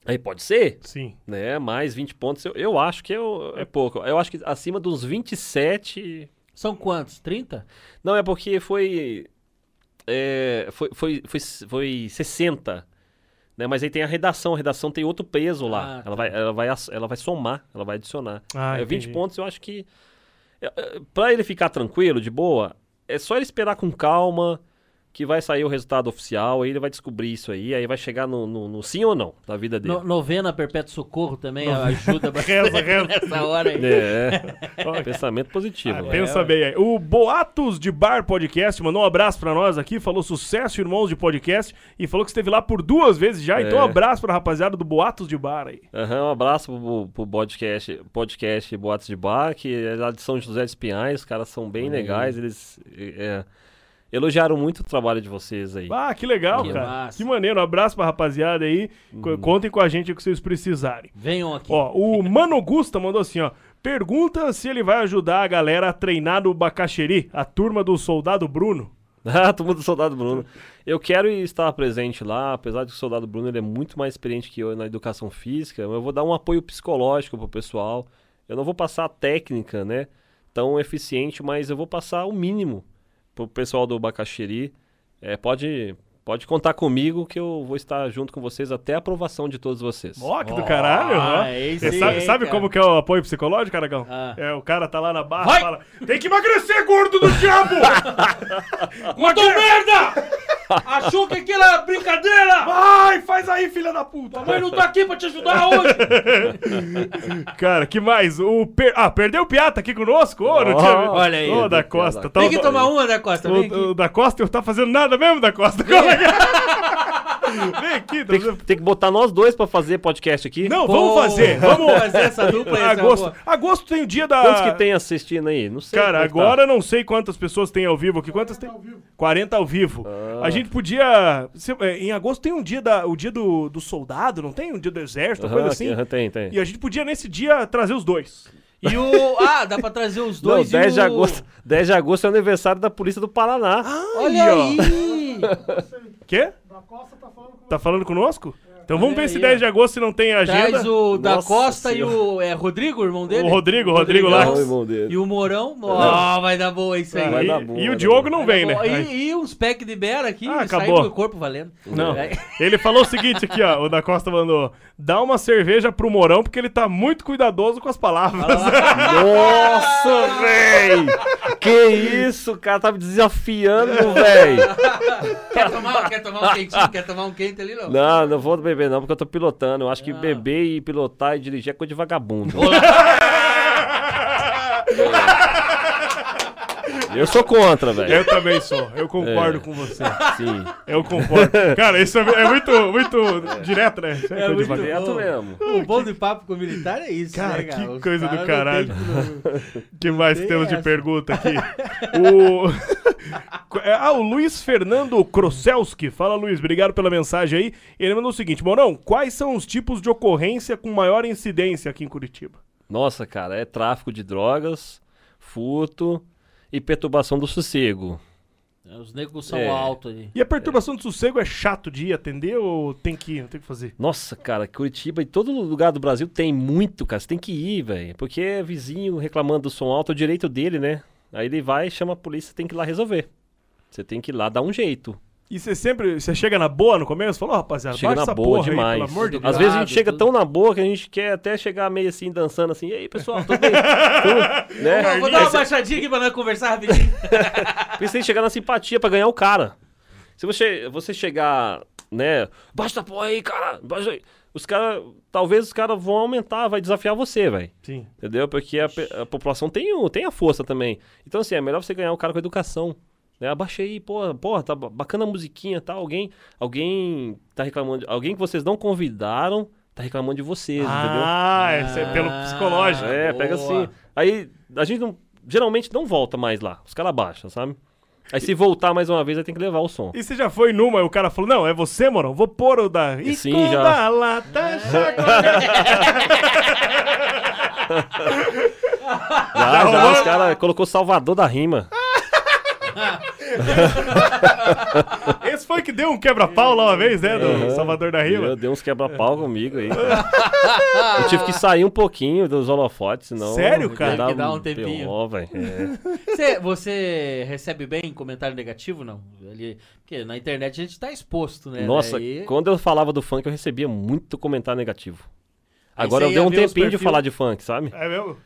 S3: Aí pode ser,
S1: Sim.
S3: né? Mais 20 pontos eu, eu acho que eu- é pouco. Eu acho que acima dos 27
S2: São quantos? 30?
S3: não, é porque foi. é, foi, foi, foi, foi 60. Né? Mas aí tem a redação. A redação tem outro peso lá.
S2: Ah,
S3: ela,
S2: tá.
S3: vai, ela, vai, ela vai somar, ela vai adicionar.
S1: Ah,
S3: É, 20
S1: entendi.
S3: pontos eu acho que. É, é, pra ele ficar tranquilo, de boa, é só ele esperar com calma. Que vai sair o resultado oficial, aí ele vai descobrir isso aí, aí vai chegar no, no- no sim ou não da vida dele.
S2: No- novena Perpétuo Socorro também ajuda bastante
S1: Reza, reza.
S2: nessa hora aí.
S3: É, pensamento positivo.
S1: Ah,
S3: né?
S1: pensa bem aí. O Boatos de Bar Podcast mandou um abraço pra nós aqui, falou sucesso, irmãos de podcast, e falou que esteve lá por duas vezes já. Então, um
S3: É.
S1: abraço pra rapaziada do Boatos de Bar aí.
S3: Aham, um abraço pro, pro podcast, podcast Boatos de Bar, que é lá de São José dos Pinhais, os caras são bem legais, eles é, elogiaram muito o trabalho de vocês aí.
S1: Ah, que legal,
S2: Que
S1: cara.
S2: massa.
S1: Que maneiro. Um abraço pra rapaziada aí.
S3: Uhum.
S1: Co- Contem com a gente o que vocês precisarem.
S2: Venham aqui.
S1: Ó, o Mano Gusta mandou assim, ó. Pergunta se ele vai ajudar a galera a treinar no Bacaxeri, a turma do soldado Bruno.
S3: Ah, turma do Soldado Bruno. Eu quero estar presente lá, apesar de que o Soldado Bruno ele é muito mais experiente que eu na educação física, eu vou dar um apoio psicológico pro pessoal. Eu não vou passar a técnica, né, tão eficiente, mas eu vou passar o mínimo pro pessoal do Bacaxeri. É, pode, pode contar comigo que eu vou estar junto com vocês até a aprovação de todos vocês.
S1: Ó, que do caralho.
S2: Ah, esse
S1: Você sabe,
S2: aí,
S1: sabe
S2: cara.
S1: como que é o apoio psicológico, Aragão?
S2: Ah.
S1: É, o cara tá lá na barra e fala, tem que emagrecer, gordo do diabo!
S2: Mandou merda! Achou que aquilo era brincadeira?
S1: Vai, faz aí, filha da puta!
S2: Mãe não tá aqui pra te ajudar hoje!
S1: Cara, que mais? O per... Ah, perdeu o Piata aqui conosco? Ô, não
S3: Ó,
S1: tinha...
S2: olha aí.
S1: Ô, da
S3: Perdeu o
S1: Costa. Tá-
S2: Tem que tomar uma da Costa.
S1: O, o da Costa, eu tá fazendo nada mesmo da Costa. É? Vem aqui, tá
S3: Tem que, tem que botar nós dois pra fazer podcast aqui.
S1: Não,
S2: Pô,
S1: vamos fazer. Vamos
S2: fazer essa dupla aí,
S1: Agosto. Agosto tem o dia da.
S3: Quantos que tem assistindo aí? Não sei.
S1: Cara,
S3: é tá.
S1: agora eu não sei quantas pessoas tem ao vivo aqui. Quantas tem? 40 ao vivo.
S3: Ah.
S1: A gente podia. é, Em agosto tem um dia da, o dia do, do soldado, não tem? Um dia do exército, uma
S3: Aham,
S1: coisa assim.
S3: aham, tem, tem.
S1: E a gente podia nesse dia trazer os dois.
S2: E o. Ah, dá pra trazer os
S3: Não,
S2: dois
S3: 10
S2: e
S3: de
S2: o...
S3: agosto. 10 de agosto é o aniversário da Polícia do Paraná.
S2: Olha
S1: ó.
S2: aí!
S1: Quê? Tá falando conosco? Então vamos ver se
S2: aí,
S1: 10
S2: ó.
S1: de agosto se não tem agenda.
S2: Traz o da
S3: Nossa
S2: Costa e
S3: Senhora.
S2: o. É Rodrigo, o irmão dele?
S1: O Rodrigo, o Rodrigo lá.
S3: Não, irmão dele.
S2: E o Morão. Ó, vai dar boa isso aí.
S3: Vai
S1: e,
S3: dar bom,
S1: e o Diogo não vem, né?
S2: E, e uns pack de beira aqui,
S1: Ah,
S2: saindo
S1: acabou.
S2: do corpo valendo.
S1: Não.
S2: Aí-
S1: Ele falou o seguinte aqui, ó. O da Costa mandou: dá uma cerveja pro Morão, porque ele tá muito cuidadoso com as palavras.
S3: Nossa, véi! Que isso, o cara tá me desafiando, véi!
S2: Quer tomar, quer tomar um quentinho? Quer tomar um quente ali, não?
S3: Não, não vou beber não, porque eu tô pilotando. Eu acho que
S2: Ah.
S3: beber e pilotar e dirigir é coisa de vagabundo. Eu sou contra, velho.
S1: Eu também sou. Eu concordo
S3: É.
S1: com você.
S3: Sim.
S1: Eu concordo. Cara, isso é, é muito, muito direto, né? Isso
S2: É
S1: de
S2: muito.
S3: Direto mesmo.
S2: O bom de papo com o militar é isso,
S1: Cara,
S2: né,
S1: que
S2: cara? Os
S1: coisa do caralho.
S2: tem que-
S1: que mais
S2: Tem
S1: temos de
S2: essa.
S1: pergunta aqui? O... ah, o Luiz Fernando Kroselski. Fala, Luiz. Obrigado pela mensagem aí. Ele mandou o seguinte: Morão, quais são os tipos de ocorrência com maior incidência aqui em Curitiba?
S3: Nossa, cara, é tráfico de drogas, furto e perturbação do sossego.
S2: É, Os negros são
S3: É.
S2: altos ali.
S1: E a perturbação do sossego é chato de ir atender ou tem que ir? Não tem que fazer?
S3: Nossa, cara, Curitiba e todo lugar do Brasil tem muito, cara. Você tem que ir, velho. Porque é vizinho reclamando do som alto, é o direito dele, né? Aí ele vai, chama a polícia, tem que ir lá resolver. Você tem que ir lá dar um jeito.
S1: E você sempre. Você chega na boa no começo? Falou, rapaziada,
S3: Chega na
S1: essa
S3: boa
S1: porra
S3: demais.
S1: aí, pelo amor de
S2: Educado,
S3: Às
S1: Deus.
S3: vezes a gente chega
S2: tudo.
S3: tão na boa que a gente quer até chegar meio assim, dançando assim. E aí, pessoal, tudo bem? Tudo, né?
S2: Ô, vou dar uma baixadinha aqui pra nós conversar rapidinho.
S3: Porque você tem que chegar na simpatia pra ganhar o cara. Se você, você chegar, né? Baixa a porra aí, cara. Baixa aí. Os caras. Talvez os caras vão aumentar, vai desafiar você, velho.
S1: Sim.
S3: Entendeu? Porque a, a população tem, o- tem a força também. Então, assim, é melhor você ganhar o cara com educação. Né? Abaixa aí, porra, porra, tá ba- bacana a musiquinha, tá? Alguém, alguém tá reclamando. de- Alguém que vocês não convidaram tá reclamando de vocês, entendeu?
S1: Ah, esse é pelo
S2: Ah.
S1: psicológico.
S3: É, pega
S2: boa.
S3: assim. Aí a gente não, geralmente não volta mais lá. Os caras baixam, sabe? Aí se voltar mais uma vez, aí tem que levar o som.
S1: E você já foi numa e o cara falou: Não, é você, mano, vou pôr o da. E
S3: Sim, já.
S1: da lata chacoalhando.
S3: Já, já, os caras colocou Salvador da Rima.
S1: Esse foi que deu um quebra-pau lá uma vez, né? Do
S3: Aham.
S1: Salvador da Rima.
S3: Deu, deu uns quebra-pau comigo aí. cara. Eu tive que sair um pouquinho dos holofotes, senão.
S1: Sério, cara?
S2: que dar um tempinho.
S3: É.
S2: Você, você recebe bem comentário negativo, não? Ali, porque na internet a gente tá exposto, né?
S3: Nossa,
S2: Daí-
S3: quando eu falava do funk, eu recebia muito comentário negativo. Agora eu dei um tempinho de falar de funk, sabe?
S1: É mesmo?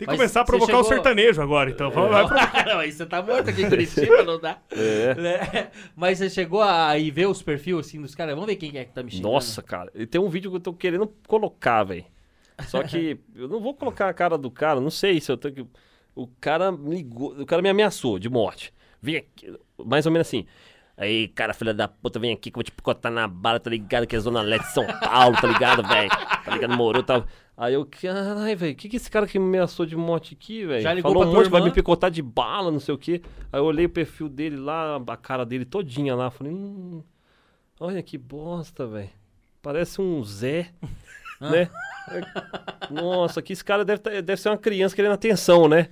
S1: Tem que
S2: Mas
S1: começar a provocar o
S2: chegou-
S1: sertanejo agora, então. Vamos- vai
S2: não, aí você tá morto aqui em Curitiba, não dá.
S3: É.
S2: Né? Mas você chegou a ir ver os perfis assim dos caras? Vamos ver quem é que tá me xingando.
S3: Nossa, cara. E tem um vídeo que eu tô querendo colocar, velho. Só que eu não vou colocar a cara do cara, não sei se eu tenho que. O cara me ligou, o cara me ameaçou de morte. Vem aqui, mais ou menos assim. Aí, cara, filha da puta, vem aqui que eu vou te picotar na bala, tá ligado? Que é Zona Leste de São Paulo, tá ligado, velho? Tá ligado, Moro, tá. Aí eu, caralho, velho, que que esse cara que me ameaçou de morte aqui, velho?
S2: Já ligou
S3: Falou um monte, vai
S2: irmã?
S3: me picotar de bala, não sei o quê. Aí eu olhei o perfil dele lá, a cara dele todinha lá, falei, hum, olha que bosta, velho. Parece um Zé, né? Nossa, que esse cara deve, tá- deve ser uma criança querendo atenção, né?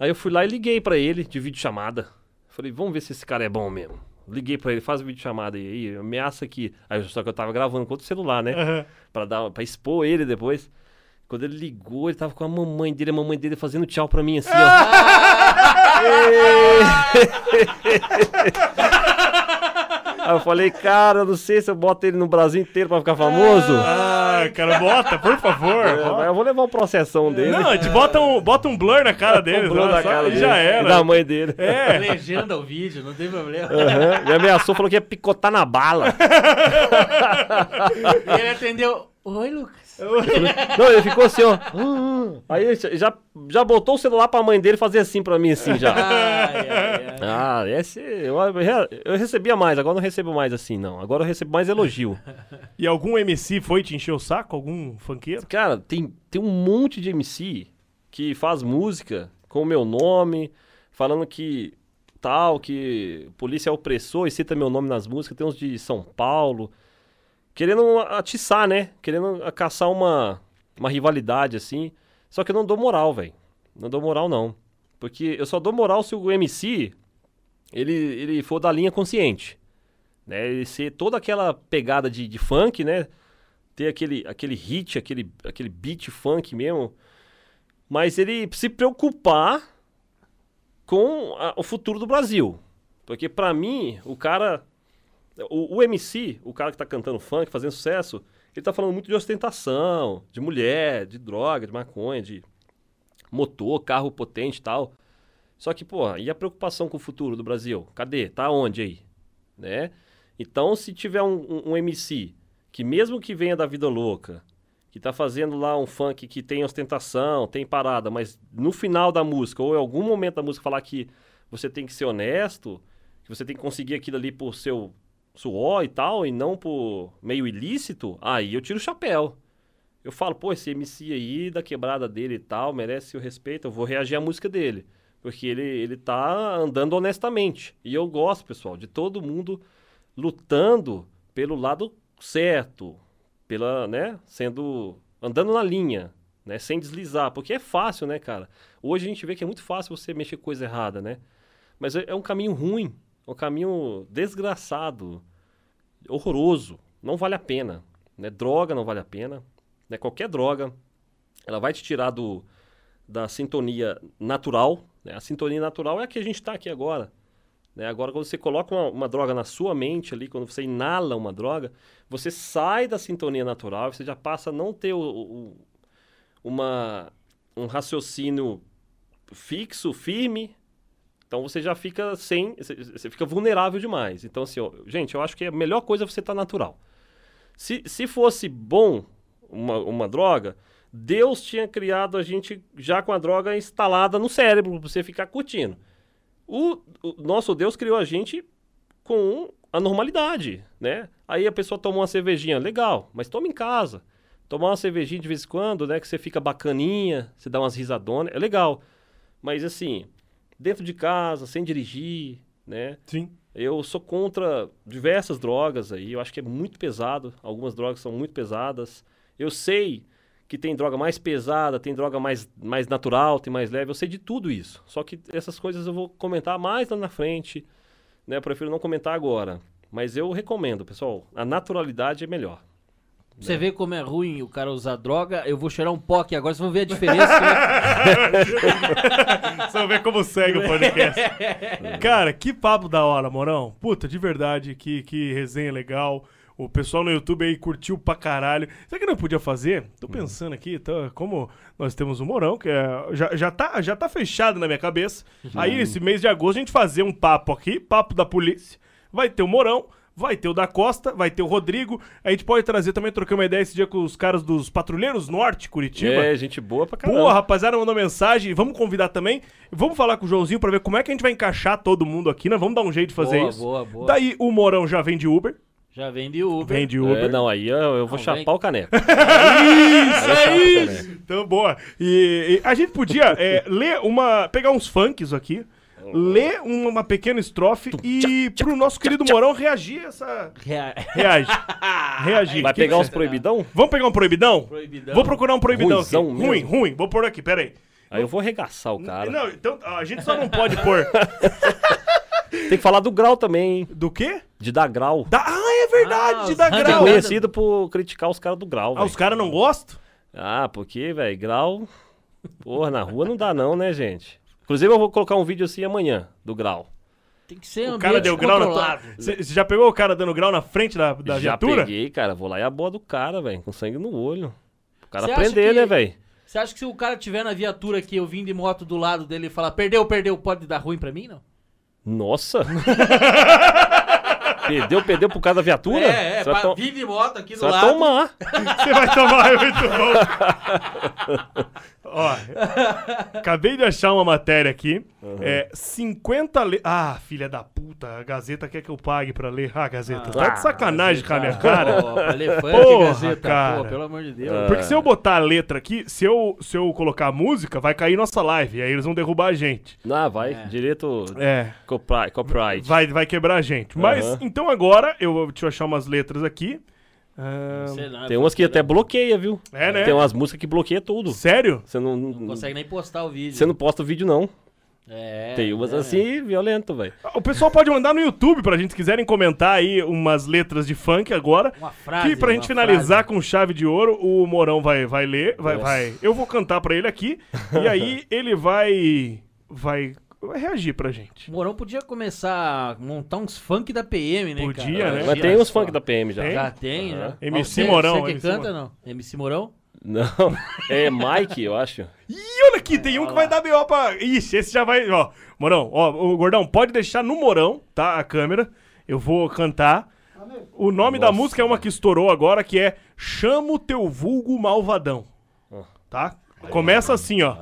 S3: Aí eu fui lá e liguei pra ele de videochamada. Falei, vamos ver se esse cara é bom mesmo. Liguei pra ele, faz videochamada aí, aí, ameaça aqui. Aí só que eu tava gravando com outro celular, né?
S1: Aham.
S3: Pra, dar, pra expor ele depois. Quando ele ligou, ele tava com a mamãe dele, a mamãe dele fazendo tchau pra mim, assim, ó. Aí eu falei, cara, eu não sei se eu boto ele no Brasil inteiro pra ficar famoso.
S1: Ah, cara, bota, por favor.
S3: É, eu vou levar um processão dele.
S1: Não, a gente bota um, bota um blur na cara dele,
S3: Um blur
S1: só-
S3: na cara
S1: e
S3: dele.
S1: já
S3: E
S1: era.
S3: da mãe dele.
S1: É.
S2: Legenda o vídeo, não tem problema.
S3: Aham, Me ameaçou, falou que ia picotar na bala.
S2: E ele atendeu. Oi, Lucas.
S3: Não, ele ficou assim, ó. Aí ele já, já botou o celular pra mãe dele fazer assim pra mim, assim já.
S2: Ai, ai, ai.
S3: Ah, esse. Eu, eu recebia mais, agora não recebo mais assim, não. Agora eu recebo mais elogio.
S1: E algum MC foi te encher o saco? Algum funkeiro?
S3: Cara, tem, tem um monte de MC que faz música com o meu nome, falando que tal, que polícia é opressor e cita meu nome nas músicas. Tem uns de São Paulo, querendo atiçar, né? Querendo caçar uma, uma rivalidade, assim. Só que eu não dou moral, velho. Não dou moral, não. Porque eu só dou moral se o MC ele, ele for da linha consciente. Né? Ele ser toda aquela pegada de, de funk, né? ter aquele, aquele hit, aquele, aquele beat funk mesmo, mas ele se preocupar com a- o futuro do Brasil. Porque pra mim, o cara, o, o MC, o cara que tá cantando funk, fazendo sucesso, ele tá falando muito de ostentação, de mulher, de droga, de maconha, de motor, carro potente e tal. Só que, pô, e a preocupação com o futuro do Brasil? Cadê? Tá onde aí? Né? Então, se tiver um, um- um MC que mesmo que venha da vida louca, que tá fazendo lá um funk que tem ostentação, tem parada, mas no final da música, ou em algum momento da música falar que você tem que ser honesto, que você tem que conseguir aquilo ali por seu suor e tal, e não por meio ilícito, aí eu tiro o chapéu. Eu falo, pô, esse MC aí, da quebrada dele e tal, merece o respeito, eu vou reagir à música dele. Porque ele, ele tá andando honestamente. E eu gosto, pessoal, de todo mundo lutando pelo lado certo, pela, né, sendo andando na linha, né, sem deslizar, porque é fácil, né, cara? Hoje a gente vê que é muito fácil você mexer coisa errada, né? Mas é, é um caminho ruim. É um caminho desgraçado, horroroso. Não vale a pena. Né? Droga não vale a pena. Né? Qualquer droga, ela vai te tirar do, da sintonia natural. Né? A sintonia natural é a que a gente está aqui agora. Né? Agora, quando você coloca uma, uma, droga na sua mente ali, quando você inala uma droga, você sai da sintonia natural, você já passa a não ter o, o, uma, um raciocínio fixo, firme. Então você já fica sem. Você fica vulnerável demais. Então, assim, ó, gente, eu acho que a melhor coisa é você estar tá natural. Se, se fosse bom uma, uma droga, Deus tinha criado a gente já com a droga instalada no cérebro, para você ficar curtindo. O, o, nosso Deus criou a gente com a normalidade, né? Aí a pessoa toma uma cervejinha, legal, mas toma em casa. Tomar uma cervejinha de vez em quando, né? Que você fica bacaninha, você dá umas risadonas, é legal. Mas assim, dentro de casa, sem dirigir, né?
S1: Sim.
S3: Eu sou contra diversas drogas aí, eu acho que é muito pesado. Algumas drogas são muito pesadas. Eu sei que tem droga mais pesada, tem droga mais, mais natural, tem mais leve. Eu sei de tudo isso. Só que essas coisas eu vou comentar mais lá na frente. Né? Eu prefiro não comentar agora. Mas eu recomendo, pessoal. A naturalidade é melhor.
S2: Você né? vê como é ruim o cara usar droga. Eu vou cheirar um pó aqui agora, vocês vão ver a diferença.
S1: vocês vão ver como segue o podcast. cara, que papo da hora, Morão. Puta, de verdade, que, que resenha legal. O pessoal no YouTube aí curtiu pra caralho. O que não podia fazer? Tô pensando aqui, tá, como nós temos o Morão, que é, já, já, tá, já tá fechado na minha cabeça. Aí, esse mês de agosto, a gente fazer um papo aqui, papo da polícia. Vai ter o Morão, vai ter o da Costa, vai ter o Rodrigo. A gente pode trazer também, trocar uma ideia esse dia com os caras dos Patrulheiros Norte, Curitiba.
S3: É, gente boa pra caramba.
S1: Boa, rapaziada, mandou mensagem. Vamos convidar também. Vamos falar com o Joãozinho pra ver como é que a gente vai encaixar todo mundo aqui, né? Vamos dar um jeito de fazer
S2: boa,
S1: isso.
S2: Boa, boa.
S1: Daí o Morão já vem de Uber.
S2: Já vem de Uber.
S1: Vem de Uber.
S3: É, não, aí eu, eu vou não, chapar vem... o caneco.
S1: isso, é isso! Então, boa. E, e a gente podia é, ler uma. pegar uns funks aqui. Ler uma pequena estrofe e pro nosso querido Morão reagir essa.
S2: Rea...
S1: Reage. Reagir.
S3: Vai
S1: que
S3: pegar
S1: que
S3: uns proibidão?
S1: Vamos pegar um proibidão?
S2: Proibidão.
S1: Vou procurar um proibidão aqui.
S3: Ruizão
S1: Ruim,
S3: mesmo.
S1: ruim. Vou pôr aqui, pera aí.
S3: Aí eu vou arregaçar o cara.
S1: Não, então a gente só não pode pôr.
S3: Tem que falar do grau também, hein?
S1: Do quê?
S3: De dar grau.
S1: Da... Ah, é verdade,
S2: Ah,
S1: de
S2: os
S1: dar
S3: é
S1: grau.
S3: conhecido por criticar os caras do grau,
S1: Ah,
S3: velho.
S1: os caras não gostam?
S3: Ah, porque, velho, grau. Porra, na rua não dá, não, né, gente? Inclusive, eu vou colocar um vídeo assim amanhã, do grau.
S2: Tem que ser
S1: O cara deu grau na tua... Você já pegou o cara dando grau na frente da, da
S3: Já
S1: viatura?
S3: peguei, cara. Vou lá e a boa do cara, velho. Com sangue no olho. O cara
S2: Você acha
S3: aprender,
S2: que-
S3: né, velho?
S2: Você acha que se o cara tiver na viatura aqui, eu vim de moto do lado dele e falar, perdeu, perdeu, pode dar ruim pra mim, não?
S3: Nossa! perdeu, perdeu por causa da viatura?
S2: É, é,
S3: Você vai,
S2: pra
S3: to-
S2: vir de moto aqui do
S3: você vai
S2: lado.
S3: tomar.
S1: Você vai tomar, é muito bom. Ó, acabei de achar uma matéria aqui. É 50 le... Ah, filha da puta, a Gazeta quer que eu pague pra ler. Ah, Gazeta, tá de sacanagem com a minha cara.
S2: Pô, elefante,
S1: Porra,
S2: Gazeta,
S1: cara.
S2: pô, pelo amor de Deus.
S3: Ah.
S1: Porque se eu botar a letra aqui, se eu, se eu colocar a música, vai cair nossa live. E aí eles vão derrubar a gente.
S3: Ah, vai.
S2: É.
S3: Direito
S1: É.
S3: copyright.
S1: Vai, vai quebrar a gente. Mas,
S3: Aham.
S1: então agora, eu vou- deixa eu achar umas letras aqui. Ah,
S2: Sei lá,
S3: Tem umas que até bloqueia, viu?
S1: É, né?
S3: Tem umas músicas que bloqueia tudo.
S1: Sério?
S3: Você não,
S2: Não consegue nem postar o vídeo.
S3: você não posta o vídeo, não.
S2: É,
S3: Tem umas
S2: é.
S3: assim, violento, velho.
S1: O pessoal pode mandar no YouTube pra gente, se quiserem comentar aí umas letras de funk agora.
S2: Uma frase.
S1: que pra gente finalizar
S2: frase.
S1: com chave de ouro, o Morão vai, vai ler, vai,
S3: Nossa.
S1: vai. Eu vou cantar pra ele aqui e aí ele vai, vai, vai reagir pra gente.
S2: O Morão podia começar a montar uns funk da PM, né,
S1: Podia,
S2: cara?
S1: né?
S3: Mas tem uns funk da PM já.
S1: Tem?
S2: Já tem, né?
S1: MC
S2: Você-
S1: Morão,
S2: Você que
S1: MC
S2: canta,
S1: Morão.
S2: não? MC Morão?
S3: Não, é Mike, eu acho.
S1: Ih, olha aqui, tem um que vai dar B.O. pra... Ixi, esse já vai, ó. Morão, ó, o Gordão, pode deixar no Morão, tá, a câmera. Eu vou cantar. O nome da
S3: Nossa,
S1: música é uma que estourou agora, que é Chamo Teu Vulgo Malvadão. Tá? Começa assim, ó.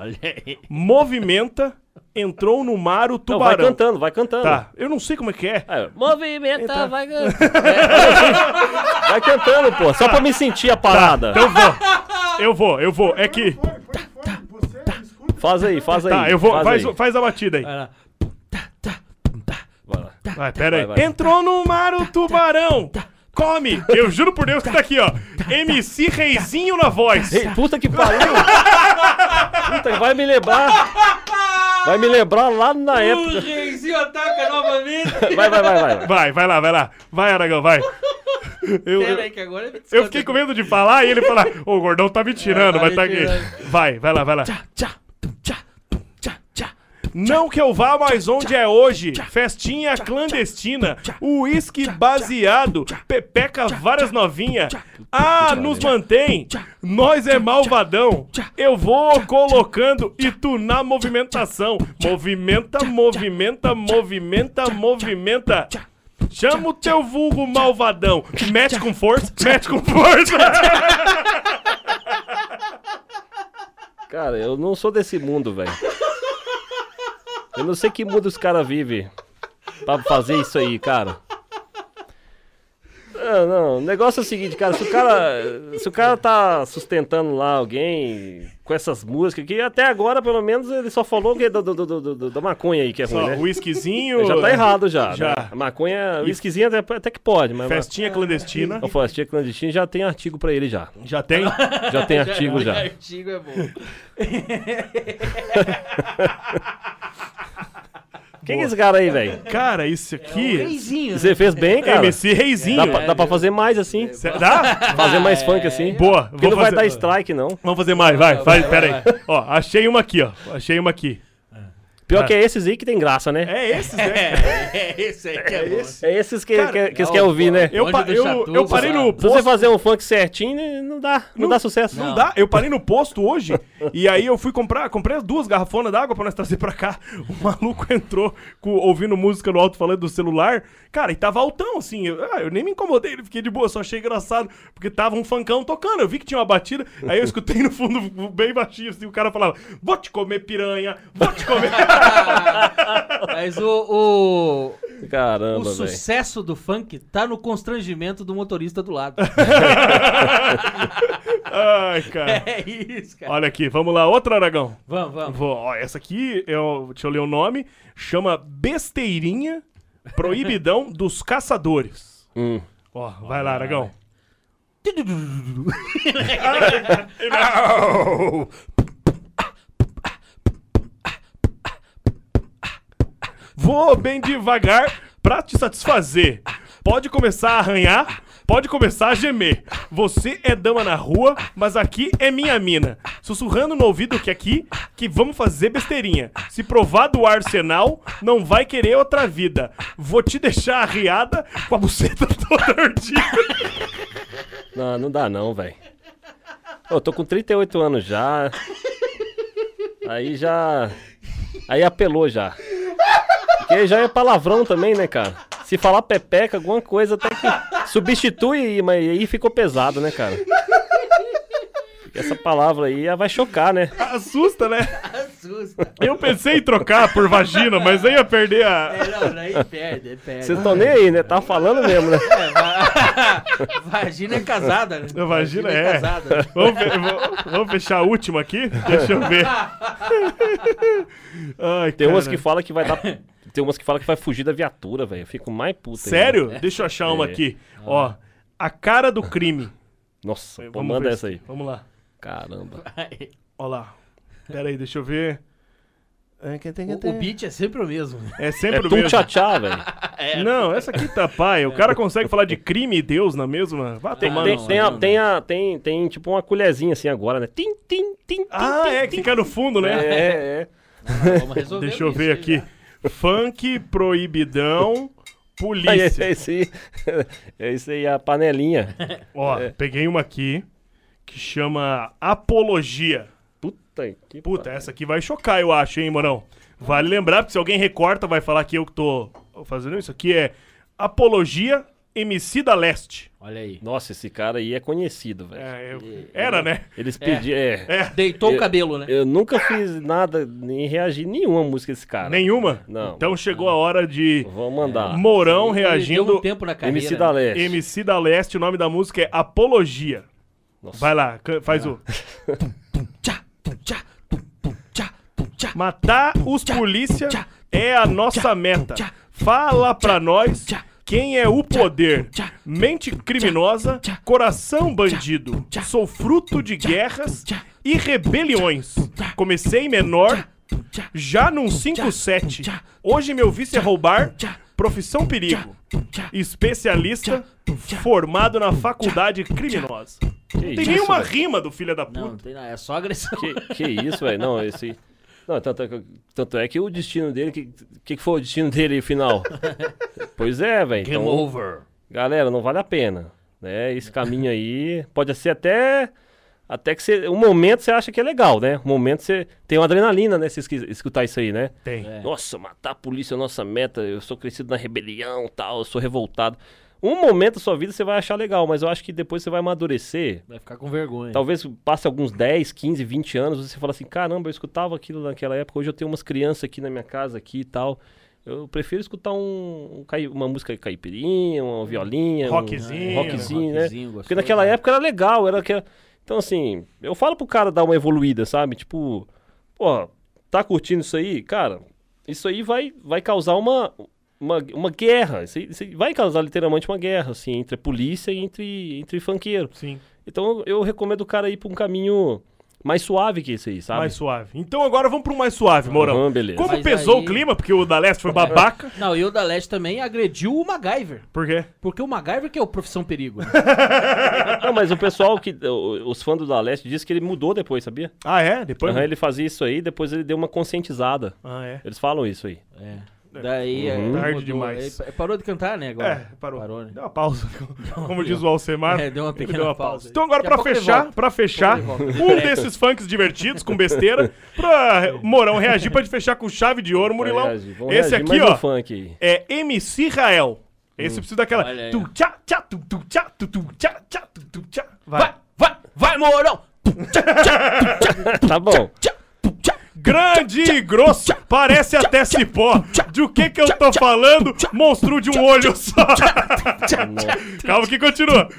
S1: Movimenta, entrou no mar o
S3: Não, vai
S1: tubarão.
S3: cantando, vai cantando.
S1: Tá, eu não sei como é que é.
S3: É,
S2: Movimenta,
S1: Eita.
S2: vai cantando.
S3: vai cantando, pô. Só pra me sentir a parada.
S1: Então eu vou. Eu vou, eu vou. É que.
S3: Faz aí, faz aí.
S1: Tá, eu vou.
S3: Faz,
S1: Faz,
S3: aí.
S1: faz a batida aí.
S2: Vai lá.
S3: Vai lá.
S1: Vai, pera aí.
S3: Vai, vai.
S1: Entrou no mar o tubarão. Come! Eu juro por Deus que tá aqui, ó. MC Reizinho na voz.
S3: Ei, puta que pariu! puta, vai me lembrar. Vai me lembrar lá na
S2: O
S3: época.
S2: reizinho Brasil ataca novamente.
S3: Vai, vai, vai, vai. vai.
S1: Vai, vai lá, vai lá. Vai, Aragão, vai. Eu,
S2: Pera que agora
S1: eu fiquei com medo de falar e ele falar, ô, o gordão tá me tirando, mas
S2: me
S1: tá aqui. Vai, vai lá, vai lá.
S2: Tchá, tum, tchá, tum, tchá, tchá.
S1: Não que eu vá, mas onde é hoje? Festinha clandestina, uísque baseado, pepeca várias novinha. Ah, nos mantém, nós é malvadão. Eu vou colocando e tu na movimentação. Movimenta, movimenta, movimenta, movimenta. Chama o teu vulgo malvadão. Mete com força, mete com força.
S3: Cara, eu não sou desse mundo, velho. Eu não sei que mundo os caras vivem pra fazer isso aí, cara. Não, não, o negócio é o seguinte, cara, se o cara, se o cara tá sustentando lá alguém com essas músicas que até agora, pelo menos, ele só falou que é do, do, do, do- do- da maconha aí que é ruim,
S1: Só,
S3: né?
S1: Uísquezinho.
S3: Já tá errado já.
S1: Já.
S3: né? A maconha, o whiskyzinho até, até que pode, mas...
S1: Festinha clandestina.
S3: A festinha clandestina já tem artigo pra ele já.
S1: Já tem?
S3: Já tem artigo já.
S2: Artigo é bom.
S3: Quem é esse cara aí, velho?
S1: Cara, isso aqui.
S2: Reizinho, né?
S3: Você fez bem, cara.
S1: MC Reizinho.
S3: Dá pra, dá pra fazer mais assim.
S1: Cê- Dá?
S3: Fazer mais funk assim.
S1: Boa.
S3: Porque não
S1: vou
S3: vai
S1: fazer-
S3: dar strike, não.
S1: Vamos fazer mais, vai, vai,
S2: vai,
S1: pera aí. Ó, achei uma aqui, ó. Achei uma aqui.
S3: Pior que é esses aí que tem graça, né?
S1: É esses, né?
S2: É, esse aí que é, bom.
S3: É esses que,
S1: Cara,
S3: que, que eles
S2: é
S3: querem
S2: o-
S3: ouvir, né?
S1: Eu, pa- eu, eu parei no
S2: sabe?
S3: Se você
S1: posto.
S3: fazer um funk certinho, né, não dá, não, dá sucesso.
S1: Não dá, eu parei no posto hoje e aí eu fui comprar, comprei as duas garrafonas d'água pra nós trazer pra cá. O maluco entrou com- ouvindo música no alto-falante do celular. Cara, e tava altão, assim. Eu, ah, eu nem me incomodei, fiquei de boa, só achei engraçado, porque tava um funkão tocando. Eu vi que tinha uma batida, aí eu escutei no fundo bem baixinho, assim, o cara falava: Vou te comer piranha, vou te comer.
S2: Mas o, o, o
S3: Caramba, velho.
S2: sucesso do funk tá no constrangimento do motorista do lado.
S1: Ai, cara.
S2: é isso, cara.
S1: Olha aqui, vamos lá, outra Aragão.
S2: Vamos, vamos.
S1: Vou, ó, essa aqui, eu, deixa eu ler o nome, chama Besteirinha Proibidão dos Caçadores.
S3: Hum.
S1: Ó, vai lá, Aragão. Não! Vou bem devagar pra te satisfazer. Pode começar a arranhar, pode começar a gemer. Você é dama na rua, mas aqui é minha mina. Sussurrando no ouvido que aqui, que vamos fazer besteirinha. Se provar do arsenal, não vai querer outra vida. Vou te deixar arriada com a buceta toda ardida.
S3: Não, não dá não, velho. Eu tô com 38 anos já. Aí já. Aí apelou já. Porque já é palavrão também, né, cara? Se falar pepeca, alguma coisa até que substitui, mas aí ficou pesado, né, cara? Porque essa palavra aí vai chocar, né?
S1: Assusta, né?
S2: Assusta.
S1: Eu pensei em trocar por vagina, mas aí ia perder a.
S2: É, não, aí perde, perde.
S3: Vocês estão nem aí, né? Tá falando mesmo, né?
S2: É, va- Vagina é casada, né?
S1: A vagina é.
S2: casada.
S1: Vamos, fe- vamos- vamos fechar a última aqui? Deixa eu ver. Ai,
S3: Tem umas
S1: cara.
S3: que fala que vai dar. Tem umas que fala que vai fugir da viatura, velho. Eu fico mais puta. ainda.
S1: Sério? Deixa eu achar uma
S3: É.
S1: aqui. Ó, a cara do crime.
S3: Nossa, pô,
S1: Vamos
S3: manda
S1: ver
S3: essa aí.
S1: Vamos lá.
S3: Caramba.
S1: Ó lá. Pera aí, deixa eu ver.
S2: O, o beat é sempre o mesmo.
S1: É
S3: É
S1: sempre o
S3: tum
S1: mesmo.
S3: tchá velho.
S1: Não, essa aqui tá pai. O cara consegue falar de crime e Deus na mesma. Vá
S3: Tem,
S1: tomar
S3: tem,
S1: no-
S3: tem, a-
S2: não,
S3: tem, a- tem, tem tipo uma colherzinha assim agora, né? Tim, tim, tim, tim,
S1: Ah,
S3: tim,
S1: é, que fica no fundo, né?
S3: É, é.
S2: Vamos resolver
S1: Deixa eu ver
S2: aí
S1: aqui.
S2: já.
S1: Funk, proibidão,
S3: é,
S1: polícia.
S3: esse aí, é isso aí, a panelinha.
S1: Ó, peguei uma aqui que chama Apologia.
S3: Puta que
S1: Puta, essa aqui vai chocar, eu acho, hein, Morão? Vale lembrar, porque se alguém recorta, vai falar que eu que tô fazendo isso. Aqui é Apologia MC da Leste.
S2: Olha aí.
S3: Nossa, esse cara aí é conhecido, velho.
S1: É, eu- Era, né?
S3: Eles pediam. É.
S1: É.
S2: Deitou
S3: Eu-
S2: o cabelo, né?
S3: Eu nunca fiz nada, nem reagi nenhuma música desse cara.
S1: Nenhuma?
S3: Não.
S1: Então chegou a hora de
S3: Vou mandar.
S1: Mourão
S2: Ele deu
S1: reagindo.
S2: um tempo na carreira.
S3: MC da? Leste.
S1: MC da Leste, o nome da música é Apologia.
S3: Nossa.
S1: Vai lá, faz o.
S2: Tchá, tum, tchá, tum, tum, tchá, tum, tchá.
S1: Matar os polícia é a nossa meta. Fala pra nós quem é o poder. Mente criminosa, coração bandido. Sou fruto de guerras e rebeliões. Comecei menor, Já num 5-7. Hoje meu vício é roubar. Profissão perigo. Especialista formado na faculdade criminosa.
S3: Que
S1: Tem
S3: isso,
S1: nenhuma
S3: velho?
S1: rima do filho da
S2: Não, não
S1: puta.
S2: tem nada. É só agressão.
S3: Que, que isso, velho? Não, esse. Não, tanto, é que- tanto é que o destino dele. O que, que, que foi o destino dele final? pois é, velho.
S2: Game
S3: Então,
S2: over.
S3: galera, não vale a pena. Né? Esse caminho aí pode ser até. Até que você. Um momento você acha que é legal, né? Um momento você tem uma adrenalina, né? Se escutar isso aí, né?
S1: Tem.
S2: É.
S3: Nossa, matar a polícia é a nossa meta. Eu sou crescido na rebelião tal, eu sou revoltado. Um momento da sua vida você vai achar legal, mas eu acho que depois você vai amadurecer.
S2: Vai ficar com vergonha.
S3: Talvez passe alguns 10, 15, 20 anos, você fala assim, caramba, eu escutava aquilo naquela época, hoje eu tenho umas crianças aqui na minha casa aqui e tal. Eu prefiro escutar um, um uma música caipirinha, uma violinha, um-
S1: Rockzinho.
S3: um rockzinho, né?
S2: Rockzinho,
S3: Porque naquela
S2: né?
S3: época era legal, era que Então assim, eu falo pro cara dar uma evoluída, sabe? Tipo, pô, tá curtindo isso aí? Cara, isso aí vai, vai causar uma, uma, uma guerra. Isso, isso vai causar literalmente uma guerra, assim, entre a polícia e entre, entre funkeiro.
S1: Sim.
S3: Então eu recomendo o cara ir pra um caminho mais suave que esse aí, sabe?
S1: Mais suave. Então agora vamos pro mais suave, Mourão.
S3: Aham, beleza.
S1: Como
S2: Mas
S1: pesou
S2: aí-
S1: o clima, porque o da Leste foi babaca.
S2: Não, e o da Leste também agrediu o MacGyver.
S1: Por quê?
S2: Porque o MacGyver que é o profissão perigo. né?
S3: Não, mas o pessoal que. Os fãs do Da Leste dizem que ele mudou depois, sabia?
S1: Ah, é? Depois.
S3: Aham, ele fazia isso aí, depois ele deu uma conscientizada.
S1: Ah, é.
S3: Eles falam isso aí.
S2: É. Daí
S3: Uhum.
S2: é,
S1: Tarde
S2: mudou.
S1: demais.
S2: Parou de cantar, né, agora?
S1: É, parou.
S2: Parou, né?
S1: Deu uma pausa. Como diz o Alcemar.
S2: É, deu uma pequena
S1: deu uma
S2: pausa.
S1: Então agora
S2: Daqui a
S1: pra
S2: pouco ele
S1: fechar, pra fechar, um
S2: volta.
S1: desses funks divertidos com besteira, pra Morão reagir pra gente fechar com chave de ouro, Murilão.
S3: Reagir,
S1: Esse
S3: reagir
S1: aqui, ó,
S3: funk
S1: é MC Rael. Esse precisa daquela tu tchá tchá tu tu tchá tu tu tchá tchá tu tu tchá.
S2: Vai, vai, vai, Mourão!
S3: Tá bom.
S1: Grande e grosso, parece até cipó. De o que que eu tô falando? Monstro de um olho só. Calma que continua.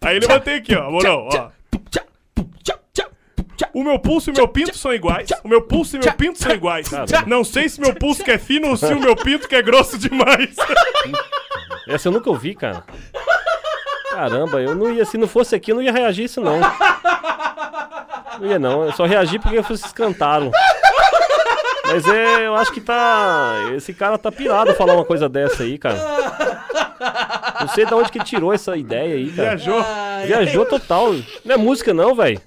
S1: Aí ele mantém aqui, ó, Morão, ó. O meu pulso e o meu pinto são iguais. O meu pulso e meu pinto são iguais. Não sei se meu pulso que é fino ou se o meu pinto que é grosso demais.
S3: Essa eu nunca ouvi, cara. Caramba, eu não ia. Se não fosse aqui, eu não ia reagir isso, não. Não ia, não. Eu só reagi porque vocês cantaram. Mas é, eu acho que tá. Esse cara tá pirado falar uma coisa dessa aí, cara. Não sei de onde que tirou essa ideia aí, cara.
S1: Viajou.
S3: Viajou total. Não é música, não, velho.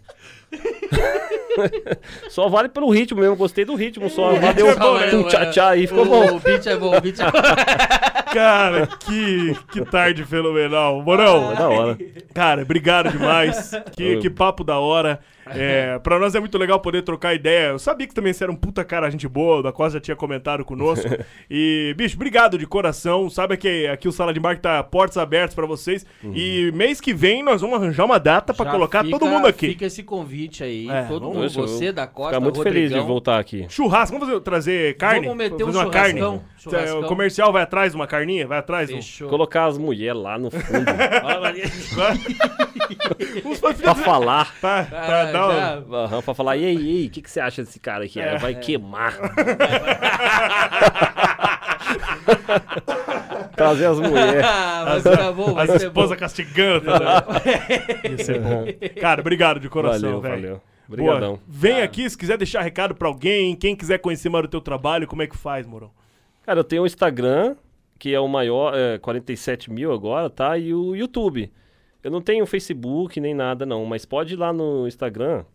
S3: só vale pelo ritmo mesmo. Gostei do ritmo só. Valeu.
S1: é bom, né?
S3: um tchá tchá aí, ficou
S2: o,
S3: bom.
S2: O beat é bom, o beat é bom.
S1: Cara, que, que tarde fenomenal. Morão,
S3: Da hora.
S1: Cara, obrigado demais. Que, que papo da hora. É, pra nós é muito legal poder trocar ideia. Eu sabia que também você era um puta cara, gente boa, da qual já tinha comentado conosco. E, bicho, obrigado de coração. Sabe que aqui o Sala de Marca tá portas abertas pra vocês. E mês que vem nós vamos arranjar uma data pra
S2: Já
S1: colocar
S2: fica-
S1: todo mundo aqui.
S2: Fica esse convite aí.
S1: É,
S2: todo
S1: vamos
S2: mundo,
S3: eu
S2: você da Costa,
S3: Ficar muito feliz de
S2: Rodrigão.
S3: voltar aqui.
S1: Churrasco, vamos fazer- trazer carne?
S2: Vamos meter um
S1: fazer uma carne.
S2: churrascão, churrascão.
S1: O comercial vai atrás de uma carninha? Vai atrás? de um-
S2: Fechou.
S3: Colocar as mulheres lá no fundo
S1: Uns pra-
S3: pra falar.
S1: Pra, pra
S2: Ah,
S1: dar um-
S2: já-
S3: Aham, pra falar, e aí, e aí, o que, que você acha desse cara aqui?
S1: É.
S3: Vai queimar. Trazer as mulheres.
S2: Ah, vai ficar bom, vai
S1: As
S2: ser
S1: esposas
S2: bom.
S1: castigando. Tá Ia ser bom. Cara, obrigado de coração,
S3: Valeu,
S1: velho.
S3: valeu.
S1: Boa.
S3: Obrigadão.
S1: Vem aqui se quiser deixar recado pra alguém, quem quiser conhecer mais o teu trabalho, como é que faz, Morão?
S3: Cara, eu tenho o Instagram, que é o maior, é, 47 mil agora, tá? E o YouTube. Eu não tenho Facebook nem nada, não, mas pode ir lá no Instagram,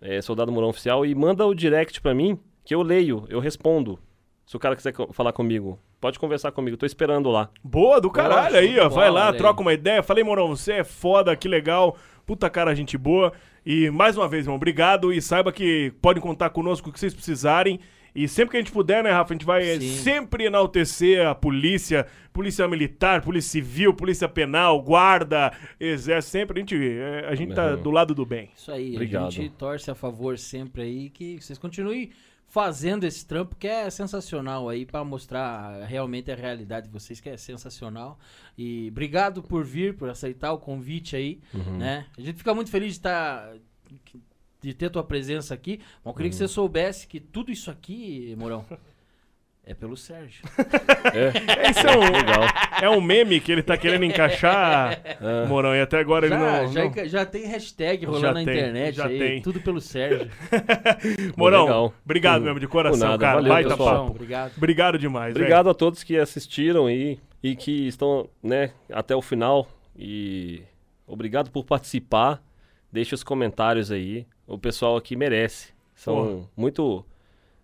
S3: é, Soldado Mourão Oficial, e manda o direct pra mim, que eu leio, eu respondo. Se o cara quiser co- falar comigo, pode conversar comigo, tô esperando lá.
S1: Boa do caralho aí, ó. Vai lá, troca uma ideia. Falei, Morão, você é foda, que legal. Puta cara, gente boa. E mais uma vez, irmão, obrigado. E saiba que podem contar conosco o que vocês precisarem. E sempre que a gente puder, né, Rafa, a gente vai
S2: Sim.
S1: sempre enaltecer a polícia, polícia militar, polícia civil, polícia penal, guarda, exército, sempre a gente, eh, a gente tá
S3: Uhum.
S1: do lado do bem.
S2: Isso aí,
S3: Obrigado.
S2: a gente torce a favor sempre aí que vocês continuem fazendo esse trampo que é sensacional aí pra mostrar realmente a realidade de vocês que é sensacional. E obrigado por vir, por aceitar o convite aí,
S3: Uhum.
S2: né? A gente fica muito feliz de estar de ter tua presença aqui. Mas eu queria que
S3: Uhum.
S2: você soubesse que tudo isso aqui, Mourão, É pelo Sérgio.
S3: É,
S1: Esse é um,
S3: legal.
S1: é um meme que ele tá querendo encaixar, Morão, e até agora ele
S2: Já,
S1: não...
S2: já,
S1: não-
S2: já tem hashtag rolando
S1: Já
S2: na
S1: tem,
S2: internet
S1: já
S2: aí,
S1: tem.
S2: tudo pelo Sérgio.
S1: Morão,
S3: legal.
S1: obrigado
S3: Por-
S1: mesmo, de coração,
S3: nada.
S1: cara.
S3: Valeu,
S1: Baita
S3: pessoal.
S1: papo.
S2: Obrigado.
S1: Obrigado demais.
S3: Obrigado a todos que assistiram aí e que estão, né, até o final. E obrigado por participar. Deixe os comentários aí. O pessoal aqui merece. São
S1: Porra.
S3: muito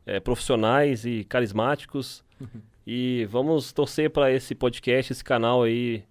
S3: é, profissionais e carismáticos. e vamos torcer para esse podcast, esse canal aí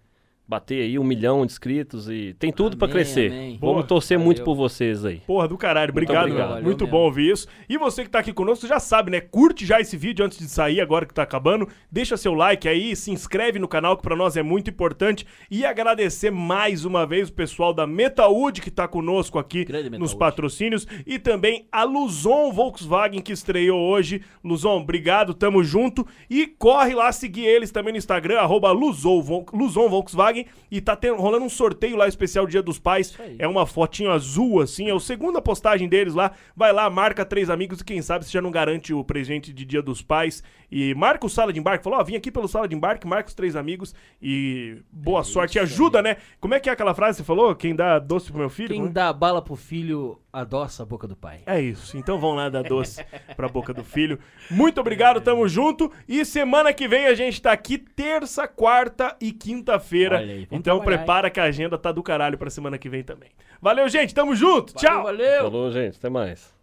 S3: bater aí um milhão de inscritos e tem tudo para crescer.
S2: amém.
S3: Vamos torcer
S2: Valeu.
S3: muito por vocês aí.
S1: Porra do caralho,
S3: Muito
S1: obrigado.
S3: obrigado.
S1: Muito,
S2: Valeu
S1: bom
S2: mesmo.
S1: ouvir isso. E você que tá aqui conosco já sabe, né? Curte já esse vídeo antes de sair, agora que tá acabando. Deixa seu like aí, se inscreve no canal, que pra nós é muito importante. E agradecer mais uma vez o pessoal da Metaúd que tá conosco aqui
S2: Grande
S1: nos patrocínios. E também a Luzon Volkswagen que estreou hoje. Luzon, obrigado, tamo junto. E corre lá seguir eles também no Instagram, arroba Luzon Volkswagen. E tá tendo- rolando um sorteio lá especial Dia dos Pais. É uma fotinho azul, assim, é a segunda postagem deles lá. Vai lá, marca três amigos e quem sabe você já não garante o presente de Dia dos Pais. E marca o Sala de Embarque. Falou, ó, vim aqui pelo Sala de Embarque, marca os três amigos e boa sorte. E ajuda, né? Como é que é aquela frase que você falou? Quem dá doce pro meu filho?
S2: Quem
S1: Como é?
S2: dá bala pro filho, adoça a boca do pai.
S1: É isso. Então vão lá dar doce pra boca do filho. Muito obrigado, tamo junto. E semana que vem a gente tá aqui terça, quarta e quinta-feira.
S2: Aí,
S1: Então prepara que a agenda tá do caralho pra semana que vem também. Valeu, gente. Tamo junto. Tchau.
S2: Valeu, valeu!
S3: Falou, gente. Até mais.